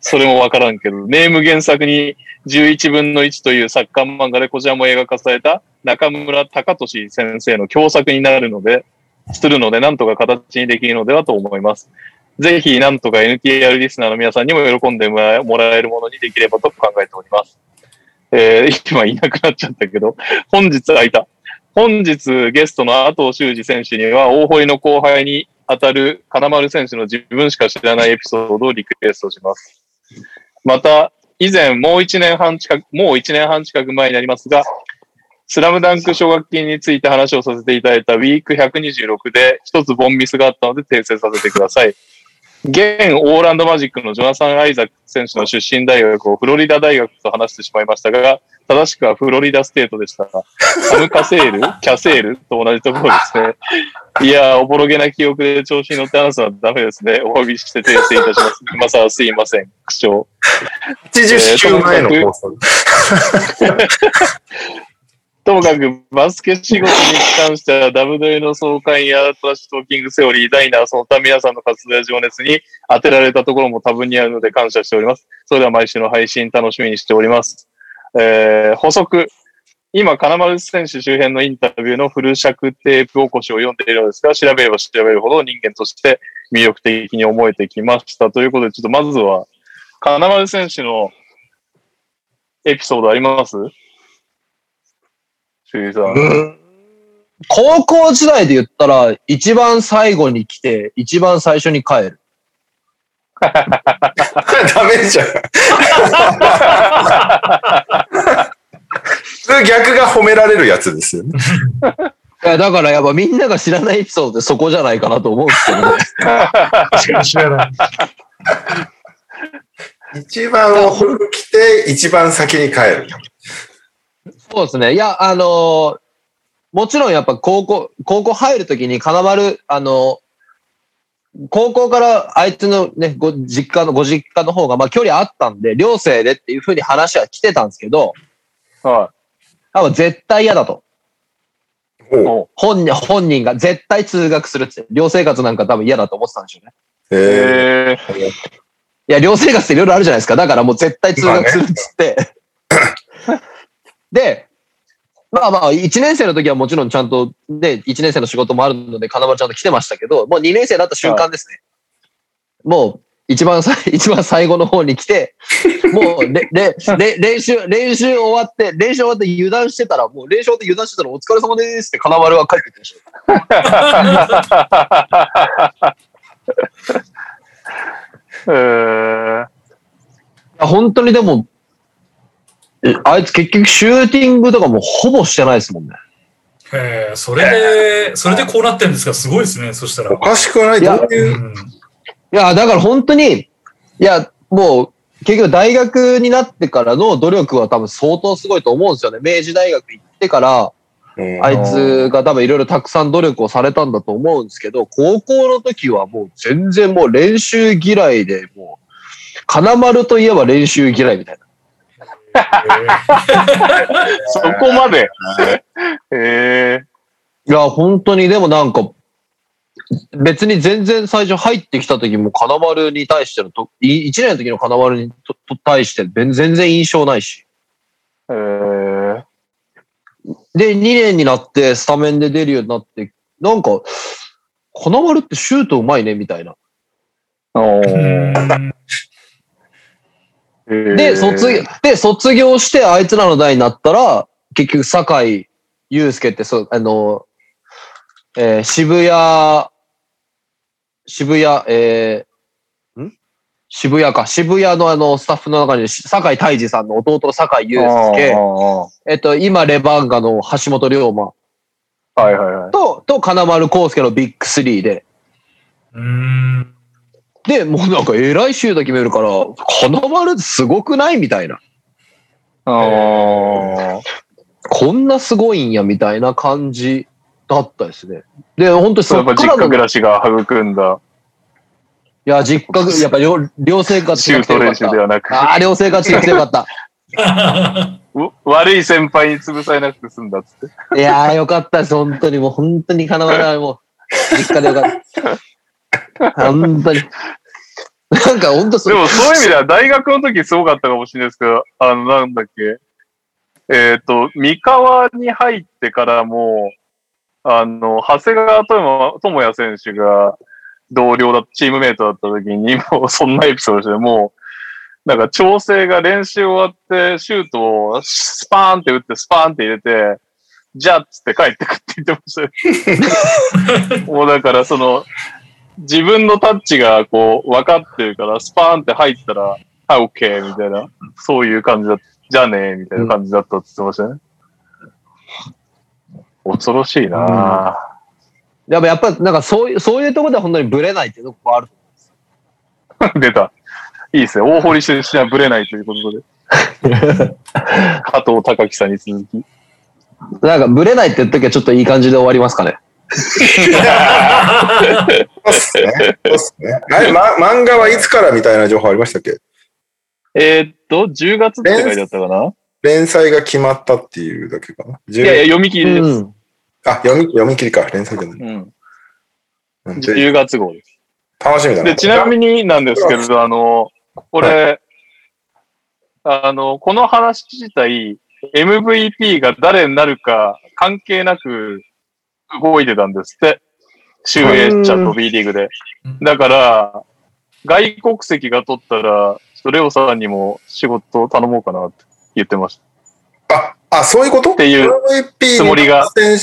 それもわからんけど、ネーム原作に11分の1というサッカー漫画でこちらも映画化された中村隆俊先生の共作になるので、するので、なんとか形にできるのではと思います。ぜひ、なんとか NTR リスナーの皆さんにも喜んでもらえもらえるものにできればと考えております。えー、今いなくなっちゃったけど、本日空いた。本日ゲストの阿藤修二選手には、大堀の後輩に当たる金丸選手の自分しか知らないエピソードをリクエストします。また、以前もう一年半近く、もう一年半近く前になりますが、スラムダンク奨学金について話をさせていただいたウィーク126で一つボンミスがあったので訂正させてください。現オーランドマジックのジョナサン・アイザック選手の出身大学をフロリダ大学と話してしまいましたが、正しくはフロリダステートでした。サムカセールキャセール と同じところですね。いやー、おぼろげな記憶で調子に乗って話すのはダメですね。お詫びして訂正いたします。今さらすいません。苦笑。80週前の放送。ともかく、バスケ仕事に関しては、WW の総会やトラッシュトーキングセオリー、ダイナー、その他皆さんの活動や情熱に当てられたところも多分にあるので感謝しております。それでは毎週の配信楽しみにしております。えー、補足。今、金丸選手周辺のインタビューのフル尺テープ起こしを読んでいるのですが、調べれば調べるほど人間として魅力的に思えてきました。ということで、ちょっとまずは、金丸選手のエピソードあります？修二さん。高校時代で言ったら、一番最後に来て、一番最初に帰る。ダメじゃん。普通逆が褒められるやつですよね。いや、だからやっぱみんなが知らないエピソードってそこじゃないかなと思うんですけどね。確かに知らない。一番遅く来て、一番先に帰る。そうですね。いや、あのーもちろんやっぱ高校、高校入るときに金丸、あのー高校からあいつのね、ご実家の、ご実家の方が、まあ距離あったんで、寮生でっていうふうに話は来てたんですけど、は多分絶対嫌だと。本人、本人が絶対通学するって。寮生活なんか多分嫌だと思ってたんでしょうね。い。ええいや、寮生活っていろいろあるじゃないですか。だからもう絶対通学するっつって。で、まあまあ、1年生の時はもちろんちゃんと、ね、1年生の仕事もあるので、金丸ちゃんと来てましたけど、もう2年生だった瞬間ですね。もう、一番さ、一番最後の方に来て、もう、れ、れ、れ、練習、練習終わって、練習終わって油断してたら、もう練習終わって油断してたらお疲れ様ですって金丸が帰ってきました。えー、本当にでも、えあいつ結局シューティングとかもほぼしてないですもんね。へえ、それで、それでこうなってんですか？すごいですね。そしたら。おかしくないいやどういう、うんいや、だから本当に、いや、もう、結局大学になってからの努力は多分相当すごいと思うんですよね。明治大学行ってから、うんあいつが多分いろいろたくさん努力をされたんだと思うんですけど、高校の時はもう全然もう練習嫌いで、もう、金丸といえば練習嫌いみたいな。そこまで。えいや、本当にでもなんか、別に全然最初入ってきた時も金丸に対してのと、1年の時の金丸にとと対して全全然印象ないし。ー、えー、で、2年になってスタメンで出るようになって、なんか、金丸ってシュートうまいね、みたいな。おうーんえーで、卒業、で、卒業してあいつらの代になったら、結局、酒井祐介って、そう、あの、えー渋谷、渋谷、えーん？渋谷か。渋谷のあの、スタッフの中に、酒井泰治さんの弟の酒井祐介、えっと、今、レバンガの橋本龍馬はいはいはい。と、と、金丸康介のビッグスリーで、うん。で、もうなんか、偉いシュート決めるから、金丸すごくないみたいな。あーこんなすごいんや、みたいな感じだったですね。で、本当にそっからの、い家暮らしが育んだや、実家、やっぱ寮寮生活シュート練習ではなく、ああ、寮生活が強かった。う悪い先輩に潰されなくて済んだっつって。いやー、よかったです。本当に、もう本当に金丸はもう、実家でよかった。本当に。なんか本当そでもそういう意味では大学の時すごかったかもしれないですけど、あの、なんだっけ。えっ、と、三河に入ってからも、あの、長谷川智智也選手が同僚だ、チームメイトだった時に、もうそんなエピソードして、もう、なんか調整が練習終わって、シュートをスパーンって打って、スパーンって入れて、じゃあっつって帰ってくって言ってましたよ。もうだからその、自分のタッチがこう分かってるから、スパーンって入ったら、はい、オッケーみたいな、そういう感じだった。じゃあねみたいな感じだったって言ってましたね。恐ろしいなぁ、やっぱ、やっぱ、なんかそういう、そういうところでは本当にブレないっていうところある。出た。いいですね。大堀出身はブレないということで。加藤隆樹さんに続き。なんか、ブレないって言っときはちょっといい感じで終わりますかね。そうっすね。そうっすね。あれ、ま、漫画はいつからみたいな情報ありましたっけ？えーっと、10月って書いてあったかな？連載が決まったっていうだけかな？いやいや、読み切りです。うん。あ、読み、読み切りか。連載じゃない。うん。うんじゃ10月号です。あ楽しみだな。で、ちなみになんですけれど、あの、これ、あの、この話自体、MVP が誰になるか関係なく動いてたんですって。集英社と B リーグでうん。だから、外国籍が取ったら、レオさんにも仕事を頼もうかなって言ってました。あ、あ、そういうこと？っていうつもりが選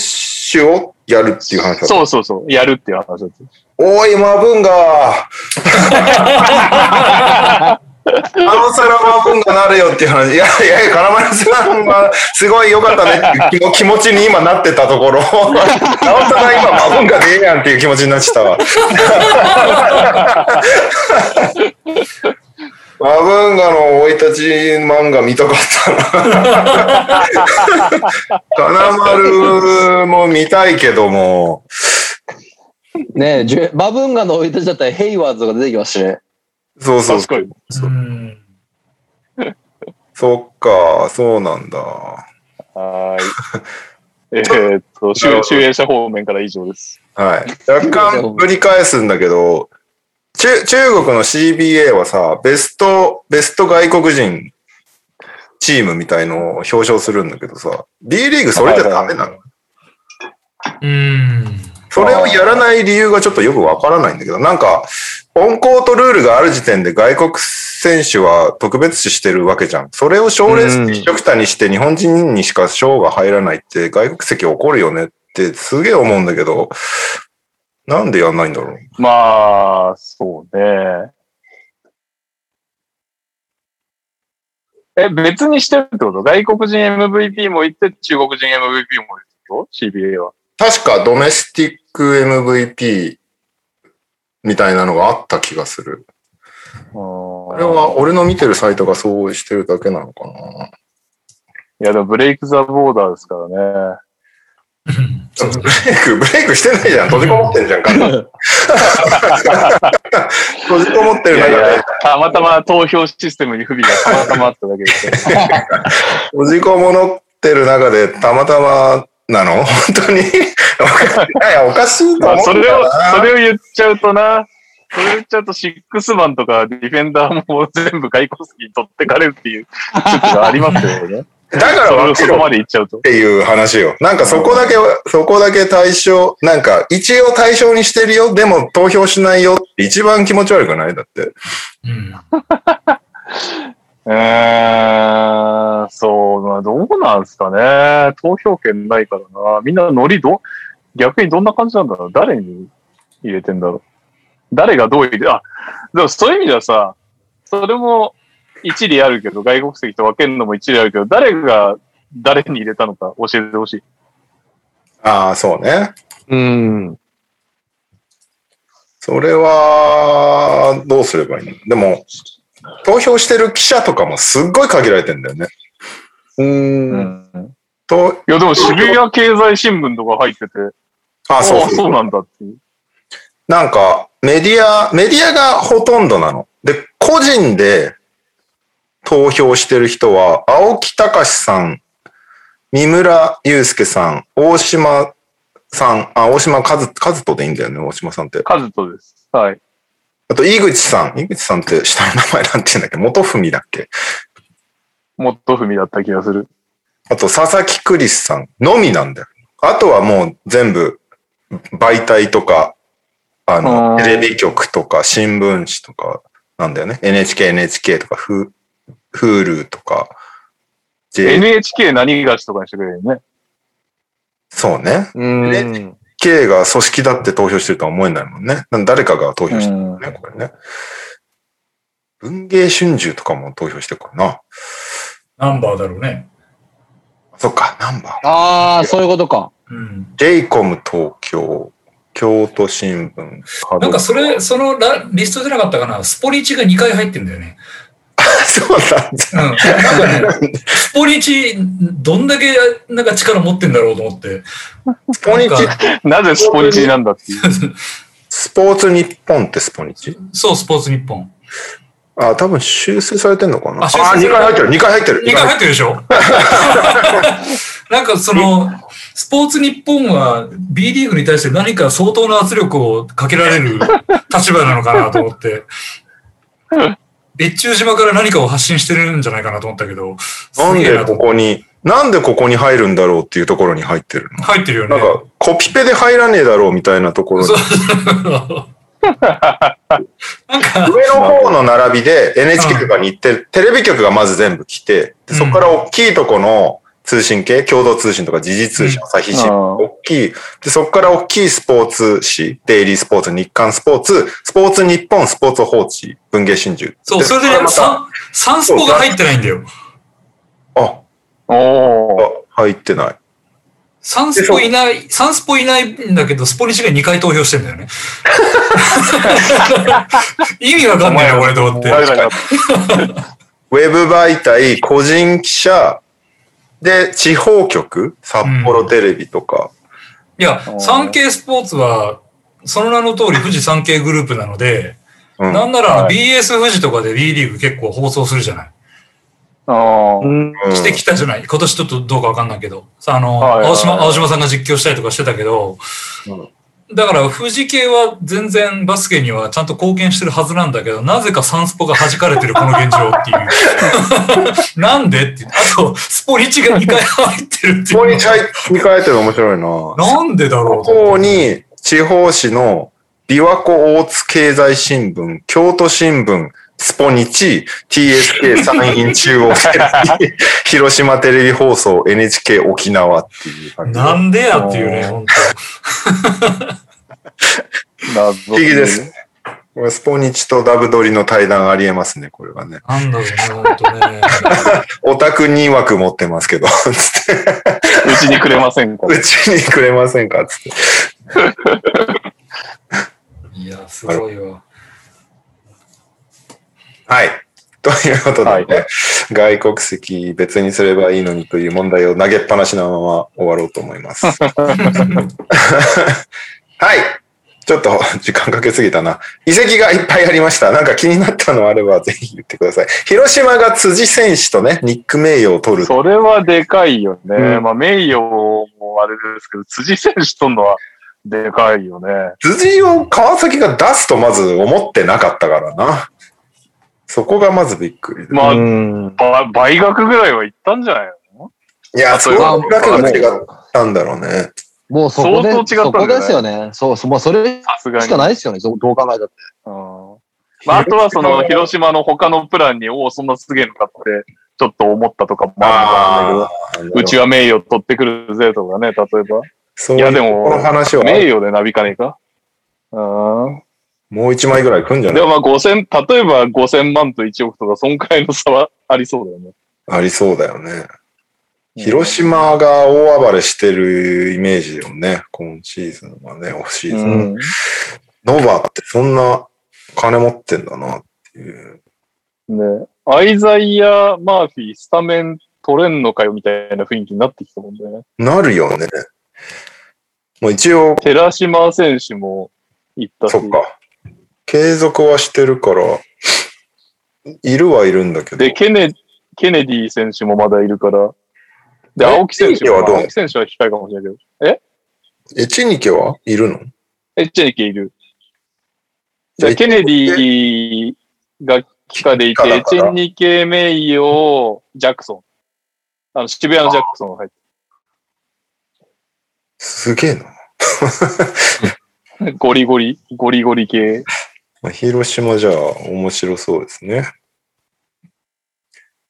手をやるっていう話。そうそうそう、やるっていう話だった。おい、マブンガあ あのさらマブンガなるよっていう話。いやいやいや、金丸さんはすごい良かったねっていう気持ちに今なってたところ、なおさら今マブンガでええやんっていう気持ちになってたわ。マブンガの生い立ち漫画見たかったな。金丸も見たいけども、ねえ、じゅバブンガの生い立ちだったらヘイワーズが出てきましたね。そうそう確かに。うん。そっか、そうなんだ。はーい。えーっと、集集英社方面から以上です。はい。若干ぶり返すんだけど、中、中国の CBA はさ、ベスト、ベスト外国人チームみたいのを表彰するんだけどさ、B リーグそれじゃダメなの、うん。それをやらない理由がちょっとよくわからないんだけど、なんか、オンコートルールがある時点で外国選手は特別視してるわけじゃん。それを賞レース一緒くたにして日本人にしか賞が入らないって外国籍起こるよねってすげえ思うんだけど、なんでやんないんだろう。まあ、そうね。え、別にしてるってこと？外国人 MVP もいて、中国人 MVP もいるってこと ?CBA は。確かドメスティック MVP みたいなのがあった気がする。これは俺の見てるサイトがそうしてるだけなのかな。いや、でもブレイクザボーダーですからね。ブレイク、ブレイクしてないじゃん。閉じこもってんじゃん、閉じこもってる中でいやいや、たまたま投票システムに不備がたまたまあっただけで。閉じこもってる中でたまたまなの？本当に？いや、おかしいとまあ、思そうれを、んだよな。それを言っちゃうとな、それを言っちゃうと、シックスマンとかディフェンダーも全部外国籍に取ってかれるっていう、ちょっとがありますよね。だからそこまで言っちゃうと。ていう話よ。なんかそこだけ、そこだけ対象、なんか一応対象にしてるよ、でも投票しないよって一番気持ち悪くない？だって。うん。えー、そう、まあ、どうなんですかね。投票権ないからな。みんなノリど、逆にどんな感じなんだろう誰に入れてんだろう誰がどう入れ、あ、でもそういう意味ではさ、それも一理あるけど、外国籍と分けるのも一理あるけど、誰が誰に入れたのか教えてほしい。ああ、そうね。うん。それは、どうすればいいの？でも、投票してる記者とかもすっごい限られてんだよね。う。うんん。と、いや、でも渋谷経済新聞とか入ってて、あ、そうあそうなんだっていう。なんか、メディア、メディアがほとんどなの。で、個人で投票してる人は、青木隆さん、三村祐介さん、大島さん、あ、大島和、和人でいいんだよね、大島さんって。カズトです。はい。あと、井口さん。井口さんって下の名前なんて言うんだっけ？元文だっけ？もっと踏みだった気がする。あと、佐々木クリスさんのみなんだよ。あとはもう全部、媒体とか、ああの、ーテレビ局とか、新聞紙とか、なんだよね。NHK、NHK とか、フ、Hulu とか、J、NHK 何がしとかにしてくれるよね。そうね。うん。K が組織だって投票してるとは思えない。もんね。誰かが投票してるもんね、うんこれね。文芸春秋とかも投票してるからな。ナンバーだろうね。そっか、ナンバー。ああ、そうい。うことか。うん。j イコム東京、京都新聞、なんかそれ、そのラリストじゃなかったかな。スポニチが2回入ってんだよね。そうなんだ。うん。なんかね、スポニチ、どんだけなんか力持ってんだろうと思って。スポニチ？なぜスポニチなんだっていう？スポーツ日本ってスポニチ？そう、スポーツ日本。あ、多分修正されてんのかな？あ修正され2回入ってる、2回入ってる。2回入ってるでしょ？なんかその、スポーツ日本は B リーグに対して何か相当な圧力をかけられる立場なのかなと思って。別注島から何かを発信してるんじゃないかなと思ったけど、すなんでこ。こに、なんでここに入るんだろうっていうところに入ってるの？入ってるよね。なんか、コピペで入らねえだろうみたいなところに 上の方の並びで NHK とかに行って、テレビ局がまず全部来て、でそこから大きいとこの通信系、共同通信とか時事通信、うん朝日新聞、うん大きい。で、そこから大きいスポーツ紙、デイリースポーツ、日刊スポーツ、スポーツ日本、スポーツ報知、文芸春秋。そう、それでサン、サンスポが入ってないんだよ。あ。あ入ってない。サンスポいない、サンスポいないんだけど、スポニチが2回投票してんだよね。意味わかんないな、これと思って。ウェブ媒体、個人記者、で、地方局、札幌テレビとか。いや、産経スポーツは、その名の通り富士産経グループなので、うんなんなら BS 富士とかで B リーグ結構放送するじゃない。あーうん。うんしてきたじゃない？今年ちょっとどうかわかんないけど。さあ、あの、はいはいはい青島、青島さんが実況したりとかしてたけど、だから富士系は全然バスケにはちゃんと貢献してるはずなんだけど、なぜかサンスポが弾かれてるこの現状っていう。なんでって。あと、スポニチが2回入ってるっていう。ここに2回入ってるの面白いな。なんでだろうここに、地地方紙の琵琶湖大津経済新聞、京都新聞、スポニチ、TSK 山陰中央テレビ、広島テレビ放送、NHK 沖縄っていう感じで。なんでやっていうね、本 謎不思議です。これスポニチとダブドリの対談ありえますね、これはね。当。なんだろうね、本当ね。オタク2枠持ってますけど、つって、うちにくれませんか？うちにくれませんか？つって。いや、すごいわ。はい。ということで、はい外国籍別にすればいいのにという問題を投げっぱなしのまま終わろうと思います。はい。ちょっと時間かけすぎたな。遺跡がいっぱいありました。なんか気になったのあればぜひ言ってください。広島が辻選手とね、ニック名誉を取る。それはでかいよね。うんまあ、名誉もあれですけど、辻選手とんのはでかいよね。辻を川崎が出すとまず思ってなかったからな。そこがまずびっくりで。まあ、倍額ぐらいはいったんじゃないの？いや、それまあだけが違ったんだろうね。もうそこで、相当違ったんだですよね。そう、そうもうそれさすがに。しかないですよね。どう考えたって。うんまあ、あとはその、広島の他のプランに、おお、そんなすげえのかって、ちょっと思ったとかもあるんだけど、うちは名誉取ってくるぜとかね、例えば。そういやでもこの話は、名誉でなびかねえか？うん。もう一枚ぐらい来んじゃない？でもまあ5000、例えば5000万と1億とか、そんくらいの差はありそうだよね。ありそうだよね。広島が大暴れしてるイメージよね。今シーズンはね、オフシーズン。うん。ノバってそんな金持ってんだなっていう。ねアイザイア・マーフィー、スタメン取れんのかよみたいな雰囲気になってきたもんね。なるよね。もう一応、寺島選手も行ったし。そっか。継続はしてるから、いるはいるんだけど。で、ケネ、ケネディ選手もまだいるから。で、え？青木選手はどう？青木選手は控えかもしれないけど。エチニケは？いるの？エッチェニケいる。じゃケネディが帰化でいて、エチェニケ名誉、ジャクソン。あの、渋谷のジャクソンが入っすげえな。てゴリゴリ、ゴリゴリ系。まあ、広島じゃあ面白そうですね。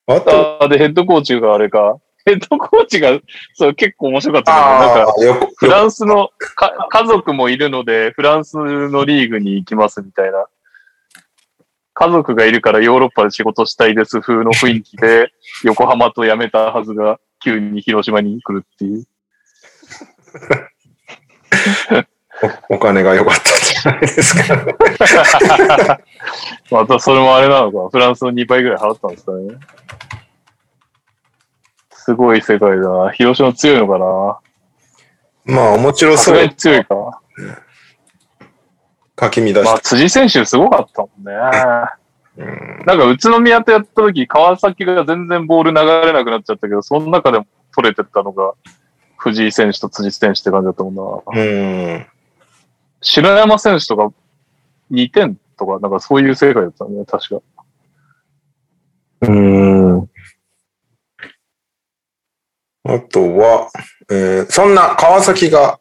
あと、あで、ヘッドコーチがあれか。ヘッドコーチが、そう、結構面白かったけど、なんか、フランスのか家族もいるので、フランスのリーグに行きますみたいな。家族がいるからヨーロッパで仕事したいです風の雰囲気で、横浜と辞めたはずが、急に広島に来るっていう。おお金が良かったんじゃないですか。またそれもあれなのか。フランスの2倍ぐらい払ったんですかね。すごい世界だな。広島強いのかな。まあ面白そうさすがに。強いか。かき乱まあ、し辻選手すごかったもんね。て。うんなんか宇都宮とやった時、川崎が全然ボール流れなくなっちゃったけど、その中でも取れてたのが、藤井選手と辻選手って感じだったもんな。うん。白山選手とか2点とか、なんかそういう世界だったね、確か。うん。あとは、えーそんな川崎が、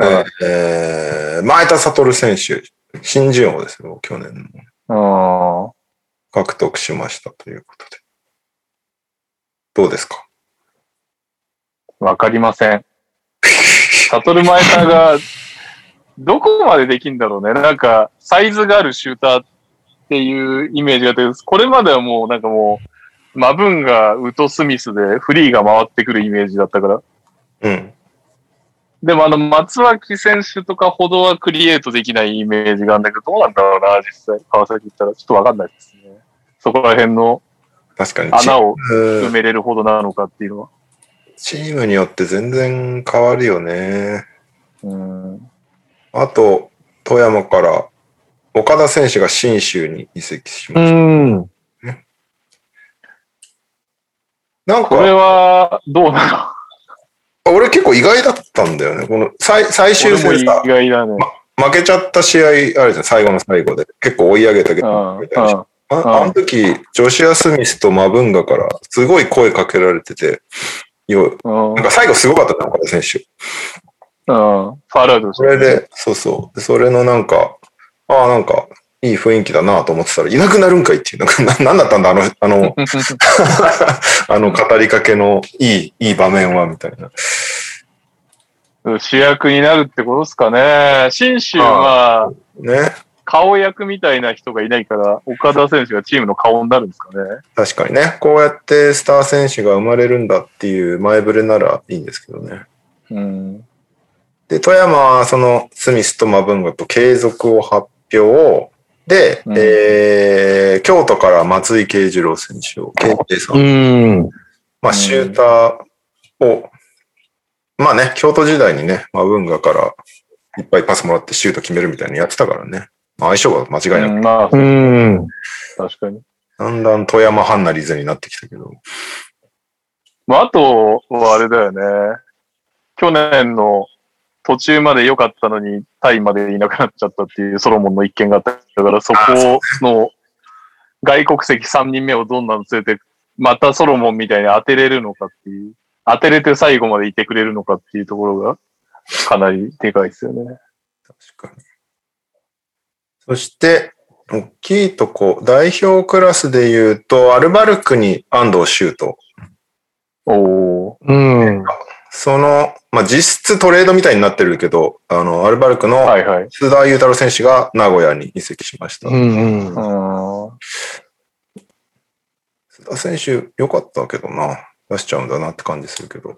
えーえー前田悟選手、新人王ですよ、去年のあ獲得しましたということで。どうですか？あ、わかりません。サトルマエタが、どこまでできんだろうね。なんか、サイズがあるシューターっていうイメージがあって、これまではもうなんかもう、マブンがウト・スミスでフリーが回ってくるイメージだったから。うん。でもあの、松脇選手とかほどはクリエイトできないイメージがあるんだけど、どうなんだろうな、実際。川崎行ったらちょっとわかんないですね。そこら辺の確かに。穴を埋めれるほどなのかっていうのは。チームによって全然変わるよね。うん。あと、富山から、岡田選手が新州に移籍しまうした。ん。なんこれか、は、どうな俺結構意外だったんだよね。この最最の終戦さ、外だね。負けちゃった試合あるじゃん、最後の最後で。結構追い上げたけど、ああの時、ジョシュア・スミスとマブンガからすごい声かけられてて、ようんなんか最後すごかったね、岡田選手。うん。ファールアウトそれで、そうそう。でそれのなんか、ああ、なんか、いい雰囲気だなと思ってたら、いなくなるんかいっていう、なんか、ななんだったんだ、あの、あの、あの語りかけのいい、いい場面は、みたいな。主役になるってことですかね。新州はね。顔役みたいな人がいないから、岡田選手がチームの顔になるんですかね。確かにね。こうやってスター選手が生まれるんだっていう前触れならいいんですけどね。うん。で、富山はそのスミスとマブンガと継続を発表で、うんえー、京都から松井慶次郎選手を、慶平さん。うん。まあ、シューターを、まあね、京都時代にね、マブンガからいっぱいパスもらってシュート決めるみたいにやってたからね。まあ相性が間違いなく、うんまあ、うん。確かに。だんだん富山ハンナリズになってきたけど。まあ、あとはあれだよね。去年の途中まで良かったのに、タイまでいなくなっちゃったっていうソロモンの一件があったから、そこの外国籍3人目をどんなの連れて、またソロモンみたいに当てれるのかっていう、当てれて最後までいてくれるのかっていうところが、かなりでかいですよね。確かに。そして、大きいとこ、代表クラスで言うと、アルバルクに安藤修斗。おー。うん。その、まあ、実質トレードみたいになってるけど、あの、アルバルクの。須田裕太郎選手が名古屋に移籍しました。須田選手良かったけどな。出しちゃうんだなって感じするけど。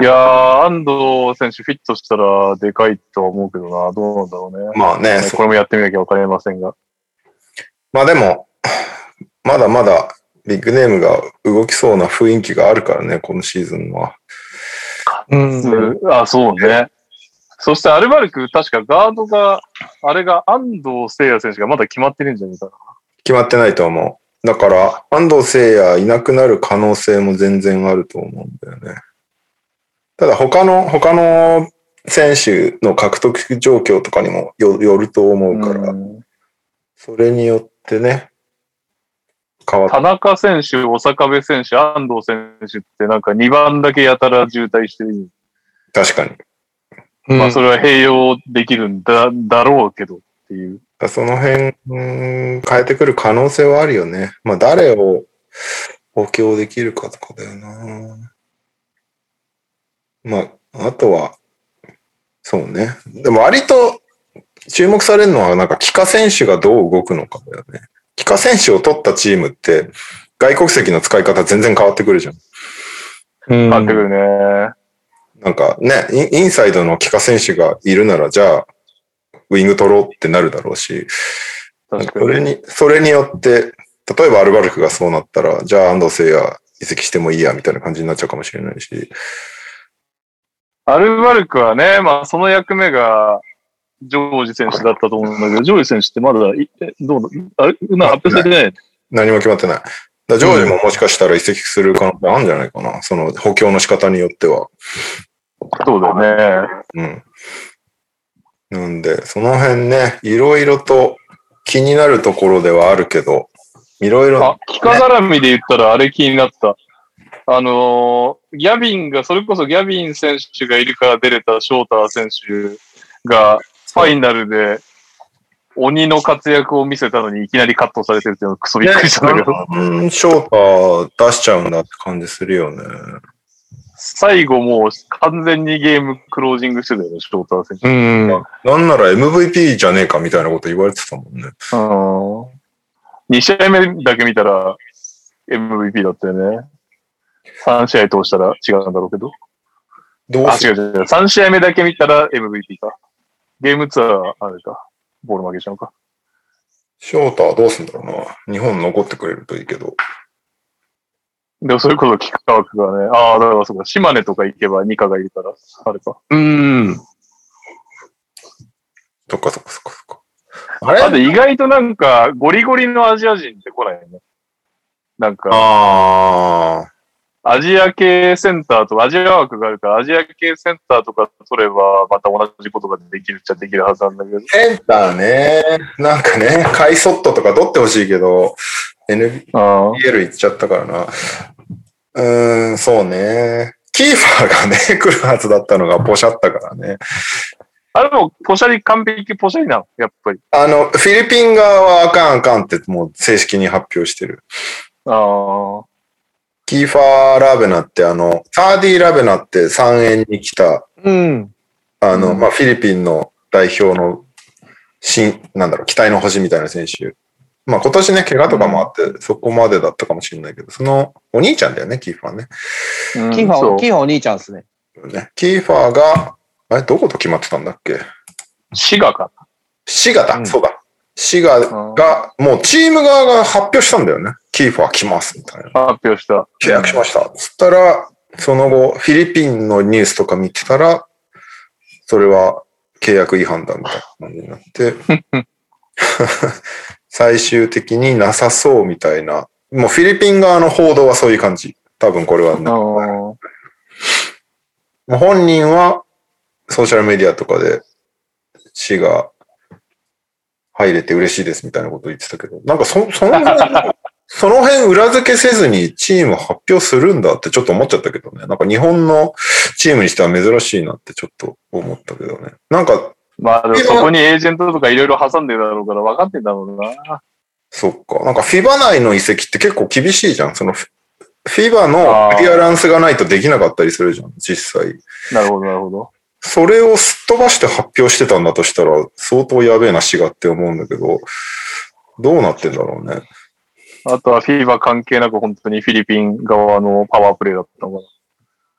いやー、安藤選手フィットしたらでかいとは思うけどな。どうなんだろうね。まあね、そこれもやってみなきゃわかりませんが。まあでも、まだまだビッグネームが動きそうな雰囲気があるからね、このシーズンは。うん。うんあ、そうね。そしてアルバルク、確かガードが、あれが安藤聖也選手がまだ決まってるんじゃないかな。決まってないと思う。だから、安藤聖也いなくなる可能性も全然あると思うんだよね。ただ、他の、他の選手の獲得状況とかにもよよると思うから、うんそれによってね、変わっ田中選手、小坂部選手、安藤選手ってなんか2番だけやたら渋滞してる。確かに。まあそれは併用できるんだ、だろうけどっていう。その辺、うん変えてくる可能性はあるよね。まあ、誰を補強できるかとかだよな。まあ、あとは、そうね。でも割と注目されるのは、なんか、帰化選手がどう動くのかだよね。帰化選手を取ったチームって、外国籍の使い方全然変わってくるじゃん。うん。なってくるね。なんかね、インインサイドの帰化選手がいるなら、じゃあ、ウィング取ろうってなるだろうし、確かに。それに、それによって、例えばアルバルクがそうなったら、じゃあ安藤聖也移籍してもいいや、みたいな感じになっちゃうかもしれないし。アルバルクはね、まあその役目が、ジョージ選手だったと思うんだけど、ジョージ選手ってまだどうだ、あれ、まあ発表されてない？何も決まってない。ジョージももしかしたら移籍する可能性あるんじゃないかな。その補強の仕方によっては。そうだよね。うん。なんで、その辺ね、いろいろと気になるところではあるけど、いろいろあ、、幾何絡みで言ったらあれ気になった。あのーギャビンが、それこそギャビン選手がいるから出れたショーター選手が、ファイナルで鬼の活躍を見せたのにいきなりカットされてるっていうのがクソびっくりしたんだけど、うん、ショーター出しちゃうんだって感じするよね。最後もう完全にゲームクロージングしてたよね、ショーター選手。うん。なんなら MVP じゃねえかみたいなこと言われてたもんね。うん。2試合目だけ見たら MVP だったよね。3試合通したら違うんだろうけど。あ、どうする？違う違う違う。3試合目だけ見たら MVP か。ゲームツアー、あれか。ボール負けちゃうか。ショーターどうすんだろうな。日本残ってくれるといいけど。でもそれこそキックワークがね、ああ、だからそうか、島根とか行けばニカがいるから、あれか。うん。そっかそっかそっかそっか。あれ？あと意外となんか、ゴリゴリのアジア人って来ないよね。なんか、あアジア系センターとアジア枠があるから、アジア系センターとか取れば、また同じことができるっちゃできるはずなんだけど。ー、センターね。なんかね、カイソットとか取ってほしいけど、NBL あ行っちゃったからな。うーん、そうね。キーファーがね、来るはずだったのがポシャったからね。あれも、ポシャリ、完璧ポシャリなの？やっぱり。あの、フィリピン側はあかんあかんってもう正式に発表してる。ああ。キーファー・ラベナってあの、サーディ・ラベナって3円に来た、うん。あの、まあ、フィリピンの代表の新、なんだろう、期待の星みたいな選手。まあ今年ね、怪我とかもあって、そこまでだったかもしれないけど、そのお兄ちゃんだよね、キーファーね。うんキーファー、キーファーお兄ちゃんですね。ねキーファーが、あれ、どこと決まってたんだっけ？滋賀か。滋賀だ、うんそうだ。滋賀が、もうチーム側が発表したんだよね。キーファー来ます、みたいな。発表した。契約しました。つったら、その後、フィリピンのニュースとか見てたら、それは契約違反だみたいな感じになって、最終的になさそうみたいな、もうフィリピン側の報道はそういう感じ。多分これはね。あもう本人はソーシャルメディアとかで死が入れて嬉しいですみたいなことを言ってたけど、なんかそその辺、その辺裏付けせずにチーム発表するんだってちょっと思っちゃったけどね。なんか日本のチームにしては珍しいなってちょっと思ったけどね。なんか、まあ、でもそこにエージェントとかいろいろ挟んでるだろうから分かってんだろうな。そっか。なんかフィバ内の移籍って結構厳しいじゃん。そのフフィバのクリアランスがないとできなかったりするじゃん、実際。なるほど、なるほど。それをすっ飛ばして発表してたんだとしたら、相当やべえな死がって思うんだけど、どうなってんだろうね。あとはフィーバー関係なく本当にフィリピン側のパワープレイだったのか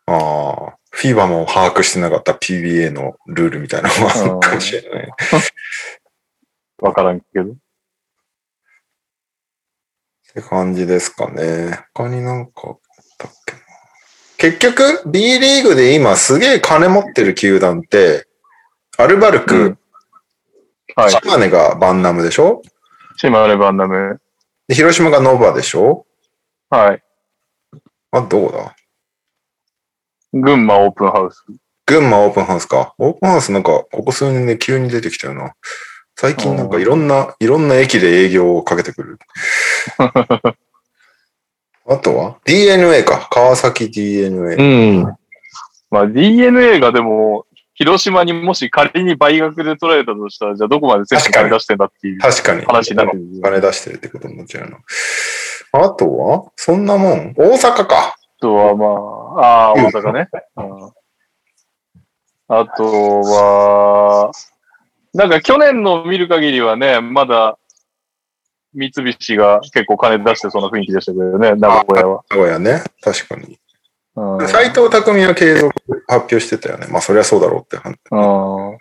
ああ、フィバも把握してなかった PBA のルールみたいなのがあるかもしれない。な。分からんけど。って感じですかね。他になんかあったっけな結局、B リーグで今すげえ金持ってる球団って、アルバルク、うんはい。島根がバンナムでしょ？島根バンダム。で広島がノバでしょ？はい。あ、どこだ？群馬オープンハウス。群馬オープンハウスか。オープンハウスなんか、ここ数年で急に出てきたよな。最近なんかいろんな、いろんな駅で営業をかけてくる。あとは ?DNA か。川崎 DNA。うん。まあ DNA がでも、広島にもし仮に倍額で取られたとしたら、じゃあどこまで選手金出してんだっていう確かに。話になってる。お金出してるってことになっちゃうの。あとはそんなもん大阪か。あとはまあ、ああ、大阪ね。うんあとは、なんか去年の見る限りはね、まだ三菱が結構金出してそうな雰囲気でしたけどね、名古屋は。名古屋ね。確かに。うん斎藤匠は継続発表してたよね。まあそりゃそうだろうって話。うん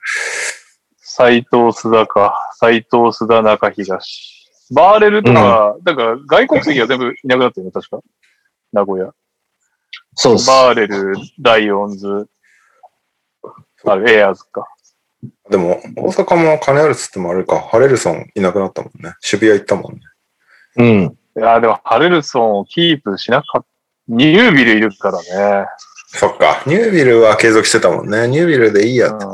斎藤須田か。斎藤須田中東。バーレルとか、だから外国籍は全部いなくなったよね、確か。名古屋。そうです。バーレル、ライオンズ、あれ、エアーズか。でも、大阪も金あるっつってもあれか。ハレルソンいなくなったもんね。渋谷行ったもんね。うん。いや、でも、ハレルソンをキープしなかった。ニュービルいるからね。そっか。ニュービルは継続してたもんね。ニュービルでいいやって。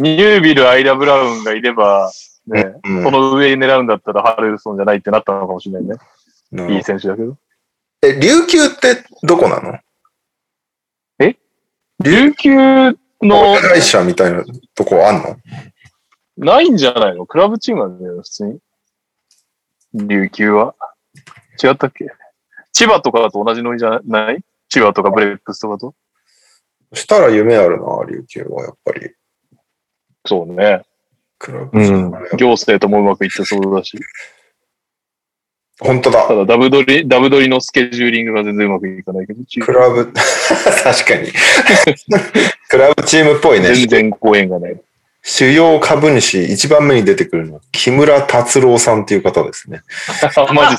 ニュービル、アイラ・ブラウンがいれば、ね、うんこの上狙うんだったらハレルソンじゃないってなったのかもしれないね。いい選手だけど。え、琉球ってどこなの？琉球の、会社みたいなとこあんの？ないんじゃないの？クラブチームなんだよ、普通に。琉球は。違ったっけ？千葉とかと同じノリじゃない？千葉とかブレックスとかと？そしたら夢あるな、琉球はやっぱり。そうね。クラブうん行政ともうまくいってそうだし。本当だた。だ、ダブドリ、ダブドリのスケジューリングが全然うまくいかないけど、クラブ、確かに。クラブチームっぽいね。全然ご縁がない。主要株主一番目に出てくるのは木村達郎さんっていう方ですね。あ、マジっす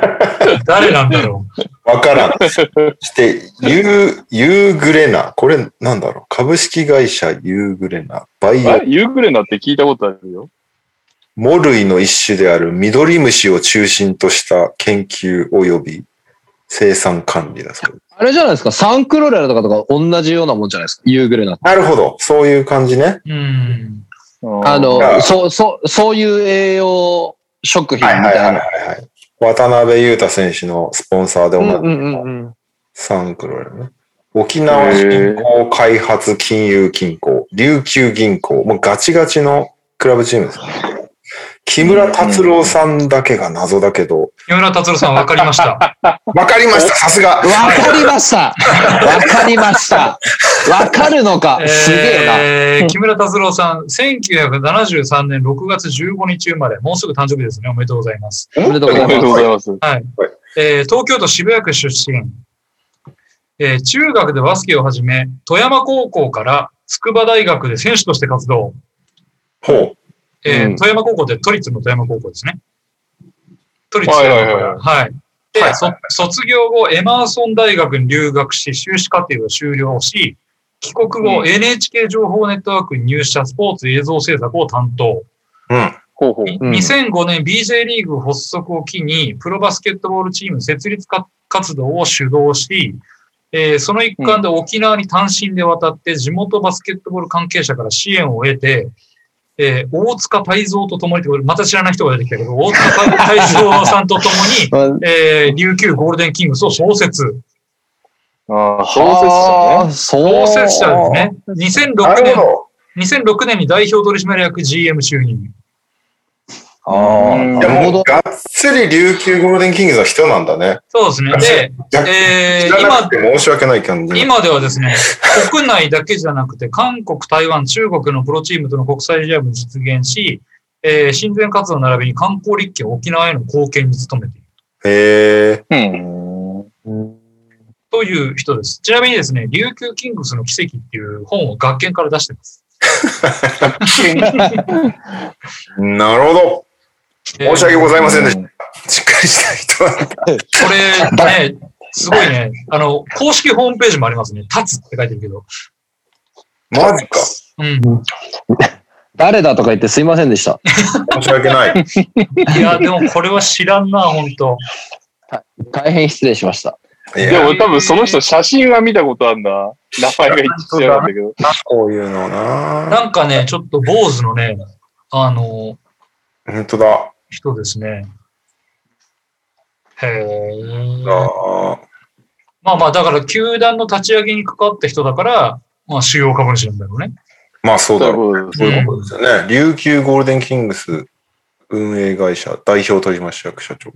か？誰なんだろわからん。して、ユー、ユーグレナ。これなんだろう？株式会社ユーグレナ。バイオユーグレナって聞いたことあるよ。モ類の一種であるミドリムシを中心とした研究及び生産管理だそうです。あれじゃないですか、サンクロレラとかとか同じようなもんじゃないですか、夕暮れな。なるほど。そういう感じね。う。うん。ああの、そう、そう、そういう栄養食品みたいな。はいはいはいはい。渡辺裕太選手のスポンサーで同じ、う。サンクロやね。沖縄銀行開発金融銀行、琉球銀行、もうガチガチのクラブチームですね。木村達郎さんだけが謎だけど、木村達郎さん分かりました。わかりました、さすが。わかりましたわかりましたわかるのかすげえな。えー木村達郎さん、1973年6月15日生まれ、もうすぐ誕生日ですね。おめでとうございます。おめでとう。ございます。はい。えー東京都渋谷区出身。えー中学でバスケを始め、富山高校から筑波大学で選手として活動。ほう。えーうん富山高校って都立の富山高校ですね。都立富山高校。はいはいはいはい。卒業後、エマーソン大学に留学し、修士課程を修了し、帰国後、うん NHK 情報ネットワークに入社、スポーツ映像制作を担当。うん。ほうほう。うん2005年 BJ リーグ発足を機に、プロバスケットボールチーム設立か活動を主導し、えーその一環で沖縄に単身で渡って、地元バスケットボール関係者から支援を得て、えー大塚泰造と共に、これまた知らない人が出てきたけど、大塚泰造さんと共に、えー琉球ゴールデンキングスを創設。ああ、そうですそう創設者ですね。2006年、なるほど。2006年に代表取締役 GM 就任。ああ、なるほど。もうがっつり琉球ゴールデンキングスの人なんだね。そうですね。で、逆えー今申し訳ない感じ。今ではですね、国内だけじゃなくて、韓国、台湾、中国のプロチームとの国際試合も実現し、えー、親善活動並びに観光立憲沖縄への貢献に努めているへえ。ね。うん。という人です。ちなみにですね、琉球キングスの奇跡っていう本を学研から出してます。なるほど。えー申し訳ございませんでした。しっかりした。これ ね、すごいね、あの、公式ホームページもありますね。立つって書いてるけど。マジか。うん。誰だとか言ってすいませんでした。申し訳ない。いや、でもこれは知らんな、本当大変失礼しました。いや、でも多分その人写真は見たことあるんだ。名前が一致しちゃうんだけど。こういうのな。なんかね、ちょっと坊主のね、あの、本当だ。人ですね。へえ。あまあまあ、だから、球団の立ち上げに関わった人だから、まあ、主要株主なんだろうね。まあそうだろう。そうそういうことですよね。琉球ゴールデンキングス運営会社代表取締役社長。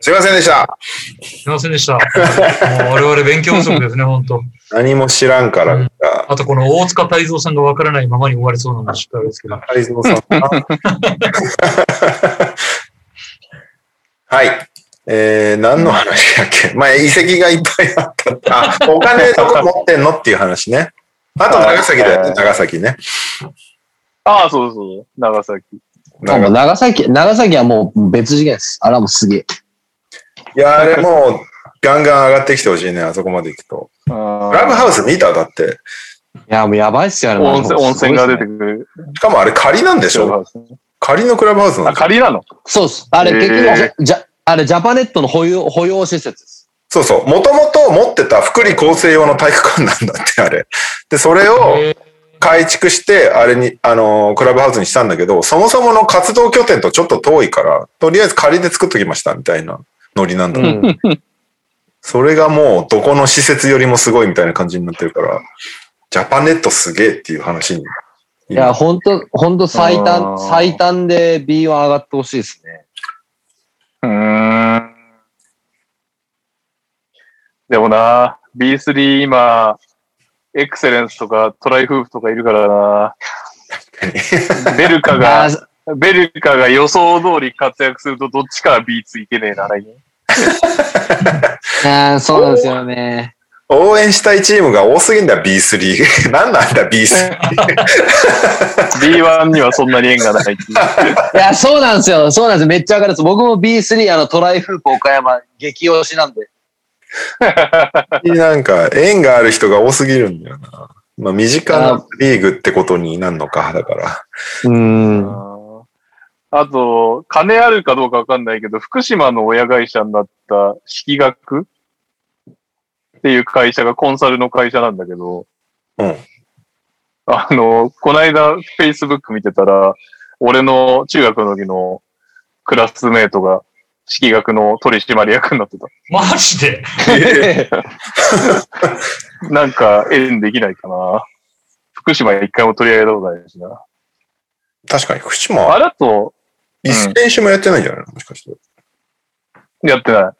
すいませんでした。すいませんでした。我々勉強不足ですね、本当何も知らんから。うんあと、この大塚泰造さんがわからないままに終わりそうなのはちょっとあれですけど。泰造さん。はい。えー、何の話だっけ？まあ、遺跡がいっぱいあった。あ、お金どこ持ってんのっていう話ね。あと、長崎だよね、長崎ね。ああ、そうそう。長崎。あもう長長崎、長崎はもう別次元です。あれはもうすげえ。いや、あれもう、ガンガン上がってきてほしいね、あそこまで行くと。ラブハウス見た？だって。いや、もうやばいっすよね。温泉、温泉が出てる。くる。しかもあれ仮なんでしょ？仮のクラブハウスなん仮なの？そうっす。あれ、結局じゃ、じゃ、あれ、ジャパネットの保有、保養施設です。そうそう。もともと持ってた福利厚生用の体育館なんだって、あれ。で、それをえ改築して、あれに、あのークラブハウスにしたんだけど、そもそもの活動拠点とちょっと遠いから、とりあえず仮で作っときました、みたいなノリなんだ、うん。それがもう、どこの施設よりもすごいみたいな感じになってるから、ジャパネットすげえっていう話に。いや、ほんと、ほんと最あ短、ー最短で B1 上がってほしいですね。うーん。でもな、B3 今、エクセレンスとかトライフープとかいるからな。ベルカあが、ーベルカが予想通り活躍するとどっちかは B2 いけねえな、来年。あー、そうなんですよね。応援したいチームが多すぎんだ、B3。何なんだ、B3。B1 にはそんなに縁がないっていや、そうなんですよ。そうなんです。めっちゃ上がるんです。僕も B3、あの、トライフープ岡山、激推しなんで。なんか、縁がある人が多すぎるんだよな。まあ、身近なリーグってことになるのか、だから。うん。あと、金あるかどうかわかんないけど、福島の親会社になった式学っていう会社がコンサルの会社なんだけど、うん。あの、この間、Facebook 見てたら、俺の中学の時のクラスメートが式学の取締役になってた。マジで？なんか、縁できないかな。福島一回も取り上げたことないしな。確かに、福島、あれだと、一選手もやってないんじゃないの？もしかして。やってない。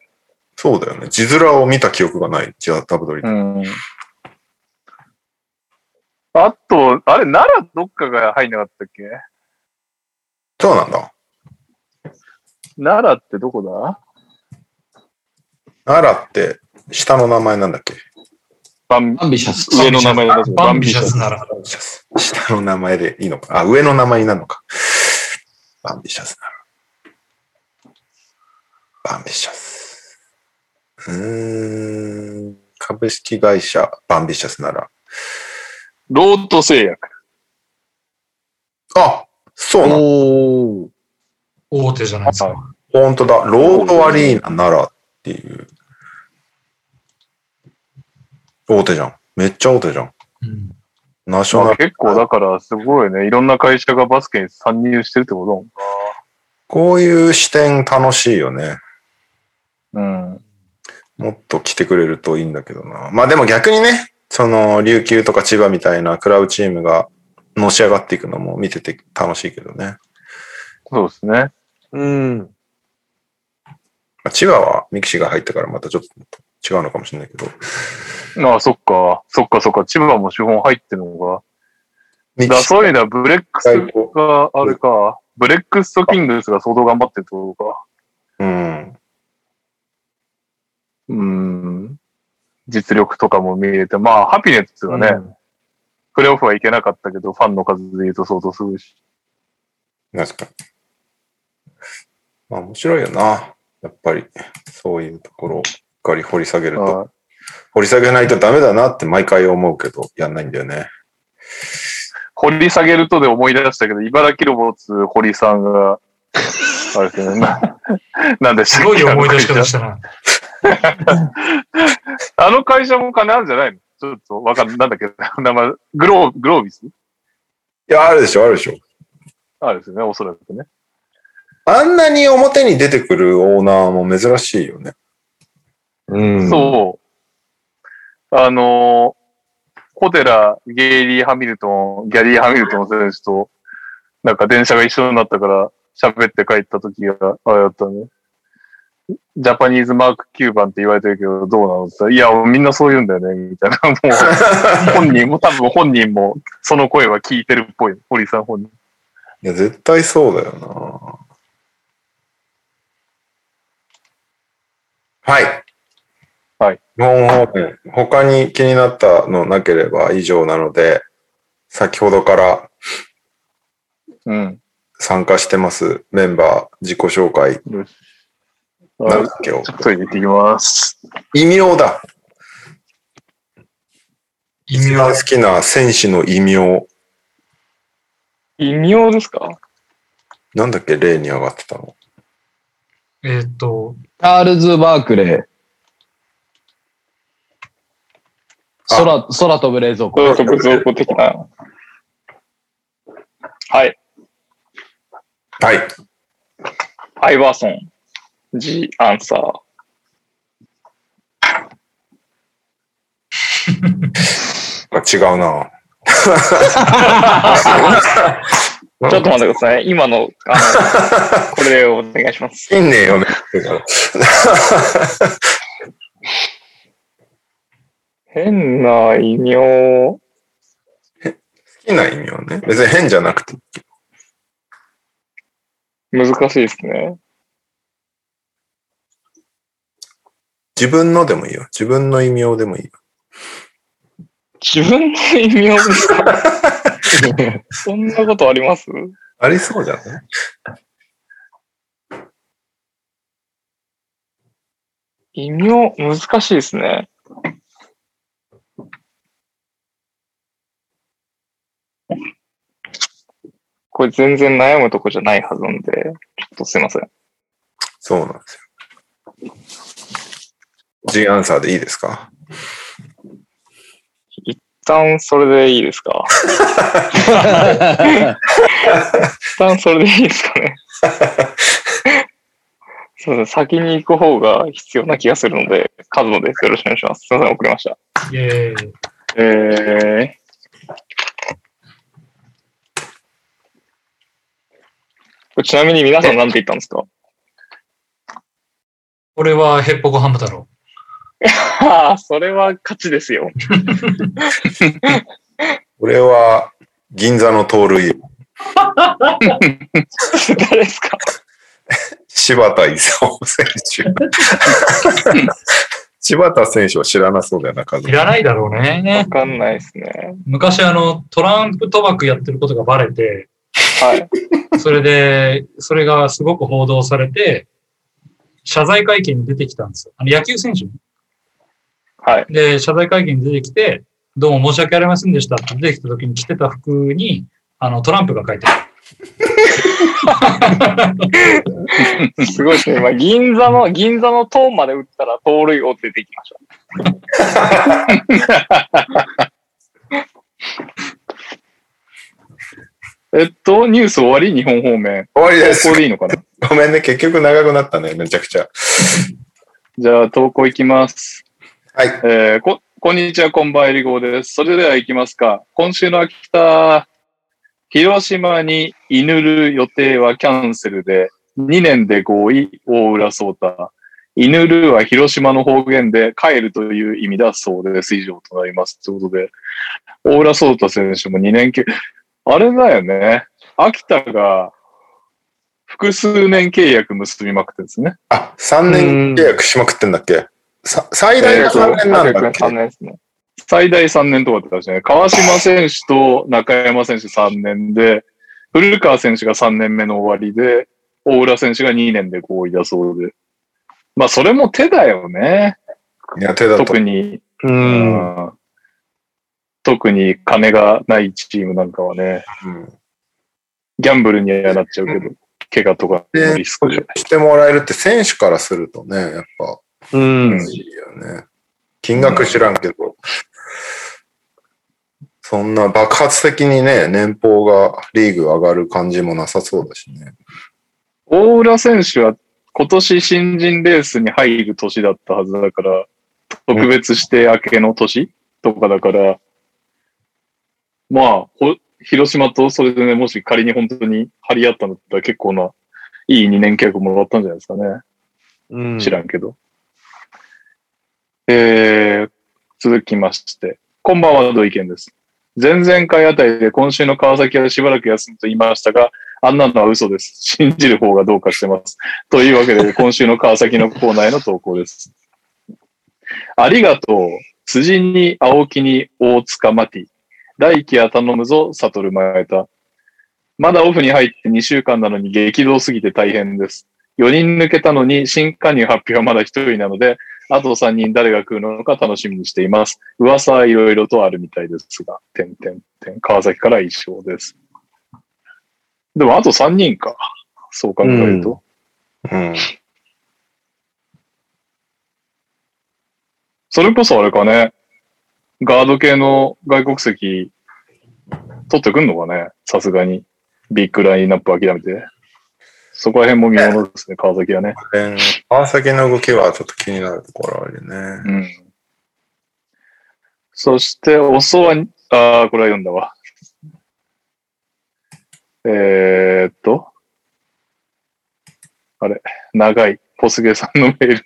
そうだよね。字面を見た記憶がない。じゃあ、タブドリ。うん。あと、あれ、奈良どっかが入んなかったっけ？そうなんだ。奈良ってどこだ？奈良って、下の名前なんだっけ？バンビシャス。上の名前だとバンビシャスなら。下の名前でいいのか。あ、上の名前になるのか。バンビシャスなら。バンビシャス。うーん。株式会社バンビシャスなら。ロート製薬。あそうなの。大手じゃないですか。本当だ。ロードアリーナ奈良っていう。大手じゃん。めっちゃ大手じゃん。うんナショナル。まあ結構だからすごいね。いろんな会社がバスケに参入してるってことこういう視点楽しいよね。うん。もっと来てくれるといいんだけどな。まあでも逆にね、その、琉球とか千葉みたいなクラブチームがのし上がっていくのも見てて楽しいけどね。そうですね。うん。まあ千葉はミキシが入ったからまたちょっと違うのかもしれないけど。ああ、そっか。そっかそっか。千葉も資本入ってるのが。だそういうのはブレックスがあれか。ブレックスとキングスが相当頑張ってるってことか。うん。うん。実力とかも見えて。まあ、ハピネッツがね、プレーオフはいけなかったけど、ファンの数で言うと相当すごいし。確かに。まあ面白いよな。やっぱり、そういうところかり掘り下げると。はい掘り下げないとダメだなって毎回思うけど、やんないんだよね。掘り下げるとで思い出したけど、茨城ロボッツ堀さんが、あれですよね。ななんでしたっけ？すごい思い出し方したな。あの会社も金あるんじゃないの？ちょっとわかんなんだっけ？名前、グロー、グロービス？いや、あるでしょ、あるでしょ。あるですよね、おそらくね。あんなに表に出てくるオーナーも珍しいよね。うん。そう。あのー、ホテラ、ゲイリー・ハミルトン、ギャリー・ハミルトン選手と、なんか電車が一緒になったから、喋って帰った時が、あれだったね。ジャパニーズマーク9番って言われてるけど、どうなのって言ったら、いや、みんなそう言うんだよね、みたいな。もう、本人も、多分本人も、その声は聞いてるっぽい。堀さん本人。いや、絶対そうだよな。はい。はい。日本方面、他に気になったのなければ以上なので、先ほどからうん。参加してますメンバー自己紹介。なんあだっけをちょっと入れていきます。異名だ。異名一番好きな選手の異名。異名ですか？なんだっけ例に上がってたの。えーっと、チャールズ・バークレー。空、空飛ぶ冷蔵庫。空飛ぶ蔵庫的な。はい。はい。アイバーソン。G アンサー。違うな。ちょっと待ってください。今の、あの、これをお願いします。いんねえよね。変な異名。好きな意味はね。別に変じゃなくて。難しいですね。自分のでもいいよ。自分の異名でもいいよ。自分の異名ですか？そんなことあります？ありそうじゃない？異名、難しいですね。これ全然悩むとこじゃないはずなんで、ちょっとすいません。そうなんですよ。G アンサーでいいですか？一旦それでいいですか？一旦それでいいですかね？そうですね。先に行く方が必要な気がするので、カズノです。よろしくお願いします。すいません、遅れました。イェーイ。えー。これちなみに皆さん何て言ったんですか？俺はヘッポコハム太郎。ああ、それは勝ちですよ。俺は銀座の盗塁、誰ですか？柴田勲選手。柴田選手は知らなそうだよな、数いらないだろうわね。かんないですね。昔あの、トランプ賭博やってることがバレて、はい。それで、それがすごく報道されて、謝罪会見に出てきたんですよ。あの野球選手ねはい。で、謝罪会見に出てきて、どうも申し訳ありませんでしたって出てきた時に着てた服に、あの、トランプが書いてある。すごいですね。今、銀座の、銀座の塔まで打ったら盗塁王って出てきました。えっと、ニュース終わり？日本方面。終わりですここ。でいいのかな？ごめんね、結局長くなったね、めちゃくちゃ。じゃあ、投稿いきます。はい。えーこ、こんにちは、こんばんは、えりごーです。それでは行きますか。今週の秋田、広島に居ぬる予定はキャンセルで、2年で合意、大浦颯太。居ぬるは広島の方言で帰るという意味だそうです。以上となります。ということで、大浦颯太選手も2年契あれだよね。秋田が複数年契約結びまくってるんですね。あ、3年契約しまくってんだっけ？さ最大が3年なんだっけ？3年ですね。最大3年とかって言ったね。川島選手と中山選手3年で、古川選手が3年目の終わりで、大浦選手が2年で合意だそうで。まあ、それも手だよね。いや、手だと。特に、う。うんん特に金がないチームなんかはね、うんギャンブルにはなっちゃうけど、怪我とかのリスクで。してもらえるって選手からするとね、やっぱうん。うんいいよね。金額知らんけど。そんな爆発的にね、年俸がリーグ上がる感じもなさそうだしね。大浦選手は今年新人レースに入る年だったはずだから、特別指定明けの年とかだから、まあ、ほ広島とそれでね、もし仮に本当に張り合ったんだったら結構な、いい2年契約もらったんじゃないですかね。うん。知らんけど。えー、続きまして、こんばんは、土井健です。前々回あたりで今週の川崎はしばらく休むと言いましたが、あんなのは嘘です。信じる方がどうかしてます。というわけで、今週の川崎のコーナーへの投稿です。ありがとう。辻に青木に大塚マティ。来季は頼むぞ、悟る前田。まだオフに入って2週間なのに激動すぎて大変です。4人抜けたのに新加入発表はまだ1人なので、あと3人誰が来るのか楽しみにしています。噂はいろいろとあるみたいですが、点点点。川崎から一勝です。でもあと3人か。そう考えると。うん。それこそあれかね。ガード系の外国籍取ってくんのかね？さすがに。ビッグラインナップ諦めて。そこら辺も見ものですね、川崎はね。で川崎の動きはちょっと気になるところあるね。うん。そして、おそわに、ああ、これは読んだわ。えー、っと。あれ、長い。ポスゲさんのメール。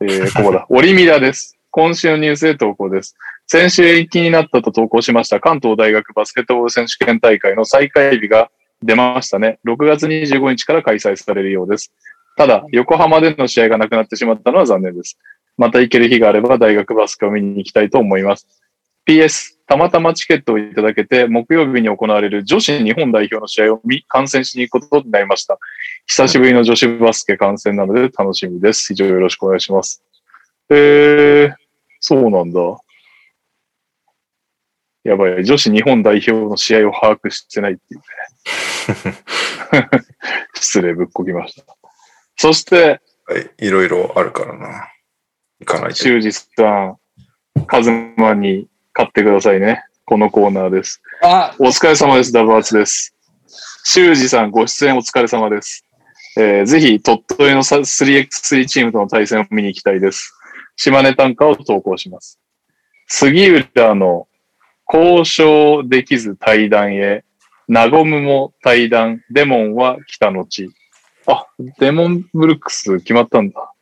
えー、ここだ。オリミラです。今週のニュースへ投稿です。先週延期になったと投稿しました関東大学バスケットボール選手権大会の再開日が出ましたね。6月25日から開催されるようです。ただ、横浜での試合がなくなってしまったのは残念です。また行ける日があれば大学バスケを見に行きたいと思います。PS、たまたまチケットをいただけて、木曜日に行われる女子日本代表の試合を見、観戦しに行くことになりました。久しぶりの女子バスケ観戦なので楽しみです。以上よろしくお願いします。えー、そうなんだ。やばい、女子日本代表の試合を把握してないっていうね。失礼ぶっこきました。そして、はい。いろいろあるからな。行かないと。修二さん、カズマに買ってくださいね。このコーナーです。あ、お疲れ様です。ダブアツです。修二さん、ご出演お疲れ様です。えーぜひ、鳥取のさ 3x3 チームとの対戦を見に行きたいです。島根短歌を投稿します。杉浦の交渉できず対談へ、和むも対談、デモンは北の地。あ、デモンブルックス決まったんだ。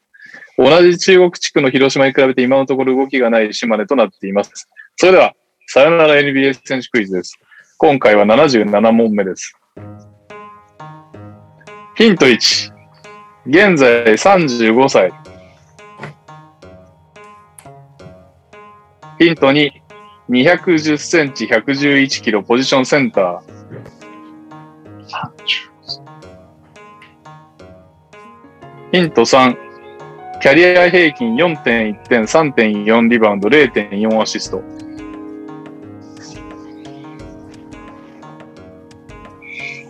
同じ中国地区の広島に比べて今のところ動きがない島根となっています。それでは、さよなら NBA 選手クイズです。今回は77問目です。ヒント1。現在35歳。ヒント2。210センチ、111キロ、ポジションセンター。ヒント3。キャリア平均4.1点、3.4リバウンド、0.4アシスト。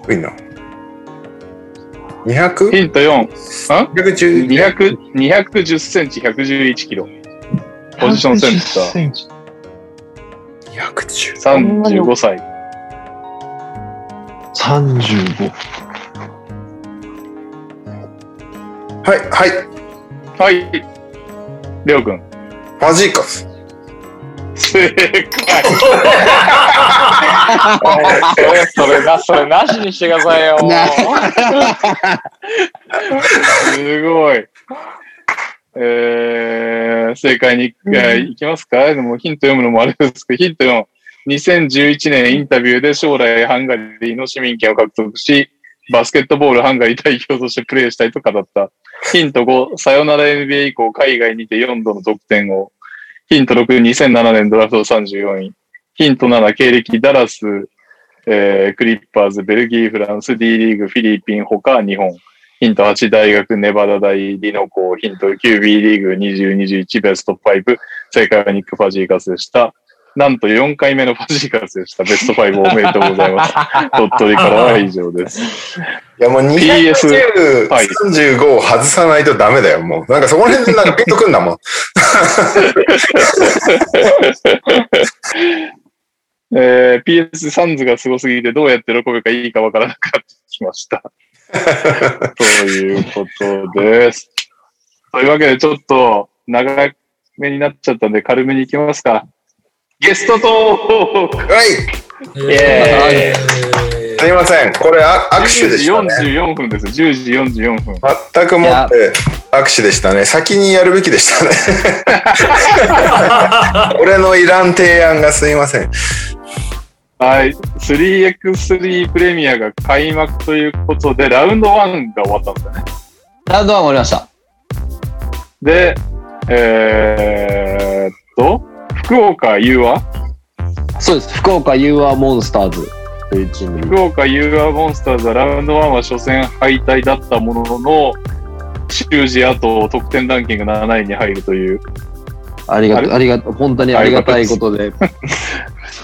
多いな。200? ヒント4。110 200 210センチ、111キロ。ポジションセンター。210 35歳。35。はい、はい。はい。りょうくん。ファジーカス。正解。それな、それなしにしてくださいよ。すごい。えー、正解に、えーいきますか？でもヒント読むのもあれですけど、ヒント4。2011年インタビューで将来ハンガリーの市民権を獲得し、バスケットボールハンガリー代表としてプレーしたいと語った。ヒント5、さよなら NBA 以降海外にて4度の得点を。ヒント6、2007年ドラフト34位。ヒント7、経歴ダラス、えークリッパーズ、ベルギー、フランス、D リーグ、フィリピン、他日本。ヒント8、大学、ネバダ大、リノコ。ヒント9、B リーグ20、21、ベスト5。正解はニック・ファジーカスでした。なんと4回目のファジーカスでした。ベスト5おめでとうございます。鳥取からは以上です。いやもう PS 210、はい35を外さないとダメだよ、もう。なんかそこら辺でなんかピンとくんだもん。えー PS サンズがすごすぎてどうやって喜べばいいかわからなくなってきました。ということです。というわけでちょっと長めになっちゃったんで軽めに行きますか。ゲストトークはい。えすいません。これあ握手でしたね。10時44分です。10時44分。全くもって握手でしたね。先にやるべきでしたね。俺のいらん提案がすいません。はい。3x3 プレミアが開幕ということで、ラウンド1が終わったんですよね。ラウンドワン終わりました。で、えー、っと、福岡 U はそうです。福岡 U アモンスターズというチームに。福岡 U アモンスターズはラウンド1は初戦敗退だったものの、終始あと得点ランキング7位に入るという、ありがとう、ありがとう、本当にありがたいことで。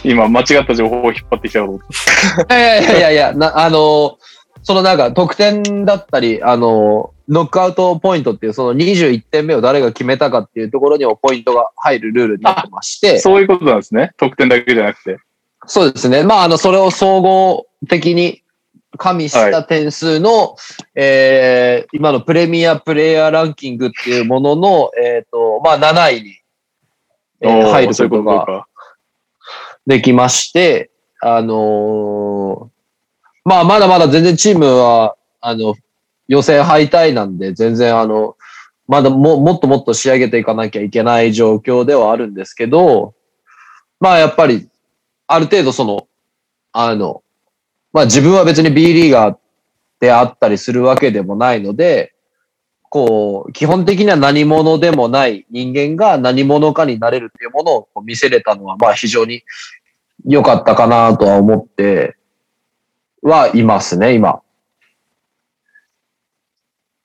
今間違った情報を引っ張ってきたと思って。いやいやいやいや、な、あの、そのなんか得点だったり、あの、ノックアウトポイントっていうその21点目を誰が決めたかっていうところにもポイントが入るルールになってまして、そういうことなんですね。得点だけじゃなくて。そうですね。まあ、あの、それを総合的に加味した点数の、えー今のプレミアプレイヤーランキングっていうものの、えっ、と、まあ、7位に、えー入ることが。できまして、あのーまあ、まだまだ全然チームは、あの、予選敗退なんで、全然あの、まだももっともっと仕上げていかなきゃいけない状況ではあるんですけど、まあやっぱり、ある程度その、あの、まあ自分は別に B リーガーであったりするわけでもないので、こう、基本的には何者でもない人間が何者かになれるっていうものを見せれたのは、まあ非常に良かったかなとは思ってはいますね、今。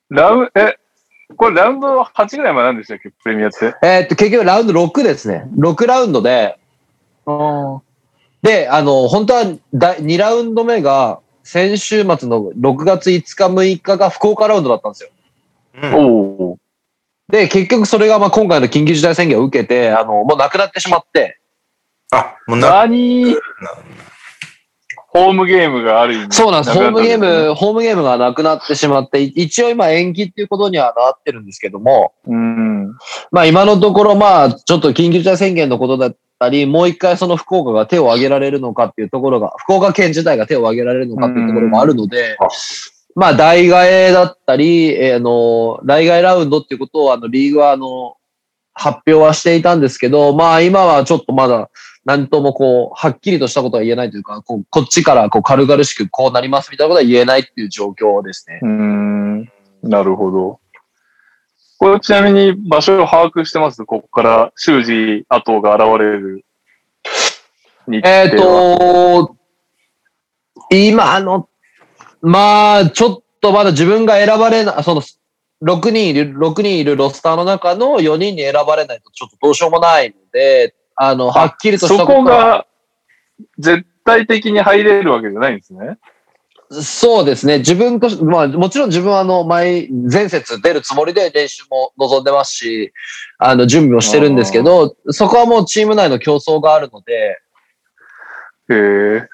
ラウン、え、これラウンド8ぐらいまでなんでしたっけ？プレミアって。えーっと、結局ラウンド6ですね。6ラウンドで、で、あの、本当は第2ラウンド目が先週末の6月5日6日が福岡ラウンドだったんですよ。おお。で、結局それがまあ今回の緊急事態宣言を受けて、あの、もうなくなってしまって、あ、もうな、何？ホームゲームがある意味。そうなんです。ホームゲーム、ホームゲームがなくなってしまって、い一応今延期っていうことにはなってるんですけども、うん。まあ今のところまあちょっと緊急事態宣言のことだったり、もう一回その福岡が手を挙げられるのかっていうところが、福岡県自体が手を挙げられるのかっていうところもあるのでまあ代替えだったり、えーあの、代替えラウンドっていうことをあのリーグはあの、発表はしていたんですけど、まあ今はちょっとまだ何ともこう、はっきりとしたことは言えないというか、こうこっちからこう軽々しくこうなりますみたいなことは言えないっていう状況ですね。うん。なるほど。これちなみに場所を把握してます？ここから修士後が現れる。えっ、と、今の、まあ、ちょっとまだ自分が選ばれない、その、6人いる、6人いるロスターの中の4人に選ばれないとちょっとどうしようもないので、あの、はっきりとしたそことはこが絶対的に入れるわけじゃないんですね。そうですね。自分とし、まあ、もちろん自分はあの、前、前節出るつもりで練習も望んでますし、あの、準備をしてるんですけど、そこはもうチーム内の競争があるので、へえ。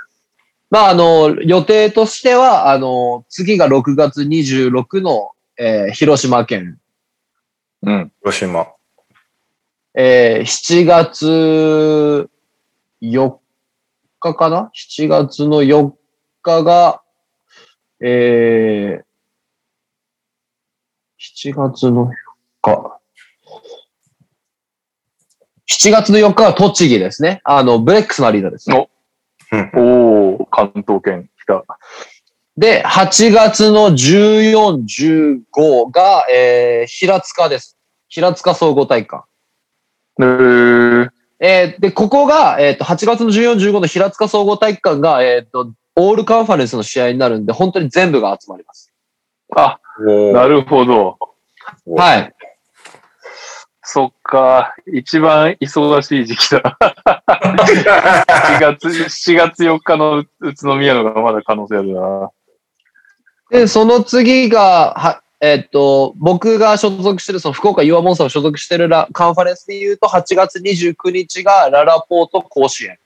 まあ、あの、予定としては、あの、次が6月26の、えー広島県、うん。広島。えー7月4日かな ?7 月の4日が、えー、7月の4日。7月の4日は栃木ですね。あの、ブレックスのアリーナですね。おお関東圏来た。で、8月の14、15が、えー、平塚です。平塚総合体育館。へえ。えーで、ここが、えっ、と、8月の14、15の平塚総合体育館が、えっ、と、オールカンファレンスの試合になるんで、本当に全部が集まります。あ、なるほど。はい。そっか。一番忙しい時期だ。7月、7月4日の宇都宮のがまだ可能性あるな。で、その次が、は、えっ、と、僕が所属してる、その福岡ユアモンスターが所属してるラカンファレンスで言うと、8月29日がララポート甲子園。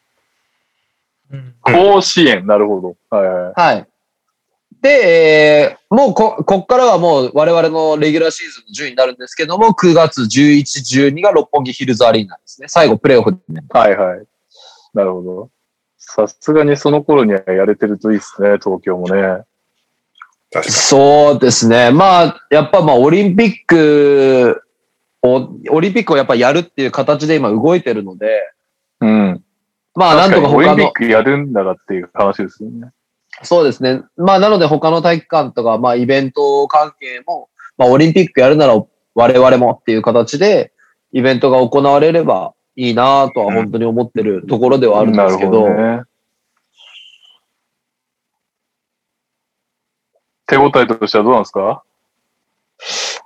うん甲子園、なるほど。はいはい。はい。で、えーもうこ、こっからはもう我々のレギュラーシーズンの順位になるんですけども、9月11、12が六本木ヒルズアリーナですね。最後プレーオフでね。はいはい。なるほど。さすがにその頃にはやれてるといいですね、東京もね。そうですね。まあ、やっぱまあ、オリンピックを、オリンピックをやっぱやるっていう形で今動いてるので、うん。まあ、なんとか他の、リンピックやるんだらっていう話ですよね。そうですね。まあ、なので他の体育館とか、まあ、イベント関係も、まあ、オリンピックやるなら我々もっていう形で、イベントが行われればいいなとは本当に思ってるところではあるんですけど、なるほどね。手応えとしてはどうなんですか？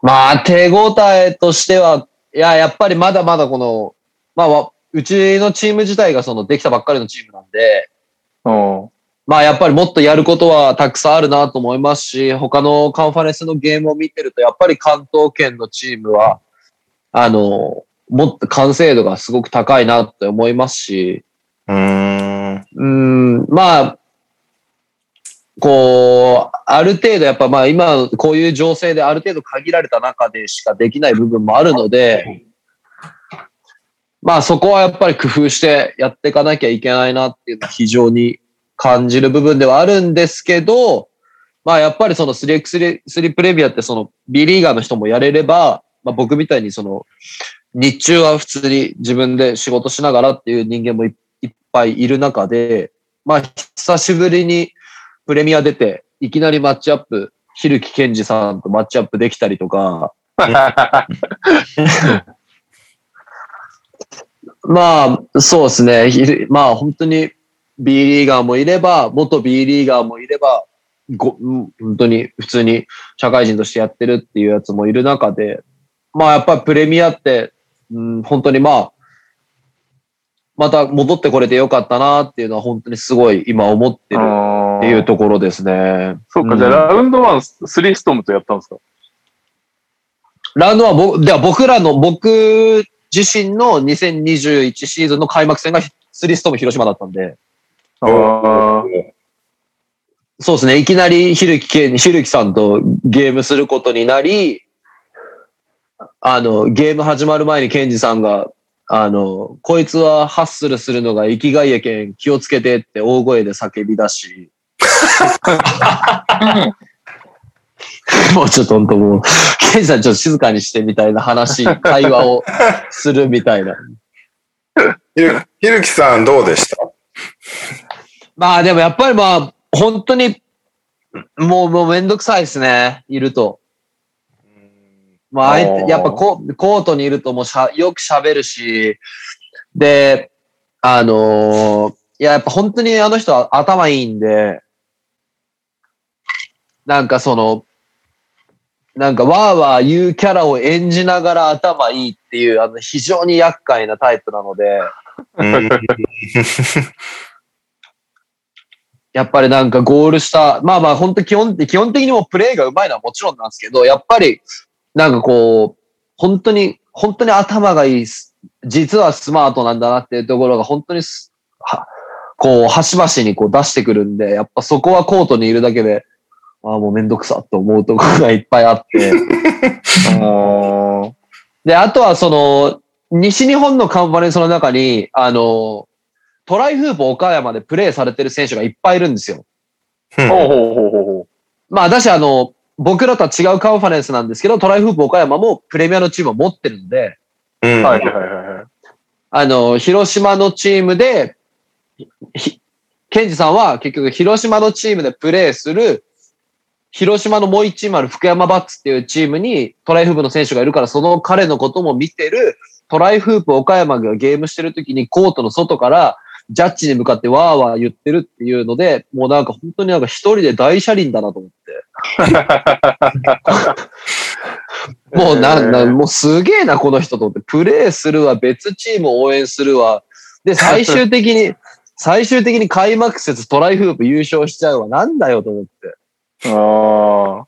まあ、手応えとしては、いや、やっぱりまだまだこの、まあわ、うちのチーム自体がそのできたばっかりのチームなんで、うん。まあやっぱりもっとやることはたくさんあるなと思いますし、他のカンファレンスのゲームを見てると、やっぱり関東圏のチームは、あの、もっと完成度がすごく高いなって思いますし、うーん。うん、まあ、こう、ある程度やっぱまあ今こういう情勢である程度限られた中でしかできない部分もあるので、まあそこはやっぱり工夫してやっていかなきゃいけないなっていうのは非常に感じる部分ではあるんですけど、まあやっぱりその 3x3 プレミアってその B リーガーの人もやれれば、まあ僕みたいにその日中は普通に自分で仕事しながらっていう人間もいいっぱいいる中で、まあ久しぶりにプレミア出て、いきなりマッチアップ、ひるきけんじさんとマッチアップできたりとか、まあ、そうですね。まあ、本当に B リーガーもいれば、元 B リーガーもいれば、ご本当に普通に社会人としてやってるっていうやつもいる中で、まあ、やっぱりプレミアって、うん、本当にまあ、また戻ってこれてよかったなっていうのは本当にすごい今思ってる。っていうところですね。そうか、うんじゃあラウンドワン、スリーストームとやったんですか？ラウンドはぼ、では僕らの、僕自身の2021シーズンの開幕戦がスリーストーム広島だったんで、ああ。そうですね。いきなりひるきけん、ひるきさんとゲームすることになり、あの、ゲーム始まる前にケンジさんが、あの、こいつはハッスルするのが生きがいやけん気をつけてって大声で叫び出し、もうちょっと本当もう、ケンジさんちょっと静かにしてみたいな話、会話をするみたいな。ひるひるきさんどうでした？まあでもやっぱりまあ、本当に、もう、もうめんどくさいですね、いると。まあ、やっぱココートにいるともうしゃ、よく喋るし、で、あのーいや、やっぱ本当にあの人は頭いいんで、なんかその、なんかわーわー言うキャラを演じながら頭いいっていう、あの、非常に厄介なタイプなので、うん。やっぱりなんかゴールした、まあまあ本当基本、基本的にもうプレーが上手いのはもちろんなんですけど、やっぱりなんかこう、本当に、本当に頭がいいす、実はスマートなんだなっていうところが本当にこう、端々にこう出してくるんで、やっぱそこはコートにいるだけで、ああ、もうめんどくさと思うところがいっぱいあって。で、あとはその、西日本のカンファレンスの中に、あの、トライフープ岡山でプレーされてる選手がいっぱいいるんですよ。ほうほうほうほうほまあ、私あの、僕らとは違うカンファレンスなんですけど、トライフープ岡山もプレミアのチームを持ってるんで、うんう。はいはいはいはい。あの、広島のチームで、ひケンジさんは結局広島のチームでプレーする、広島のもう一チームある福山バッツっていうチームにトライフープの選手がいるから、その彼のことも見てる、トライフープ岡山がゲームしてる時にコートの外から、ジャッジに向かってわーわー言ってるっていうので、もうなんか本当になんか一人で大車輪だなと思って。もうなんなん、もうすげえな、この人と思って。プレーするわ、別チームを応援するわ。で、最終的に、最終的に開幕節トライフープ優勝しちゃうわ。なんだよと思って。ああ。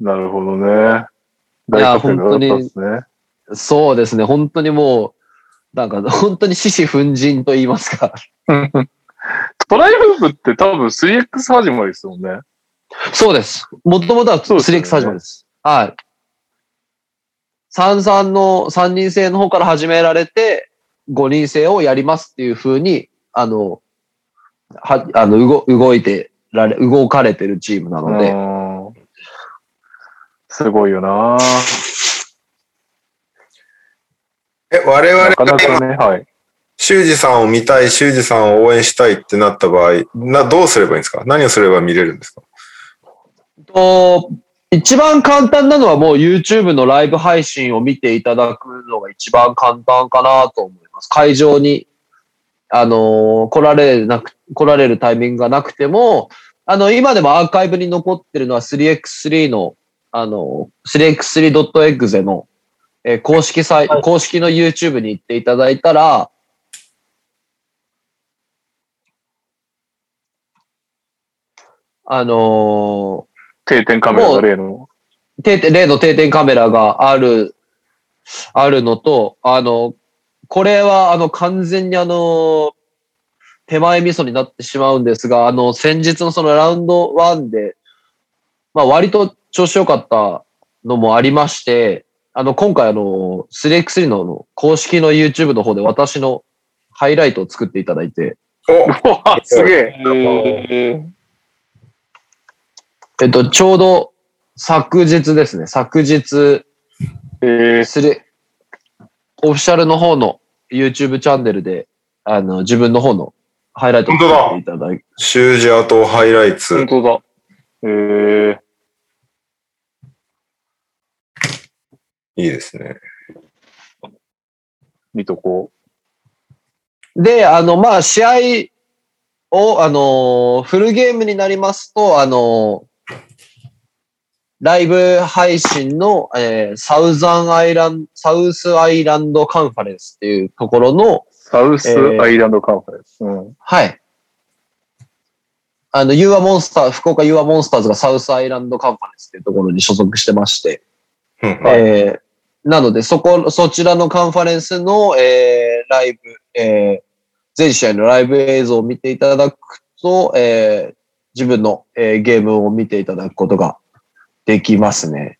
なるほどね。いや大活躍だったんですね。そうですね、本当にもう、なんか 本当に獅子奮陣と言いますか。トライフープって多分 3X 始まりですもんね。そうです。もともとはそうですよね 3X 始まりです。はい。33の3人制の方から始められて、5人制をやりますっていう風に、あの、は、あの、動、動いてられ、動かれてるチームなので、うん。すごいよな。え、我々なかなかね、はい。修二さんを見たい、修二さんを応援したいってなった場合、な、どうすればいいんですか？何をすれば見れるんですか？と、一番簡単なのはもう YouTube のライブ配信を見ていただくのが一番簡単かなと思います。会場に、あのー来られなく、来られるタイミングがなくても、あの、今でもアーカイブに残ってるのは 3x3 の、あの、3x3.exe の、えー公式サイト、公式の YouTube に行っていただいたら、あのー定点カメラが例の。定点、例の定点カメラがある、あるのと、あの、これはあの完全にあの、手前味噌になってしまうんですが、あの、先日のそのラウンド1で、まあ割と調子良かったのもありまして、あの、今回あの、3x3 の公式の YouTube の方で私のハイライトを作っていただいて、おすげえ。えっと、ちょうど昨日ですね、昨日、えー、する、オフィシャルの方の YouTube チャンネルで、あの、自分の方のハイライトを作っていただいて、修二アートハイライツ本。当だ。えー、いいですね。見とこで、あの、まあ、試合を、あの、フルゲームになりますと、あの、ライブ配信の、えーサウザンアイランド、サウスアイランドカンファレンスっていうところの、う。サウスアイランドカンファレンス。うん。はい。あの、ユーアモンスター、福岡ユーアモンスターズがサウスアイランドカンファレンスっていうところに所属してまして、うんえーなので、そこ、そちらのカンファレンスの、えーライブ、えー全試合のライブ映像を見ていただくと、えー自分の、えーゲームを見ていただくことができますね。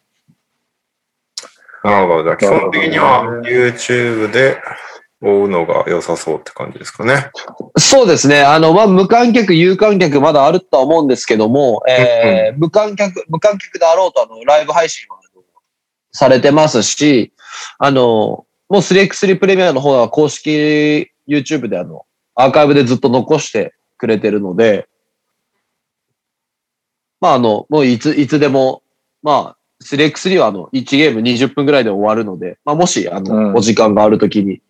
なるほど。じゃあ基本的には YouTube で追うのが良さそうって感じですかね。そうですね。あの、まあ、無観客、有観客まだあるとは思うんですけども、えー無観客、無観客であろうと、あの、ライブ配信はされてますし、あの、もう 3x3 プレミアの方は公式 YouTube であの、アーカイブでずっと残してくれてるので、まあ、あの、もういつ、いつでも、まあ、3x3 はあの、1ゲーム20分ぐらいで終わるので、まあ、もし、あの、うんお時間があるときに、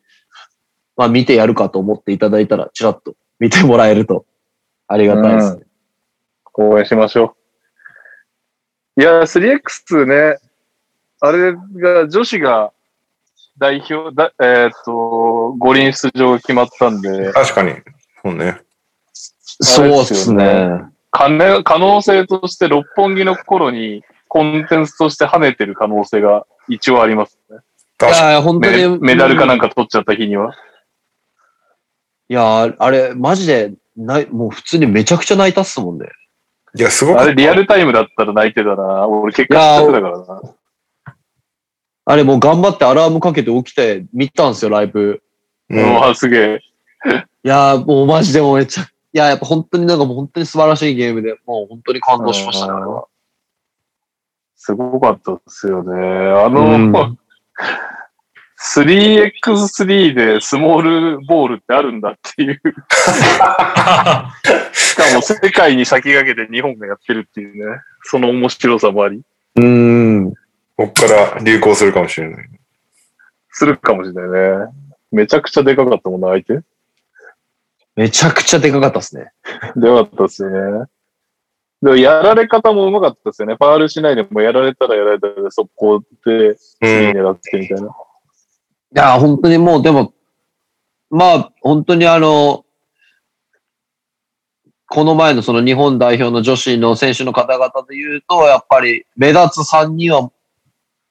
まあ、見てやるかと思っていただいたら、ちらっと見てもらえると、ありがたいですね。応援しましょう。いや、3X ね、あれが、女子が代表、だえーっと、五輪出場が決まったんで、確かに。そうね。そうですね。可能可能性として六本木の頃にコンテンツとして跳ねてる可能性が一応ありますね。い確かに。や、本当に。メメダルかなんか。か取っちゃった日には。いや、あれ、マジで、ない、もう普通にめちゃくちゃ泣いたっすもんね。いや、すごく。あれリアルタイムだったら泣いてたな。俺結果知ってたからな。あれもう頑張ってアラームかけて起きて見たんですよ、ライブ。う。うんわ、すげえ。いや、もうマジでもうめちゃ、いや、やっぱ本当になんかもう本当に素晴らしいゲームで、もう本当に感動しましたね、あれは。すごかったですよね。あの、うん 3x3 でスモールボールってあるんだっていう。しかも世界に先駆けて日本がやってるっていうね。その面白さもあり。うーん。こっから流行するかもしれない。するかもしれないね。めちゃくちゃでかかったもんな、相手。めちゃくちゃでかかったっすね。でかかったですよね。でもやられ方もうまかったですよね。ファールしないでもやられたらやられたら速攻でう次ん。狙ってみたいな。いや、本当にもう、でも、まあ、本当にあの、この前のその日本代表の女子の選手の方々で言うと、やっぱり目立つ3人は、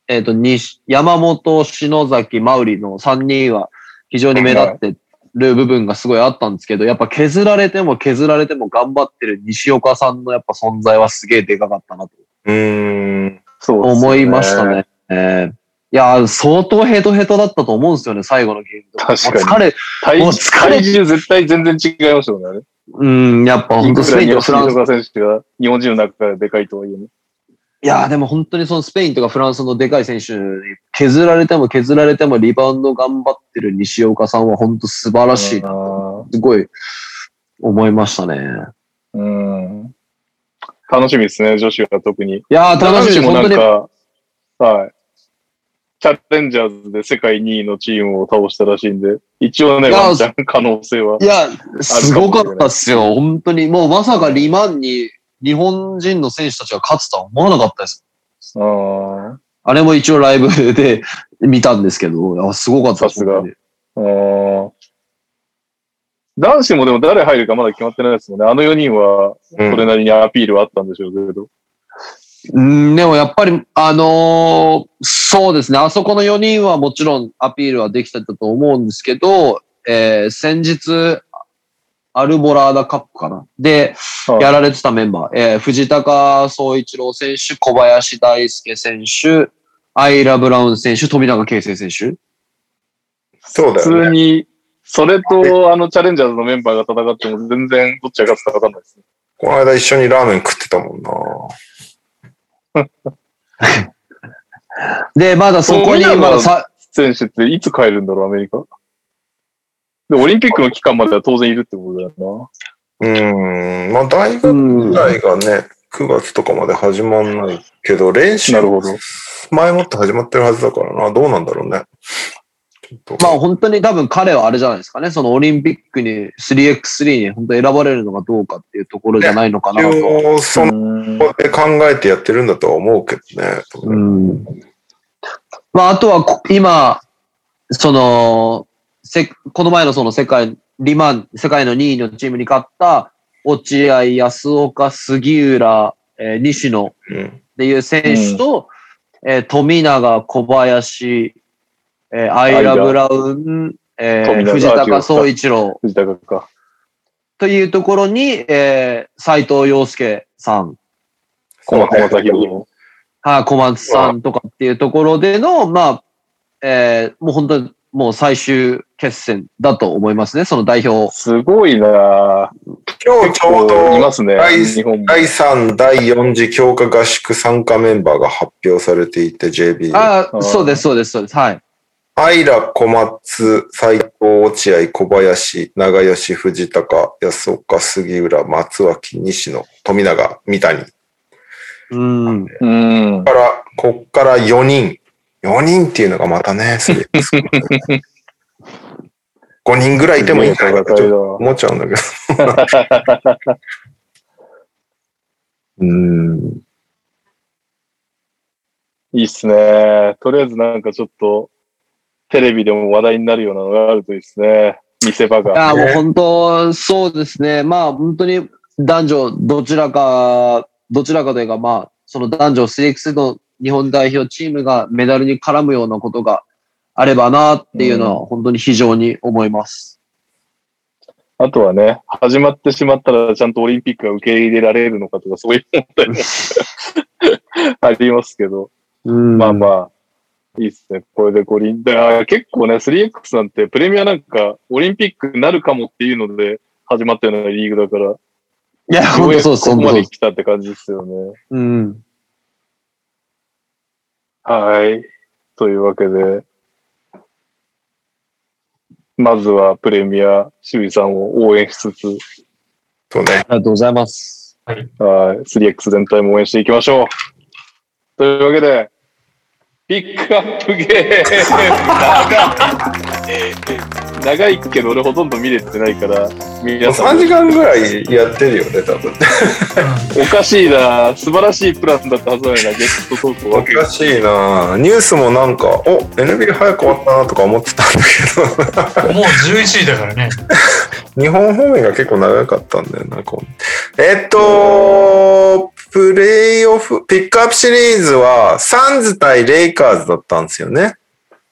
えっ、と、西山本、篠崎、マウリの3人は非常に目立ってる部分がすごいあったんですけど、やっぱ削られても削られても頑張ってる西岡さんのやっぱ存在はすげえでかかったなとうーん。そうね思いましたね。えーいや、相当ヘトヘトだったと思うんですよね、最後のゲームと確かに疲れ、体もう疲れ体重絶対全然違いましたもんねあれ。うん、やっぱ本当スペインとかフランス。選手が日本人の中ででかいとはいえね。いや、でも本当にそのスペインとかフランスのでかい選手に削られても削られてもリバウンド頑張ってる西岡さんは本当素晴らしいな。あすごい思いましたね。ーうん。楽しみですね、女子は特に。いやー、楽しみ本当に。んか、はい。チャレンジャーズで世界2位のチームを倒したらしいんで、一応ね、ワンチャン可能性は。いや、すごかったっすよ。本当に。もうまさかリマンに日本人の選手たちが勝つとは思わなかったです。あーあれも一応ライブで見たんですけど、すごかった。さすが男子もでも誰入るかまだ決まってないですもんね。あの4人はそれなりにアピールはあったんでしょうけど。うん、でもやっぱり、あのーそうですね、あそこの4人はもちろんアピールはできてたと思うんですけど、えー先日、アルボラーダカップかなで、はいやられてたメンバー、えー藤高総一郎選手、小林大輔選手、アイラ・ブラウン選手、富永啓生選手。普そうだよね。通に、それとあのチャレンジャーズのメンバーが戦っても全然どっちが勝つか分かんないですね。この間一緒にラーメン食ってたもんな。で、まだそこに、まださ、選手っていつ帰るんだろう、アメリカ？で、オリンピックの期間までは当然いるってことだようーん。まあ大う学んぐらいがね、9月とかまで始まんないけど、練習な。なるほど。前もって始まってるはずだからな。どうなんだろうね。まあ本当に多分彼はあれじゃないですかね。そのオリンピックに 3x3 に本当選ばれるのがどうかっていうところじゃないのかなと。一応、そので考えてやってるんだとは思うけどね。うん。まああとはこ今、その、せこの前のその世界、リマン、世界の2位のチームに勝った落合、安岡、杉浦、えー西野うん。っていう選手と、えー富永、小林、えーアイラ・ブラウン、えー藤高総一郎、藤高か。というところに、えー、斉藤洋介さん、小松正宏の。はい、小松さんとかっていうところでの、まあ、えー、もう本当に、もう最終決戦だと思いますね、その代表。すごいなぁ今日ちょうどいますね。第日本も。第3、第4次強化合宿参加メンバーが発表されていて、JB で。ああ、そうです、そうです、そうです。はい。アイラ、小松、斉藤、落合、小林、長吉、藤高、安岡、杉浦、松脇、西野、富永、三谷。うん。うん。から、こっから4人。4人っていうのがまたね、すげえ。5人ぐらいいてもいいんじゃないかと思っちゃうんだけど。うん。いいっすね。とりあえずなんかちょっと、テレビでも話題になるようなのがあるといいですね。見せ場いが。や、もう本当、そうですね。まあ、本当に男女どちらか、どちらかというか、まあ、その男女 3x の日本代表チームがメダルに絡むようなことがあればなっていうのは、本当に非常に思います。あとはね、始まってしまったらちゃんとオリンピックが受け入れられるのかとか、そういう問題も ありますけど。うんまあまあ、いいっすね。これで五輪。だから結構ね、3X なんてプレミアなんかオリンピックになるかもっていうので始まったようなリーグだから、いや、本当そうです、ここまで。来たって感じですよね。うん。はい。というわけで、まずはプレミア、守備さんを応援しつつ、とね。ありがとうございます。はい。3X 全体も応援していきましょう。というわけで、ピックアップゲーム。長い。長いけど俺ほとんど見れてないから、皆さ3ん時間ぐらいやってるよね、多分。おかしいな素晴らしいプランだったはずなのゲストトークおわけかしいな。ニュースもなんか、お、NBA 早く終わったなとか思ってたんだけど、もう11時だからね。日本方面が結構長かったんだよな、こうえっと、プレイオフ、ピックアップシリーズは、サンズ対レイカーズだったんですよね。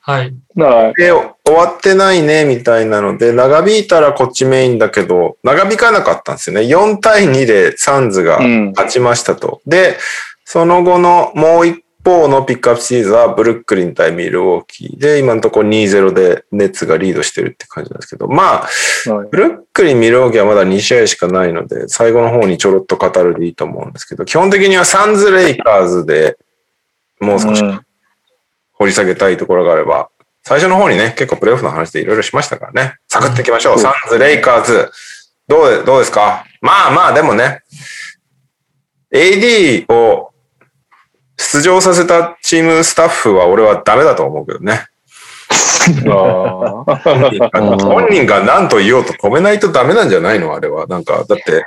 はい。はい。で、終わってないね、みたいなので、長引いたらこっちメインだけど、長引かなかったんですよね。4対2でサンズがうん。勝ちましたと。で、その後のもう一方のピックアップシリーズはブルックリン対ミルウォーキーで、今のところ2-0でネッツがリードしてるって感じなんですけど、まあ、はいブルックリン、ミルウォーキーはまだ2試合しかないので、最後の方にちょろっと語るでいいと思うんですけど、基本的にはサンズ・レイカーズでもう少しうん掘り下げたいところがあれば、最初の方にね、結構プレイオフの話でいろいろしましたからね。サクッといきましょう。サンズ、レイカーズ。どうで、どうですか？まあまあ、でもね、AD を出場させたチームスタッフは俺はダメだと思うけどね。本人が何と言おうと止めないとダメなんじゃないの？あれは。なんか、だって、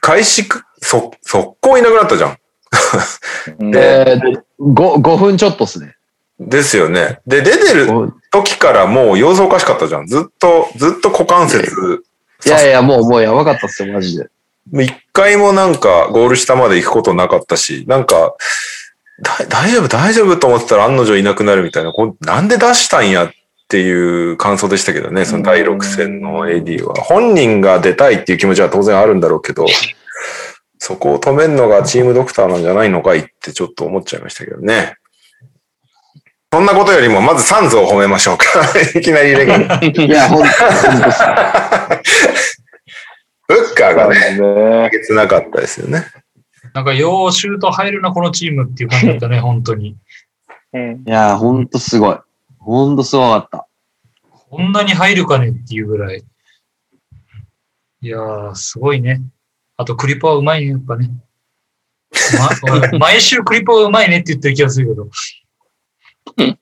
開始く、そ、速攻いなくなったじゃん。うんえー、5, 5分ちょっとですね。ですよね。で、出てる時からもう様子おかしかったじゃん。ずっと、ずっと股関節、いやいや、もう、もうやばかったっすよ、マジで。一回もなんかゴール下まで行くことなかったし、なんか、だ大丈夫、大丈夫と思ってたら案の定いなくなるみたいな、こんなんで出したんやっていう感想でしたけどね、その第6戦の AD は。本人が出たいっていう気持ちは当然あるんだろうけど、そこを止めるのがチームドクターなんじゃないのかいってちょっと思っちゃいましたけどね。そんなことよりも、まずサンズを褒めましょうか。いきなりレギュラーいや、ほんと。ブッカーがね、ね。げつなかったですよね。なんか、ようシュート入るな、このチームっていう感じだったね、本当に。うんいや、ほんとすごい。ほんとすごかった。こんなに入るかねっていうぐらい。いやー、すごいね。あと、クリポはうまいね、やっぱね。ま、俺 毎週クリポはうまいねって言ってる気がするけど。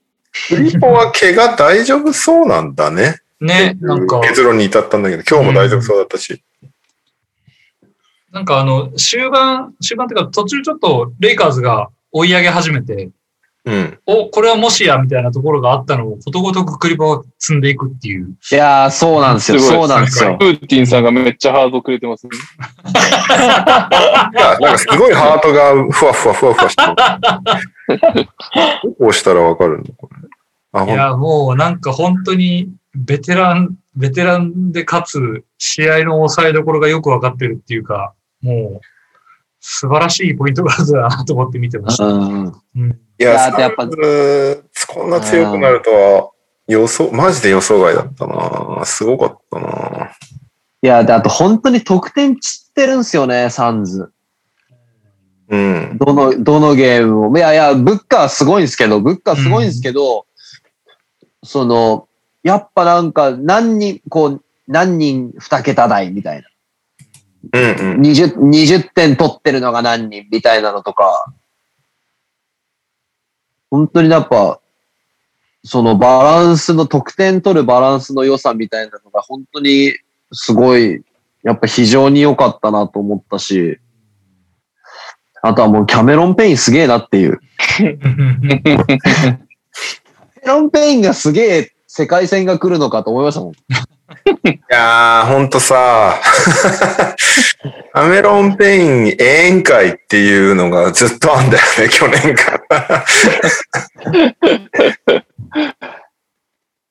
クリポは怪我大丈夫そうなんだね。ね、なんか、結論に至ったんだけど、今日も大丈夫そうだったし。なんかあの、終盤、終盤っていうか途中ちょっとレイカーズが追い上げ始めて、うん。お、これはもしやみたいなところがあったのをことごとくクリポが積んでいくっていう。いやー、そうなんですよ。すそうなんですよ。プーティンさんがめっちゃハードくれてますね。いや、なんかすごいハートがふわふわふわふわしてる。どうしたらわかるの？これ。いや、もうなんか本当にベテランベテランでかつ、試合の抑えどころがよくわかってるっていうか、もう、素晴らしいポイントガードだなと思って見てました。うん。うん。いや、いやっぱンズこんな強くなるとは、予想、マジで予想外だったなすごかったないや、で、あと本当に得点散ってるんですよね、サンズ。うん。どの、どのゲームも。いやいや、ブッカーすごいんですけど、ブッカーすごいんですけど、その、やっぱなんか何人、こう、何人二桁台みたいな。うんうん。20、20点取ってるのが何人みたいなのとか、本当にやっぱ、そのバランスの、得点取るバランスの良さみたいなのが本当にすごい、やっぱ非常に良かったなと思ったし、あとはもうキャメロン・ペインすげえなっていう。キャメロン・ペインがすげえ世界線が来るのかと思いましたもん。いやー、ほんとさ、キャメロン・ペイン永遠会っていうのがずっとあんだよね、去年から。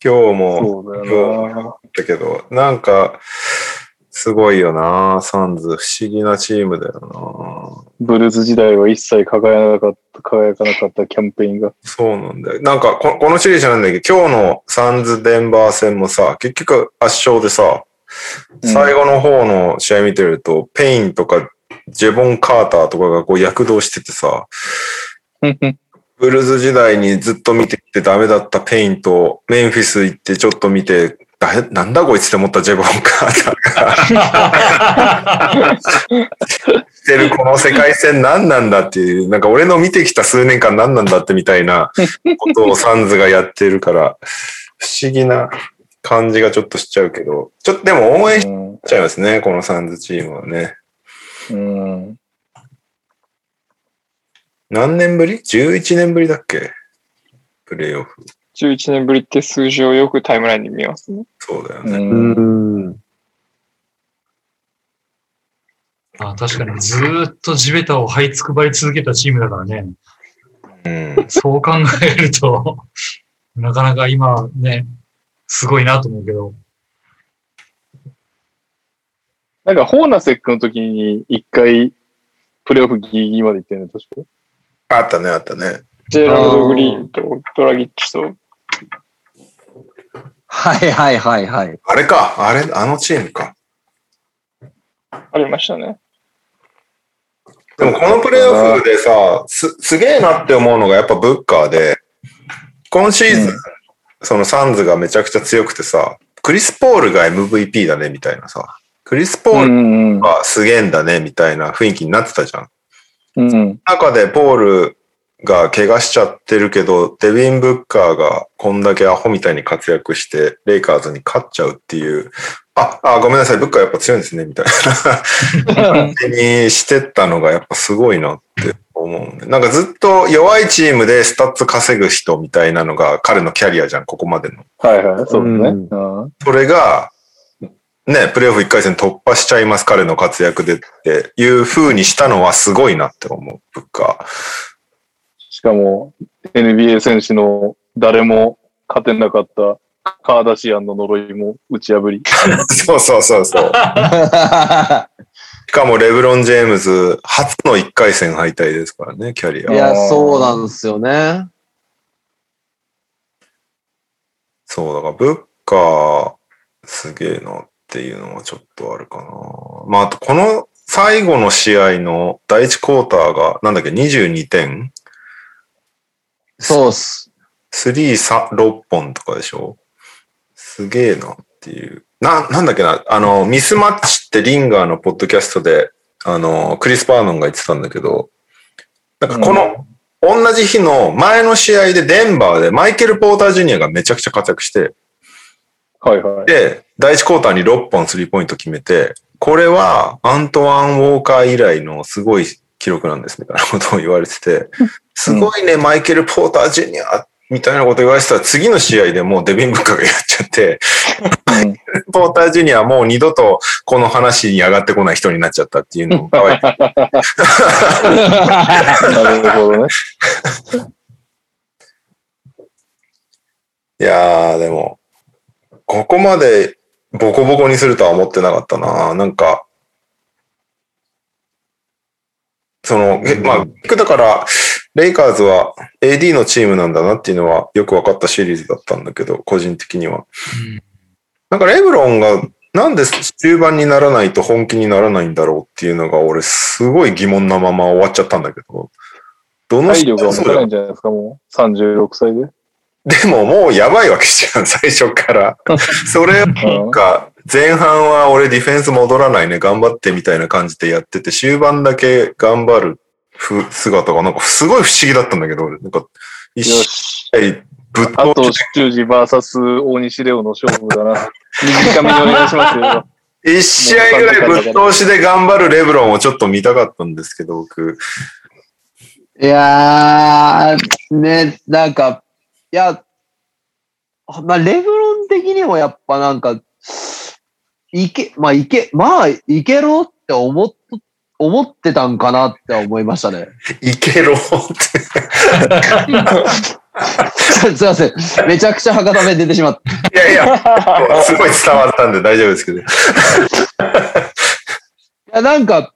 今日もそうだよな。だけど、なんか、すごいよな、サンズ。不思議なチームだよブルズ時代は一切輝かなかった、輝かなかったキャム・ペインが。な。そうなんだよ。なんかこ、このシリーズなんだけ？ど、今日のサンズ・デンバー戦もさ、結局圧勝でさ、最後の方の試合見てると、ペインとか、ジェボン・カーターとかがこう躍動しててさ、ブルズ時代にずっと見てきてダメだったペインと、メンフィス行ってちょっと見て、だなんだこいつって思ったジェボン・カーターが、してるこの世界線何なんだっていう、なんか俺の見てきた数年間何なんだってみたいなことをサンズがやってるから、不思議な感じがちょっとしちゃうけど、ちょっとでも応援しうんちゃいますね、このサンズチームはね。うん。何年ぶり ?11 年ぶりだっけ？プレイオフ。11年ぶりって数字をよくタイムラインで見ますね。そうだよね。うん。ん。あ確かにずーっと地べたを這いつくばり続けたチームだからね。うん。そう考えると、なかなか今ね、すごいなと思うけど。なんか、ホーナセックの時に一回、プレイオフギリギリまで行ってるの、確か。あったね、あったね。ジェラルド・グリーンとドラギッチと、はいはいはいはい。あれか、あれ、あのチームか。ありましたね。でもこのプレイオフでさ、す、すげえなって思うのがやっぱブッカーで、今シーズン、うんそのサンズがめちゃくちゃ強くてさ、クリス・ポールが MVP だねみたいなさ、クリス・ポールん。がすげえんだねみたいな雰囲気になってたじゃん。うん。中でポールが怪我しちゃってるけど、デビン・ブッカーがこんだけアホみたいに活躍して、レイカーズに勝っちゃうっていう、あ、あ、ごめんなさい、ブッカーやっぱ強いんですね、みたいな感じにしてったのがやっぱすごいなって思うね。なんかずっと弱いチームでスタッツ稼ぐ人みたいなのが彼のキャリアじゃん、ここまでの。はいはい、そうですね。それが、ね、プレイオフ1回戦突破しちゃいます、彼の活躍でっていう風にしたのはすごいなって思う、ブッカー。しかも、NBA 選手の誰も勝てなかったカーダシアンの呪いも打ち破り。そうそうそうそう。しかもレブロン・ジェームズ、初の1回戦敗退ですからね、キャリア。いや、そうなんですよね。そう、だからブッカー、すげえなっていうのはちょっとあるかな。まあ、あとこの最後の試合の第1クォーターが、なんだっけ、22点そうっす。スリーさ6本とかでしょ？すげえなっていう。な、なんだっけな、あの、ミスマッチってリンガーのポッドキャストで、あの、クリス・パーノンが言ってたんだけど、なんかこの、同じ日の前の試合でデンバーでマイケル・ポーター・ジュニアがめちゃくちゃ活躍して、はいはい。で、第1クォーターに6本スリーポイント決めて、これはアントワン・ウォーカー以来のすごい記録なんですみたいなことを言われてて、すごいね、マイケル・ポーター・ジュニアみたいなこと言われてたら次の試合でもうデビン・ブッカーがやっちゃって、うんポーター・ジュニアはもう二度とこの話に上がってこない人になっちゃったっていうのもかわいい。なるほどね。いやー、でも、ここまでボコボコにするとは思ってなかったな。なんか、その、えまあ、だから、レイカーズは AD のチームなんだなっていうのはよく分かったシリーズだったんだけど、個人的には。なんかレブロンがなんで中盤にならないと本気にならないんだろうっていうのが俺すごい疑問なまま終わっちゃったんだけど。どの体力が持たないんじゃないですか、もう。36歳で。でももうやばいわけじゃん、最初から。それうんが、前半は俺ディフェンス戻らないね、頑張ってみたいな感じでやってて、終盤だけ頑張るふ姿がなんかすごい不思議だったんだけど、なんか一よ試ぶっあと、修二 VS 大西レオの勝負だな。短めにお願いしますよ。一試合ぐらいぶっ通しで頑張るレブロンをちょっと見たかったんですけど、僕。いやー、ね、なんか、いや、まあ、レブロン的にもやっぱなんか、いけ、まあ、いけ、まあ、いけろって思っ、思ってたんかなって思いましたね。いけろって。すいません。めちゃくちゃ博多弁出てしまった。いやいや、すごい伝わったんで大丈夫ですけど。いや、なんか、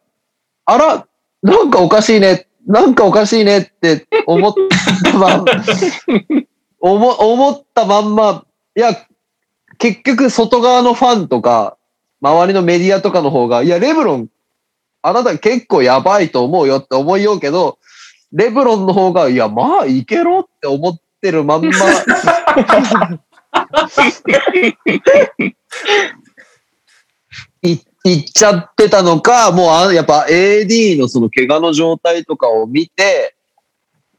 あら、なんかおかしいね、なんかおかしいねって思ったまん、思思ったまんま、いや、結局外側のファンとか、周りのメディアとかの方が、いや、レブロン、あなた結構やばいと思うよって思いようけど、レブロンの方が、いや、まあ、いけろって思ってるまんま、い、いっちゃってたのか、もうあやっぱ AD のその怪我の状態とかを見て、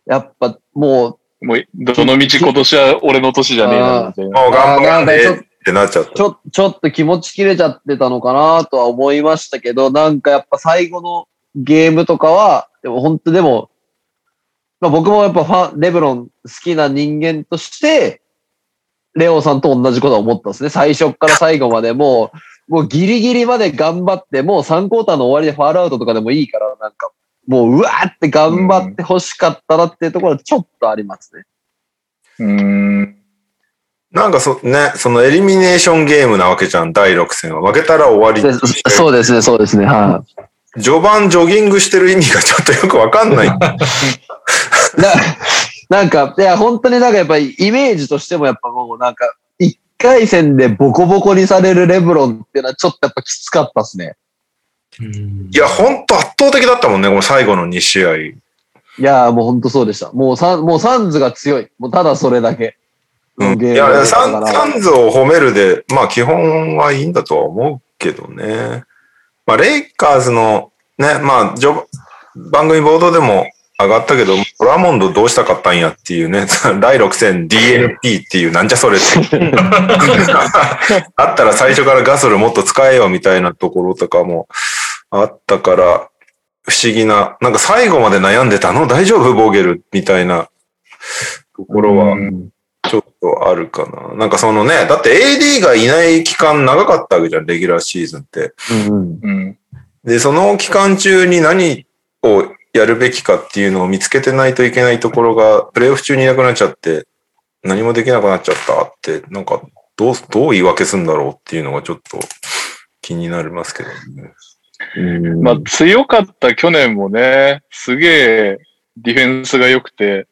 やっぱももう、どの道今年は俺の年じゃねえな、みたいな。もう頑張らねあーなんかちょってなっちゃっう、た。ちょ、ちょっと気持ち切れちゃってたのかなとは思いましたけど、なんかやっぱ最後のゲームとかは、でも本当でも、まあ僕もやっぱファン、レブロン好きな人間として、レオさんと同じことは思ったんですね。最初から最後までもう、もうギリギリまで頑張って、もう3クォーターの終わりでファールアウトとかでもいいから、なんか、もううわーって頑張って欲しかったなっていうところはちょっとありますね。うーん。なんかそ、ね、そのエリミネーションゲームなわけじゃん、第6戦は。負けたら終わり。そうですね、そうですね。はい、序盤ジョギングしてる意味がちょっとよくわかんない。な、なんか、いや、本当になんかやっぱりイメージとしてもやっぱもうなんか、一回戦でボコボコにされるレブロンっていうのはちょっとやっぱきつかったですね。うんいや、ほんと圧倒的だったもんね、この最後の2試合。いやーもう本当そうでした。もうサン、もうサンズが強い。もうただそれだけ。うん、いやサン、ズを褒めるで、まあ基本はいいんだとは思うけどね。まあレイカーズのね、まあ序番組ボードでも上がったけど、ドラモンドどうしたかったんやっていうね、第6戦 DNP っていうなんじゃそれって。あったら最初からガソルもっと使えよみたいなところとかもあったから、不思議な、なんか最後まで悩んでたの？大丈夫？ボーゲルみたいなところは。ちょっとあるかな。なんかそのね、だって AD がいない期間長かったわけじゃん、レギュラーシーズンって。うんうん。で、その期間中に何をやるべきかっていうのを見つけてないといけないところが、プレイオフ中にいなくなっちゃって、何もできなくなっちゃったって、なんか、どう、どう言い訳すんだろうっていうのがちょっと気になりますけどね。うん。まあ、強かった去年もね、すげえディフェンスが良くて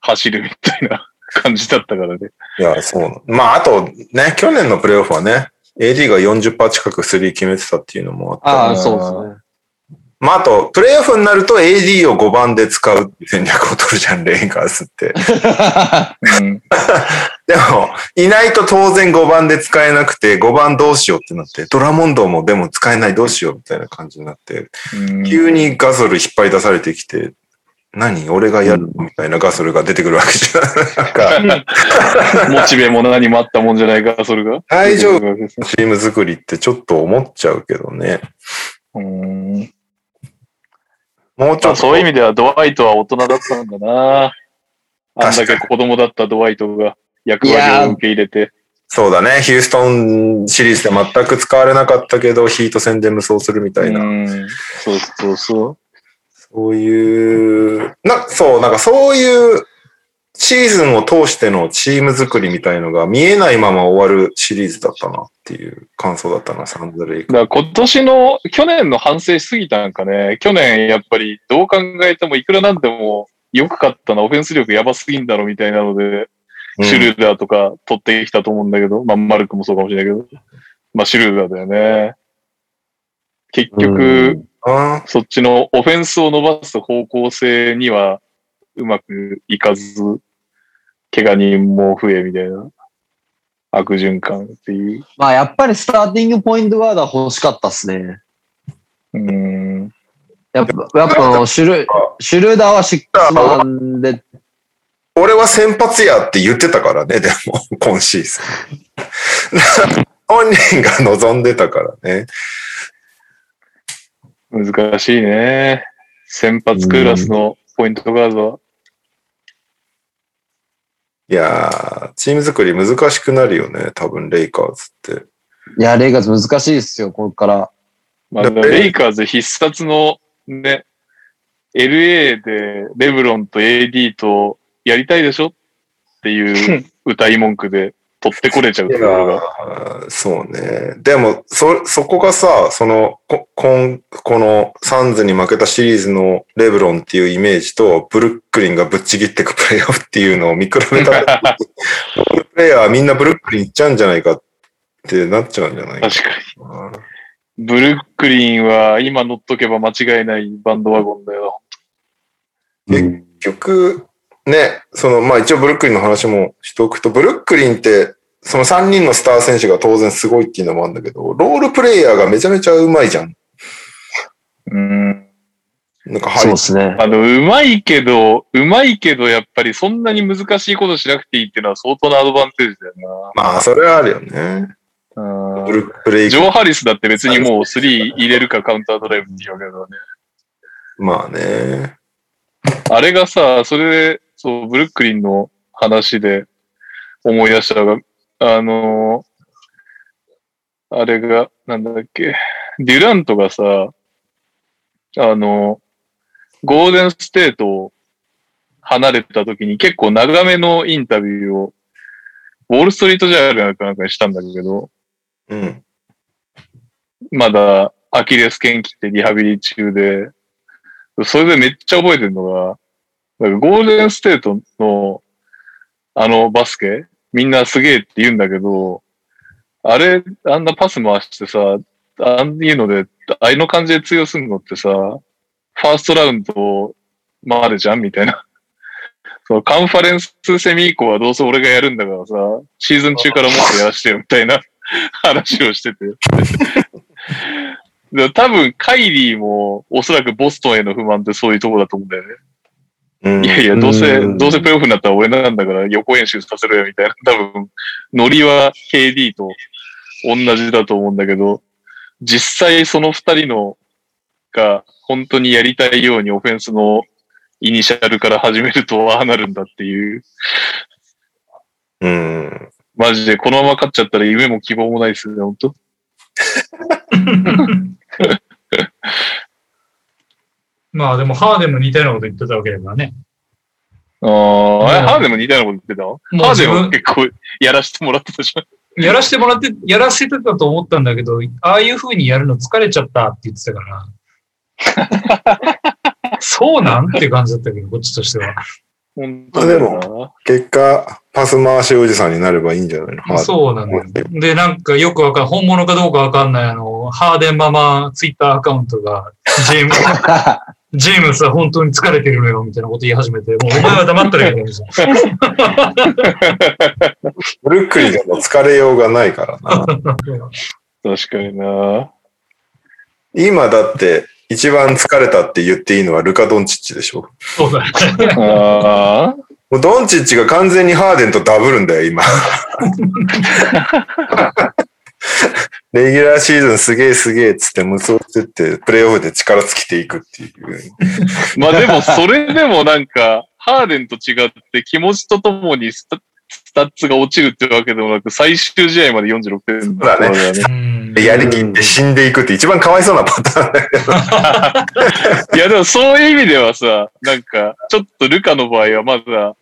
走るみたいな感じだったからね。いや、そう。まあ、あとね、去年のプレイオフはね、AD が40%近くスリー決めてたっていうのもあったああ、そうですね。まあ、あと、プレイオフになると AD を5番で使う戦略を取るじゃん、レイカーズって。うん。でも、いないと当然5番で使えなくて、5番どうしようってなって、ドラモンドもでも使えないどうしようみたいな感じになって、うん急にガソル引っ張り出されてきて、何俺がやるのみたいなガソルが出てくるわけじゃん。なんか、モチベも何もあったもんじゃないか、それが？大丈夫夫。チーム作りってちょっと思っちゃうけどね。うん。もうちょっと。まあ、そういう意味ではドワイトは大人だったんだな。あんだけ子供だったドワイトが役割を受け入れて。そうだね。ヒューストンシリーズで全く使われなかったけど、ヒート戦で無双するみたいな。うん。そうそうそう。そういう、な、そう、なんかそういうシーズンを通してのチーム作りみたいのが見えないまま終わるシリーズだったなっていう感想だったな、サンズレイカだ今年の、去年の反省しすぎたんかね。去年やっぱりどう考えてもいくらなんでも良く勝ったな、オフェンス力やばすぎんだろみたいなので、シュルーダーとか取ってきたと思うんだけど、まあマルクもそうかもしれないけど、まあシュルーダーだよね。結局、あそっちのオフェンスを伸ばす方向性にはうまくいかず、怪我人も増えみたいな悪循環っていう。まあやっぱりスターティングポイントガードは欲しかったっすね。うーん。やっぱ、やっぱシュル、シュルーダーはシックスマンで、俺は先発やって言ってたからね、でも、今シーズン。本人が望んでたからね。難しいね。先発クラスのポイントガードは。いやー、チーム作り難しくなるよね、多分、レイカーズって。いや、レイカーズ難しいっすよ、ここから。まあ、だってレイカーズ必殺のね、LA でレブロンと AD とやりたいでしょっていう 歌い文句で取ってこれちゃうところが。ーそうね。でも、そ、そこがさ、その、こ、こん、このサンズに負けたシリーズのレブロンっていうイメージと、ブルックリンがぶっちぎってくプレイオフっていうのを見比べたら、プレイヤーはみんなブルックリン行っちゃうんじゃないかってなっちゃうんじゃないか確かに。ブルックリンは今乗っとけば間違いないバンドワゴンだよ。結局、ね、その、まあ一応ブルックリンの話もしておくと、ブルックリンって、その3人のスター選手が当然すごいっていうのもあるんだけど、ロールプレイヤーがめちゃめちゃうまいじゃん。うん。なんか、そうですね。あの、うまいけど、うまいけど、やっぱりそんなに難しいことしなくていいっていうのは相当なアドバンテージだよまあ、それはあるよね。な。うんブルックレイジョー・ハリスだって別にもう3入れるかカウンタードライブっていうわけだからね。まあね。あれがさ、それで、そう、ブルックリンの話で思い出したのが、あのーあれが、なんだっけ、デュラントがさ、あのゴールデンステートを離れた時に結構長めのインタビューを、ウォールストリートジャーナルかなんかにしたんだけど、うん。まだアキレス腱切ってリハビリ中で、それでめっちゃ覚えてるのが、なんかゴールデンステートのあのバスケ、みんなすげえって言うんだけど、あれ、あんなパス回してさ、あんいうので、ああいの感じで通用するのってさ、ファーストラウンドまでじゃん？みたいな。そのカンファレンスセミ以降はどうせ俺がやるんだからさ、シーズン中からもっとやらしてよみたいな 話をしてて。多分、カイリーも、おそらくボストンへの不満ってそういうとこだと思うんだよね。うん。いやいや、どうせ、うんどうせプレイオフになったら俺なんだから横演習させろよみたいな。多分、ノリは KD と同じだと思うんだけど、実際その二人のが本当にやりたいようにオフェンスのイニシャルから始めるとああなるんだっていう。うん。マジでこのまま勝っちゃったら夢も希望もないですよね、本当 まあでもハーデンも似たようなこと言ってたわけだからね。ああ、えハーデンも似たようなこと言ってた？ハーデンは自分結構やらせてもらってたじゃん。やらせてもらって、やらせてたと思ったんだけど、ああいう風にやるの疲れちゃったって言ってたから。そうなん？って感じだったけど、こっちとしては。本当だよな。結果、パス回しおじさんになればいいんじゃないの？ハーデンそうなんだよ。で、なんかよくわかん本物かどうかわかんない、あの、ハーデンママツイッターアカウントが、ジェームス、ジェームスは本当に疲れてるのよ、みたいなこと言い始めて、もうお前は黙ったらいいのにさ。ブルックリンでも疲れようがないからな。確かにな。今だって、一番疲れたって言っていいのはルカ・ドンチッチでしょ。そうだね。ああ。もうドンチッチが完全にハーデンとダブるんだよ、今。レギュラーシーズンすげえすげえっつって無双してって、プレイオフで力尽きていくっていう。まあでも、それでもなんか、ハーデンと違って気持ちとともにスタスタッツが落ちるってわけでもなく、最終試合まで46点そうだねやりきって死んでいくって一番かわいそうなパターンだけど。いやでもそういう意味ではさ、なんか、ちょっとルカの場合はまだ、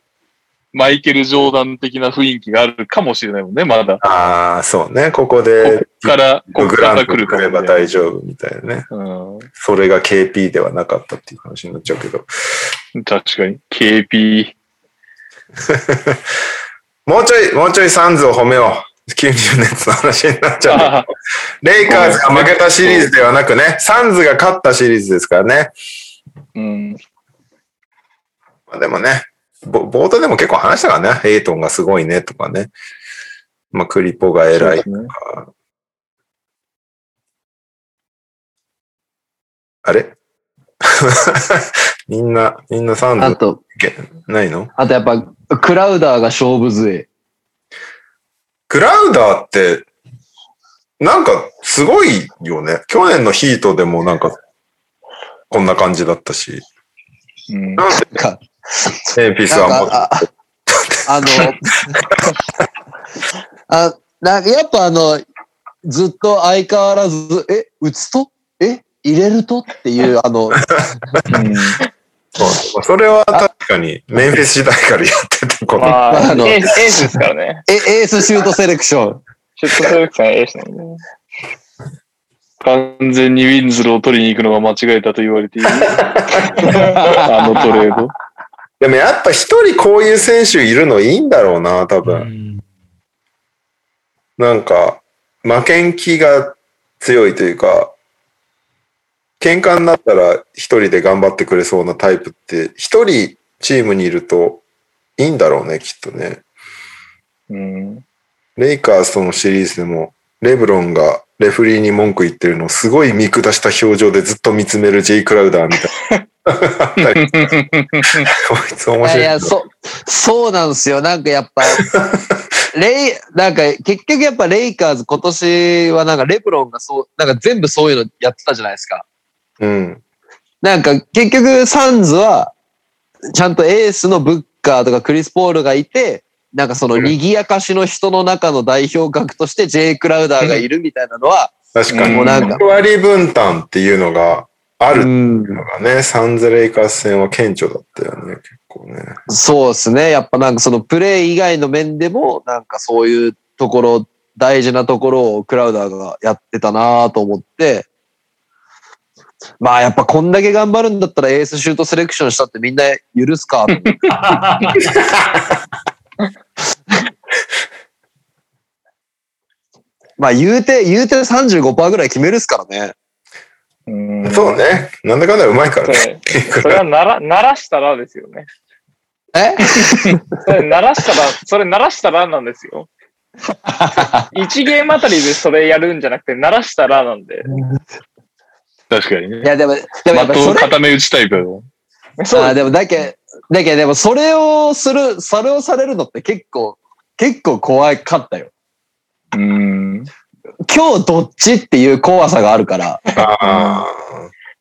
マイケル・ジョーダン的な雰囲気があるかもしれないもんね、まだ。こああ、そうね。ここっで、から、こっグラントから来るかくれば大丈夫みたいなね。うんそれが KP ではなかったっていう話になっちゃうけど。確かに。KP。もうちょい、もうちょいサンズを褒めよう。90年の話になっちゃう。あレイカーズが負けたシリーズではなくね、サンズが勝ったシリーズですからね。うん。まあ、でもね、ぼ冒頭でも結構話したからね、エイトンがすごいねとかね。まあ、クリポが偉いとね。か。あれ？みんな、みんなサンズあと、ないの？あとやっぱ、クラウダーが勝負強い。クラウダーって、なんかすごいよね。去年のヒートでもなんか、こんな感じだったし。うんなんでかメンフィスなんはもうか、ああの、あ、なんかやっぱあの、ずっと相変わらず、え、打つと？え、入れると？っていう、あの、そうそれは確かにメンフィス時代からやってたこと。まあ、あのエースエースですからね。え、エースシュートセレクション。シュットセレクションエースなんで。完全にウィンズルを取りに行くのが間違えたと言われている。あのトレード。でもやっぱ一人こういう選手いるのいいんだろうな、多う分。んなんか、負けん気が強いというか、喧嘩になったら一人で頑張ってくれそうなタイプって、一人チームにいるといいんだろうね、きっとね。うん。レイカーズとのシリーズでも、レブロンがレフリーに文句言ってるのをすごい見下した表情でずっと見つめるジェイ・クラウダーみたいな。いつ面白い。いやいや、そ、そうなんですよ。なんかやっぱ、レイ、なんか結局やっぱレイカーズ今年はなんかレブロンがそう、なんか全部そういうのやってたじゃないですか。うん。なんか結局サンズは、ちゃんとエースのブッカーとかクリス・ポールがいて、なんかその賑やかしの人の中の代表格としてジェイ・クラウダーがいるみたいなのは、確かに。もうなんか役割分担っていうのがあるってうんいうのがね、サンズ・レイカーズ戦は顕著だったよね、結構ね。そうですね。やっぱなんかそのプレー以外の面でも、なんかそういうところ、大事なところをクラウダーがやってたなと思って、まあやっぱこんだけ頑張るんだったらエースシュートセレクションしたってみんな許すかと思って。まあ言うて、言うて35%ぐらい決めるっすからね。うんそうね。なんだかんだうまいからそね。れ、それはなら、鳴らしたらですよね。え？それ鳴らしたら、それ鳴らしたらなんですよ。1ゲームあたりでそれやるんじゃなくて、鳴らしたらなんで。確かにねい。やでも、でもやっぱ的をそれ固め打ちタイプ。そうあーでもだけ、だけどでもそれをする、それをされるのって結構、結構怖かったよ。うん。今日どっちっていう怖さがあるから。あ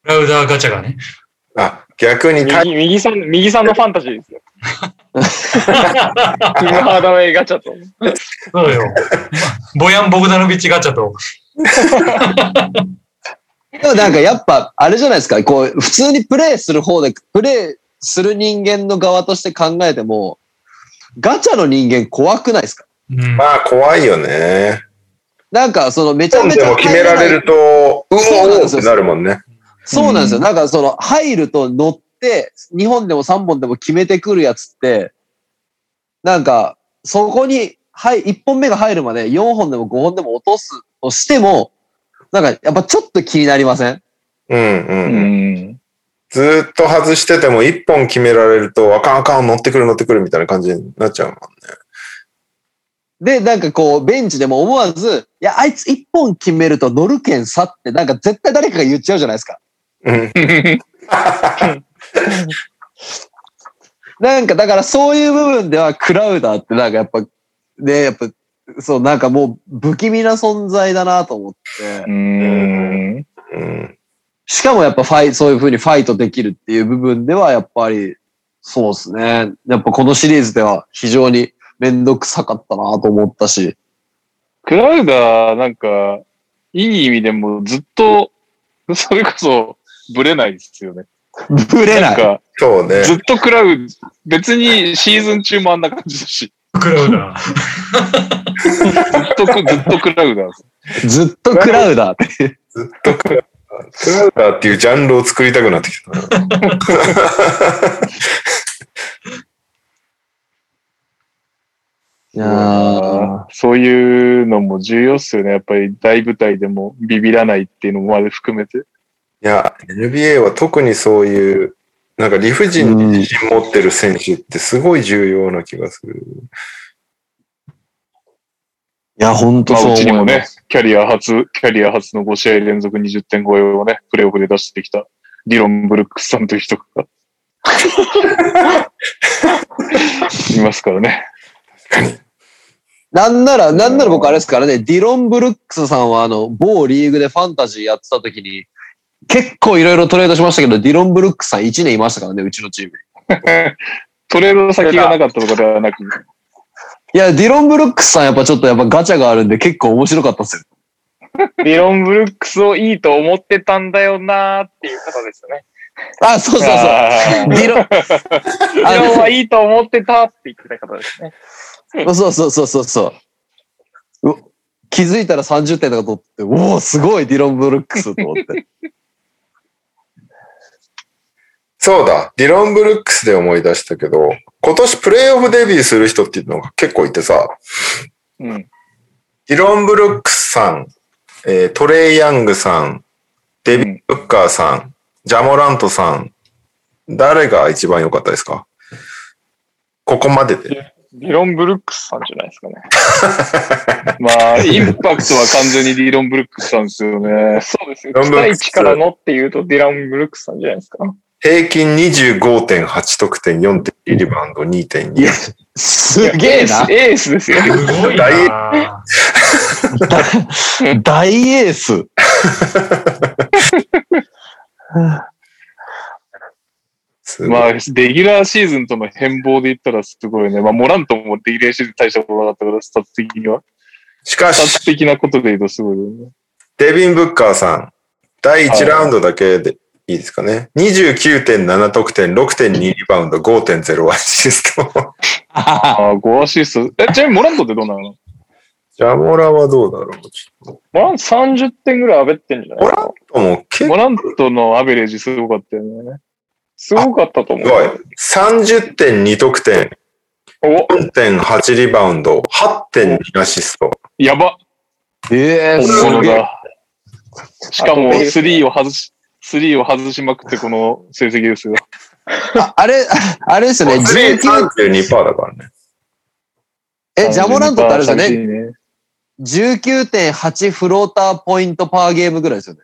ラウダーガチャがね。ーあ、逆に右、右さん、右さんのファンタジーですよ。キム・ハーダウェイガチャと。そうよ。ボヤン・ボグダノビッチガチャと。でもなんかやっぱ、あれじゃないですか、こう、普通にプレイする方で、プレイする人間の側として考えても、ガチャの人間怖くないですか？うん。まあ怖いよね。なんかそのめちゃめちゃでも決められると、うそうなんですよおーってなるもんね。そうなんですよ。なんかその入ると乗って、2本でも3本でも決めてくるやつって、なんかそこに、はい、1本目が入るまで4本でも5本でも落とすとしても、なんかやっぱちょっと気になりません？うんう。うんん。ずーっと外してても一本決められると、あかんあかん、乗ってくる乗ってくるみたいな感じになっちゃうもんね。で、なんかこう、ベンチでも思わず、いや、あいつ1本決めると乗るけんさって、なんか絶対誰かが言っちゃうじゃないですか。うん。なんかだからそういう部分ではクラウダーってなんかやっぱ、ね、やっぱ、そう、なんかもう不気味な存在だなと思って。しかもやっぱファイ、そういう風にファイトできるっていう部分ではやっぱり、そうですね。やっぱこのシリーズでは非常にめんどくさかったなと思ったし。クラウダー、なんか、いい意味でもずっと、それこそ、ブレないですよね。ぶれない。なんか、そうね。ずっと食らう、別にシーズン中もあんな感じだし、クラウダー。ずっとく、ずっと食らうだ。ずっとクラウダーって。ずっとクラウダー。クラウダーっていうジャンルを作りたくなってきたな。いやーそういうのも重要っすよね。やっぱり大舞台でもビビらないっていうのまで含めて。いや、NBA は特にそういう、なんか理不尽に自信持ってる選手ってすごい重要な気がする。いや、ほんとまあ、そううちにもねキャリア初、キャリア初の5試合連続20点超えをね、プレーオフで出してきたディロン・ブルックスさんという人が いますからね。なんなら、なんなら僕あれですからね、ディロン・ブルックスさんはあの、某リーグでファンタジーやってた時に、結構いろいろトレードしましたけど、ディロン・ブルックスさん1年いましたからね、うちのチームに。トレード先がなかったとかではなく、いや、ディロン・ブルックスさんやっぱちょっとやっぱガチャがあるんで結構面白かったっすよ。ディロン・ブルックスをいいと思ってたんだよなーっていう方ですよね。あ、そうそうそう。ディロン、ディロンはいいと思ってたって言ってた方ですね。そうそうそうそうそう。う気づいたら30点とか取って、おお、すごいディロン・ブルックスと思って。そうだ、ディロン・ブルックスで思い出したけど、今年プレイオフデビューする人っていうのが結構いてさ、うん。ディロン・ブルックスさん、えートレイ・ヤングさん、デビッド・ブッカーさん、ジャモラントさん、誰が一番良かったですか？ここまでで。ディロン・ブルックスさんじゃないですかね。まあ、インパクトは完全にディロン・ブルックスさんですよね。そうですね。期待値からのっていうとディロン・ブルックスさんじゃないですか。平均25.8得点、4.2リバウンド、2.2。いや、すげえな。エースですよ。すごいな大エース。まあ、レギュラーシーズンとの変貌で言ったらすごいね。まあ、モラントもレギュラーシーズン大したことなかったから、スタッツ的には。しかスタッツし、的なことで言うとすごいよね。デビン・ブッカーさん、第1ラウンドだけでいいですかね。29.7得点、6.2リバウンド、5.0アシスト。ああ、5アシスト。え、ちなみにモラントってどうなの？ジャモラはどうだろう？ちょっモラント30点ぐらい上げってんじゃない？ですか。ともう結構モラントのアベレージすごかったよね。すごかったと思う。すごい。30.2得点、お4.8リバウンド、8.2アシスト。やば。ええ本すげえ。物だ。しかも、スリーを外し、スリーを外しまくってこの成績ですよ。ああれ、あれですよね。19、32%だからね。え、ジャモラントってあれですよね。寂しいね。19.8フローターポイントパーゲームぐらいですよね。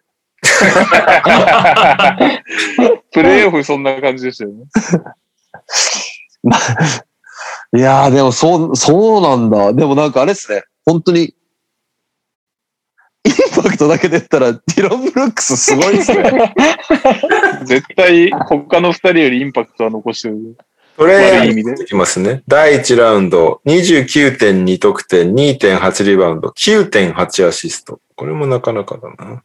プレイオフそんな感じでしたよね。いやー、でもそう、そうなんだ。でもなんかあれですね。本当に、インパクトだけで言ったら、ディロン・ブルックスすごいですね。絶対他の二人よりインパクトは残してる。トレ悪い意味できますね。第1ラウンド、29.2得点、2.8リバウンド、9.8アシスト。これもなかなかだな。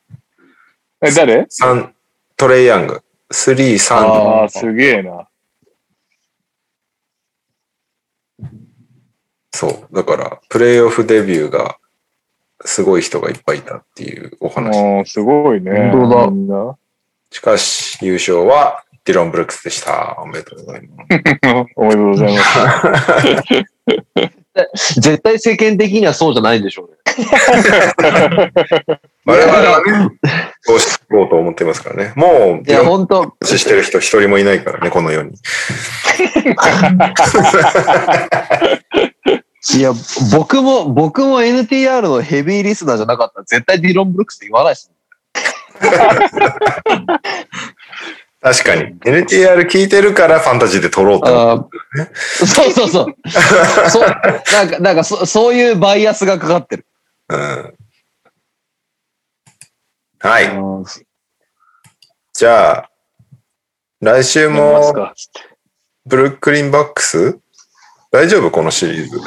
え、誰？3、トレイヤング。3、3。ああ、すげえな。そう。だから、プレイオフデビューがすごい人がいっぱいいたっていうお話。ああ、すごいね。本当だ。しかし、優勝はディロン・ブルックスでした。おめでとうございます。おめでとうございます。絶対世間的にはそうじゃないんでしょうね。我々はね、そうしていこうと思ってますからね。もう、いや、本当ブルックスしてる人一人もいないからね、この世に。いや、僕も、僕も NTR のヘビーリスナーじゃなかったら絶対ディロン・ブルックスって言わないです。確かに。NTR 聞いてるからファンタジーで撮ろうと思って。あーそうそうそう。そうなんか、なんかそ、そういうバイアスがかかってる。うんはい。じゃあ、来週もか？ブルックリンバックス？大丈夫このシリーズ？ち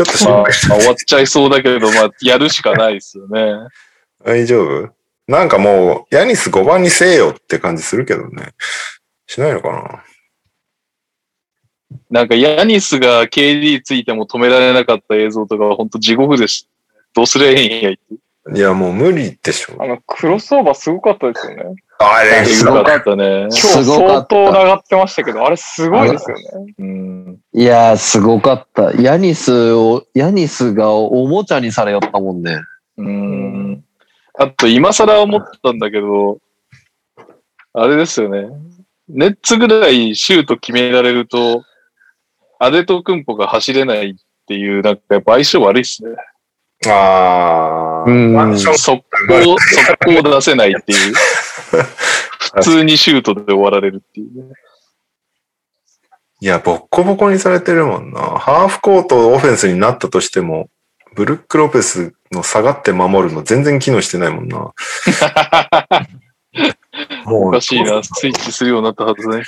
ょっと心まあ、配まあ終わっちゃいそうだけど、まあ、やるしかないですよね。大丈夫？なんかもう、ヤニス5番にせえよって感じするけどね。しないのかな？なんかヤニスが KD ついても止められなかった映像とかは本当地獄でした。どうすりゃいいんや？いや、もう無理でしょ。あの、クロスオーバーすごかったですよね。あれ、すごかったね。今日相当上がってましたけど、あれすごいですよね。うん。いやー、すごかった。ヤニスを、ヤニスがおもちゃにされよったもんね。うん。あと、今更思ったんだけど、あれですよね。ネッツぐらいシュート決められると、アデトクンポが走れないっていう、なんかやっぱ相性悪いっすね。ああ、うん速攻、速攻出せないっていう。普通にシュートで終わられるっていうね。いや、ボッコボコにされてるもんな。ハーフコートオフェンスになったとしても、ブルック・ロペスの下がって守るの全然機能してないもんな。もうおかしいな。スイッチするようになったはずね。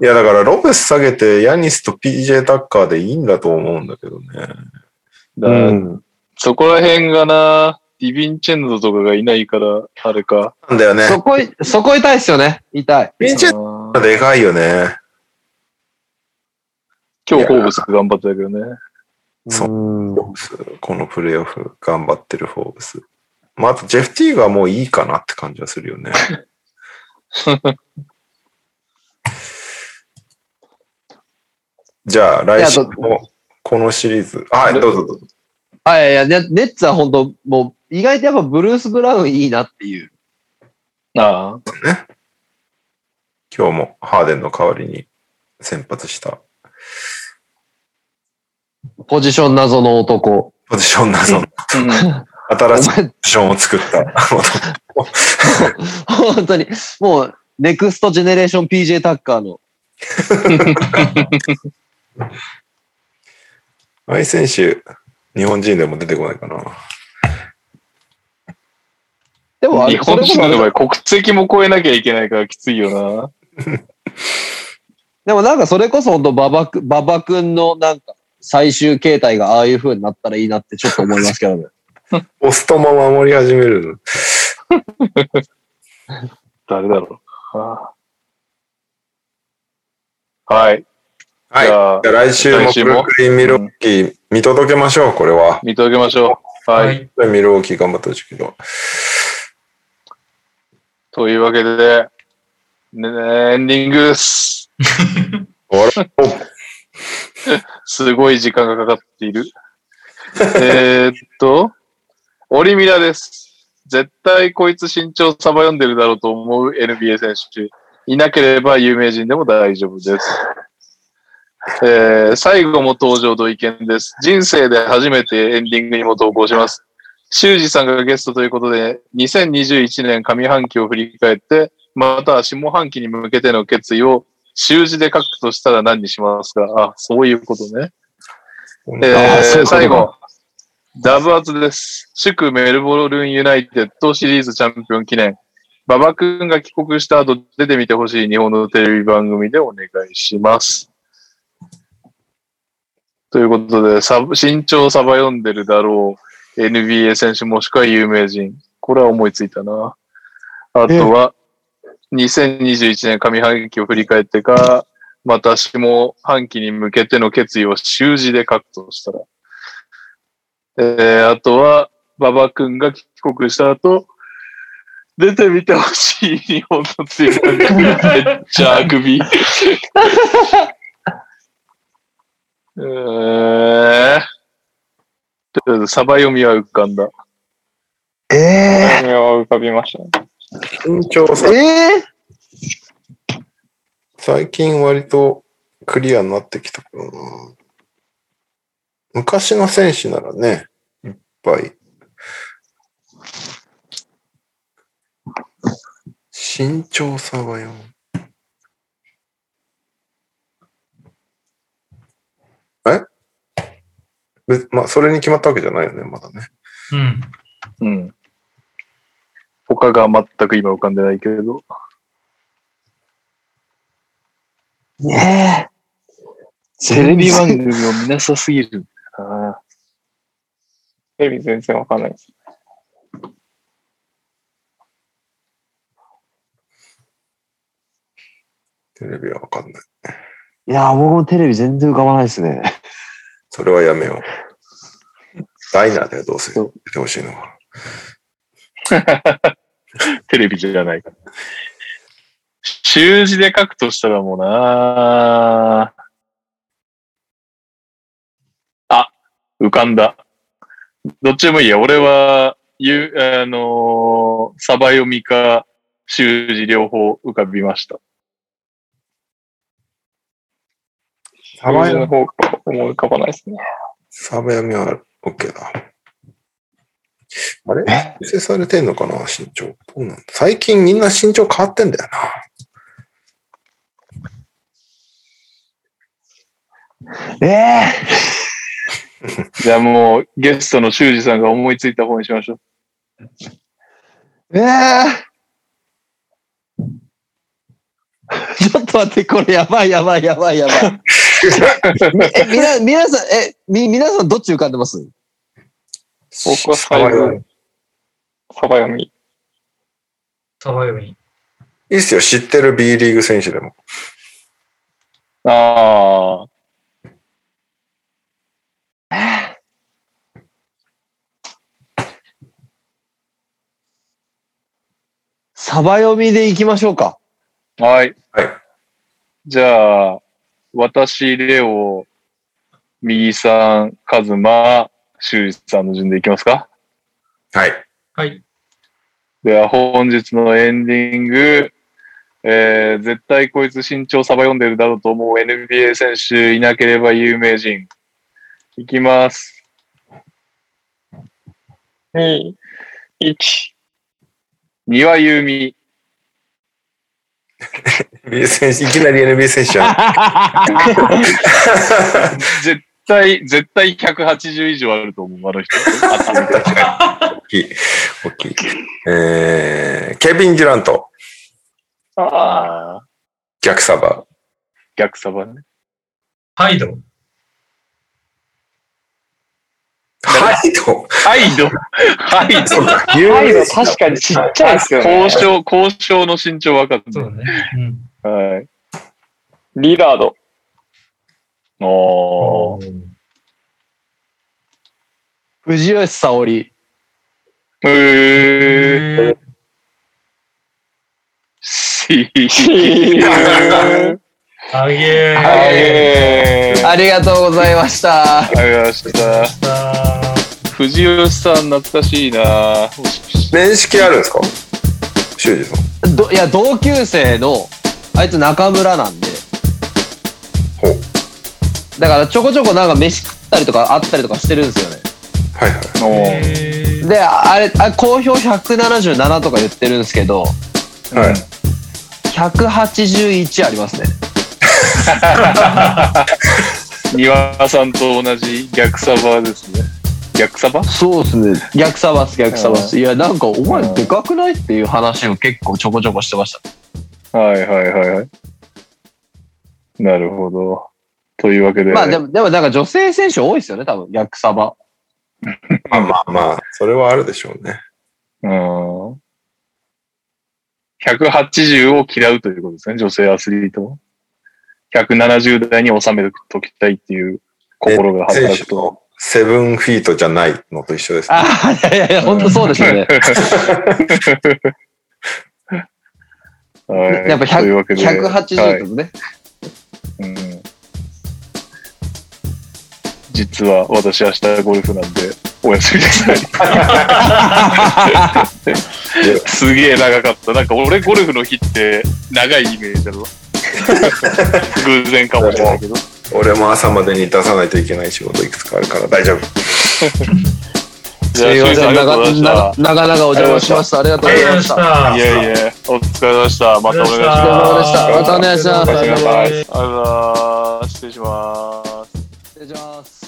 いや、だからロペス下げて、ヤニスと PJ タッカーでいいんだと思うんだけどね。だからそこら辺がな、ディヴィンチェンドとかがいないから、あれか。なんだよね。そこい、そこ痛いっすよね。痛い。ピンチェンあードでかいよね。今日ホーブス頑張ったけどね。そううんフォーブスこのプレイオフ頑張ってるフォーブス。まあ、あとジェフティーがもういいかなって感じはするよね。じゃあ、来週もこのシリーズ。はい、どうぞどうぞ。あ、いやいや、ネネッツは本当もう、意外とやっぱブルース・ブラウンいいなっていう。ああ。今日もハーデンの代わりに先発したポジション謎の男。ポジション謎の新しいポジションを作った。本当に、もう、ネクストジェネレーション PJ タッカーの。あい選手、日本人でも出てこないかな。でもあれ、日本人の場合、国籍も超えなきゃいけないからきついよ でもなんかそれこそ本当馬場く、馬場くんのなんか最終形態がああいう風になったらいいなってちょっと思いますけどね。ポストも守り始めるな。誰だろう。はい。はい。じじゃあ来週も来週も？ブルックリン・ミルウォーキー見届けましょう、これは。見届けましょう。はい。はい。ミルウォーキー頑張ってほしいけど。というわけで、ね、エンディングです。すごい時間がかかっている。えーっと、オリミラです。絶対こいつ身長サバ読んでるだろうと思う NBA 選手。いなければ有名人でも大丈夫です。えー最後も登場と意見です。人生で初めてエンディングにも投稿します。修二さんがゲストということで、2021年上半期を振り返って、または下半期に向けての決意を習字で書くとしたら何にしますか？あ、そういうことね。えー最後、ダブアツです。祝メルボルンユナイテッドシリーズチャンピオン記念。馬場くんが帰国した後出てみてほしい日本のテレビ番組でお願いします。ということで、サ身長サバ読んでるだろう NBA 選手もしくは有名人。これは思いついたな。あとは、2021年上半期を振り返ってか、また下半期に向けての決意を習字で書くとしたら。えー、あとは、馬場くんが帰国した後、出てみてほしい日本のテレビ番組。めっちゃあくび。えー、とりあえず、サバ読みは浮かんだ。ええ目は浮かびましたね。身長さ、え最近割とクリアになってきたけどな。昔の選手ならね、いっぱい。身長差がよ。え？べまあ、それに決まったわけじゃないよね、まだね。うん。うん。他が全く今浮かんでないけれど。ねテレビ番組を見なさすぎる。ああテレビ全然わかんないです。テレビはわかんない。いやー、僕もテレビ全然浮かばないですね。それはやめよう。ダイナーだよ、どうせ。出てほしいのは。テレビじゃないから。習字で書くとしたらもうなあ、浮かんだ。どっちでもいいや。俺は、ゆ、あのーサバ読みか、習字両方浮かびました。サバ読の方が思い浮かばないですね。サバ読みは OK だ。あれ？修正されてんのかな？身長。どうなんだ？最近みんな身長変わってんだよな。ええ じゃあもう、ゲストの修二さんが思いついた方にしましょう。ええ ちょっと待って、これやばいやばいやばいやばい。え、み な、皆さん、え、み、皆さんどっち浮かんでます？僕はサバ読み。サバ読み。サバ読み。いいっすよ、知ってる B リーグ選手でも。ああ。サバ読みでいきましょうか。はい。はい。じゃあ、私、レオ、右さん、カズマ、修二さんの順でいきますかはい。はい。では、本日のエンディング、えー、絶対こいつ身長サバ読んでるだろうと思う NBA 選手いなければ有名人。いきます。2、1。庭優美。NBA 選手、いきなり NBA 選手やん。絶対、絶対180以上あると思う、あの人。大きい。大きい。えー、ケビン・デュラント、ああ、ああ、逆サバ。逆サバね。ハイド。ハイドハイド？ハイド？ハイド確かにちっちゃいですよね。交渉、交渉の身長分かってそうだね。うん。はい。リラード。おー。藤吉沙織。へー。えし ー、あげーありがとうございました。ありがとうございました。藤吉さん、懐かしいな面識あるんですか？修二さん。どいや、同級生の、あいつ中村なんで。ほう。だからちょこちょこなんか飯食ったりとかあったりとかしてるんですよね。はいはい。で、あれ、あ好評177とか言ってるんですけど、はい。181ありますね。庭さんと同じ逆サバですね。逆サバ？そうですね。逆サバっす、逆サバっす。いや、なんか、お前でかくない？っていう話を結構ちょこちょこしてました。はいはいはいはい。なるほど。というわけで。まあでも、でもなんか女性選手多いですよね、多分、逆サバ。まあまあまあ、それはあるでしょうね。うん。180を嫌うということですね、女性アスリートは。170代に収めておきたいっていう心が選働くと。セブンフィートじゃないのと一緒です、ね。ああ、いやいやいや、本当そうですよね。はいやっぱというわけで100 180はいですね。うん実は私明日ゴルフなんでお休みです。すげえ長かった。なんか俺ゴルフの日って長いイメージだろ。偶然かもしれないけど。俺も朝までに出さないといけない仕事いくつかあるから大丈夫。すいません、長。々長々お邪魔しました。ありがとうございまし。たた。いやいや、お疲れ様でした。またお願いします。またお願いしますありがとうございます。失礼します。失礼します。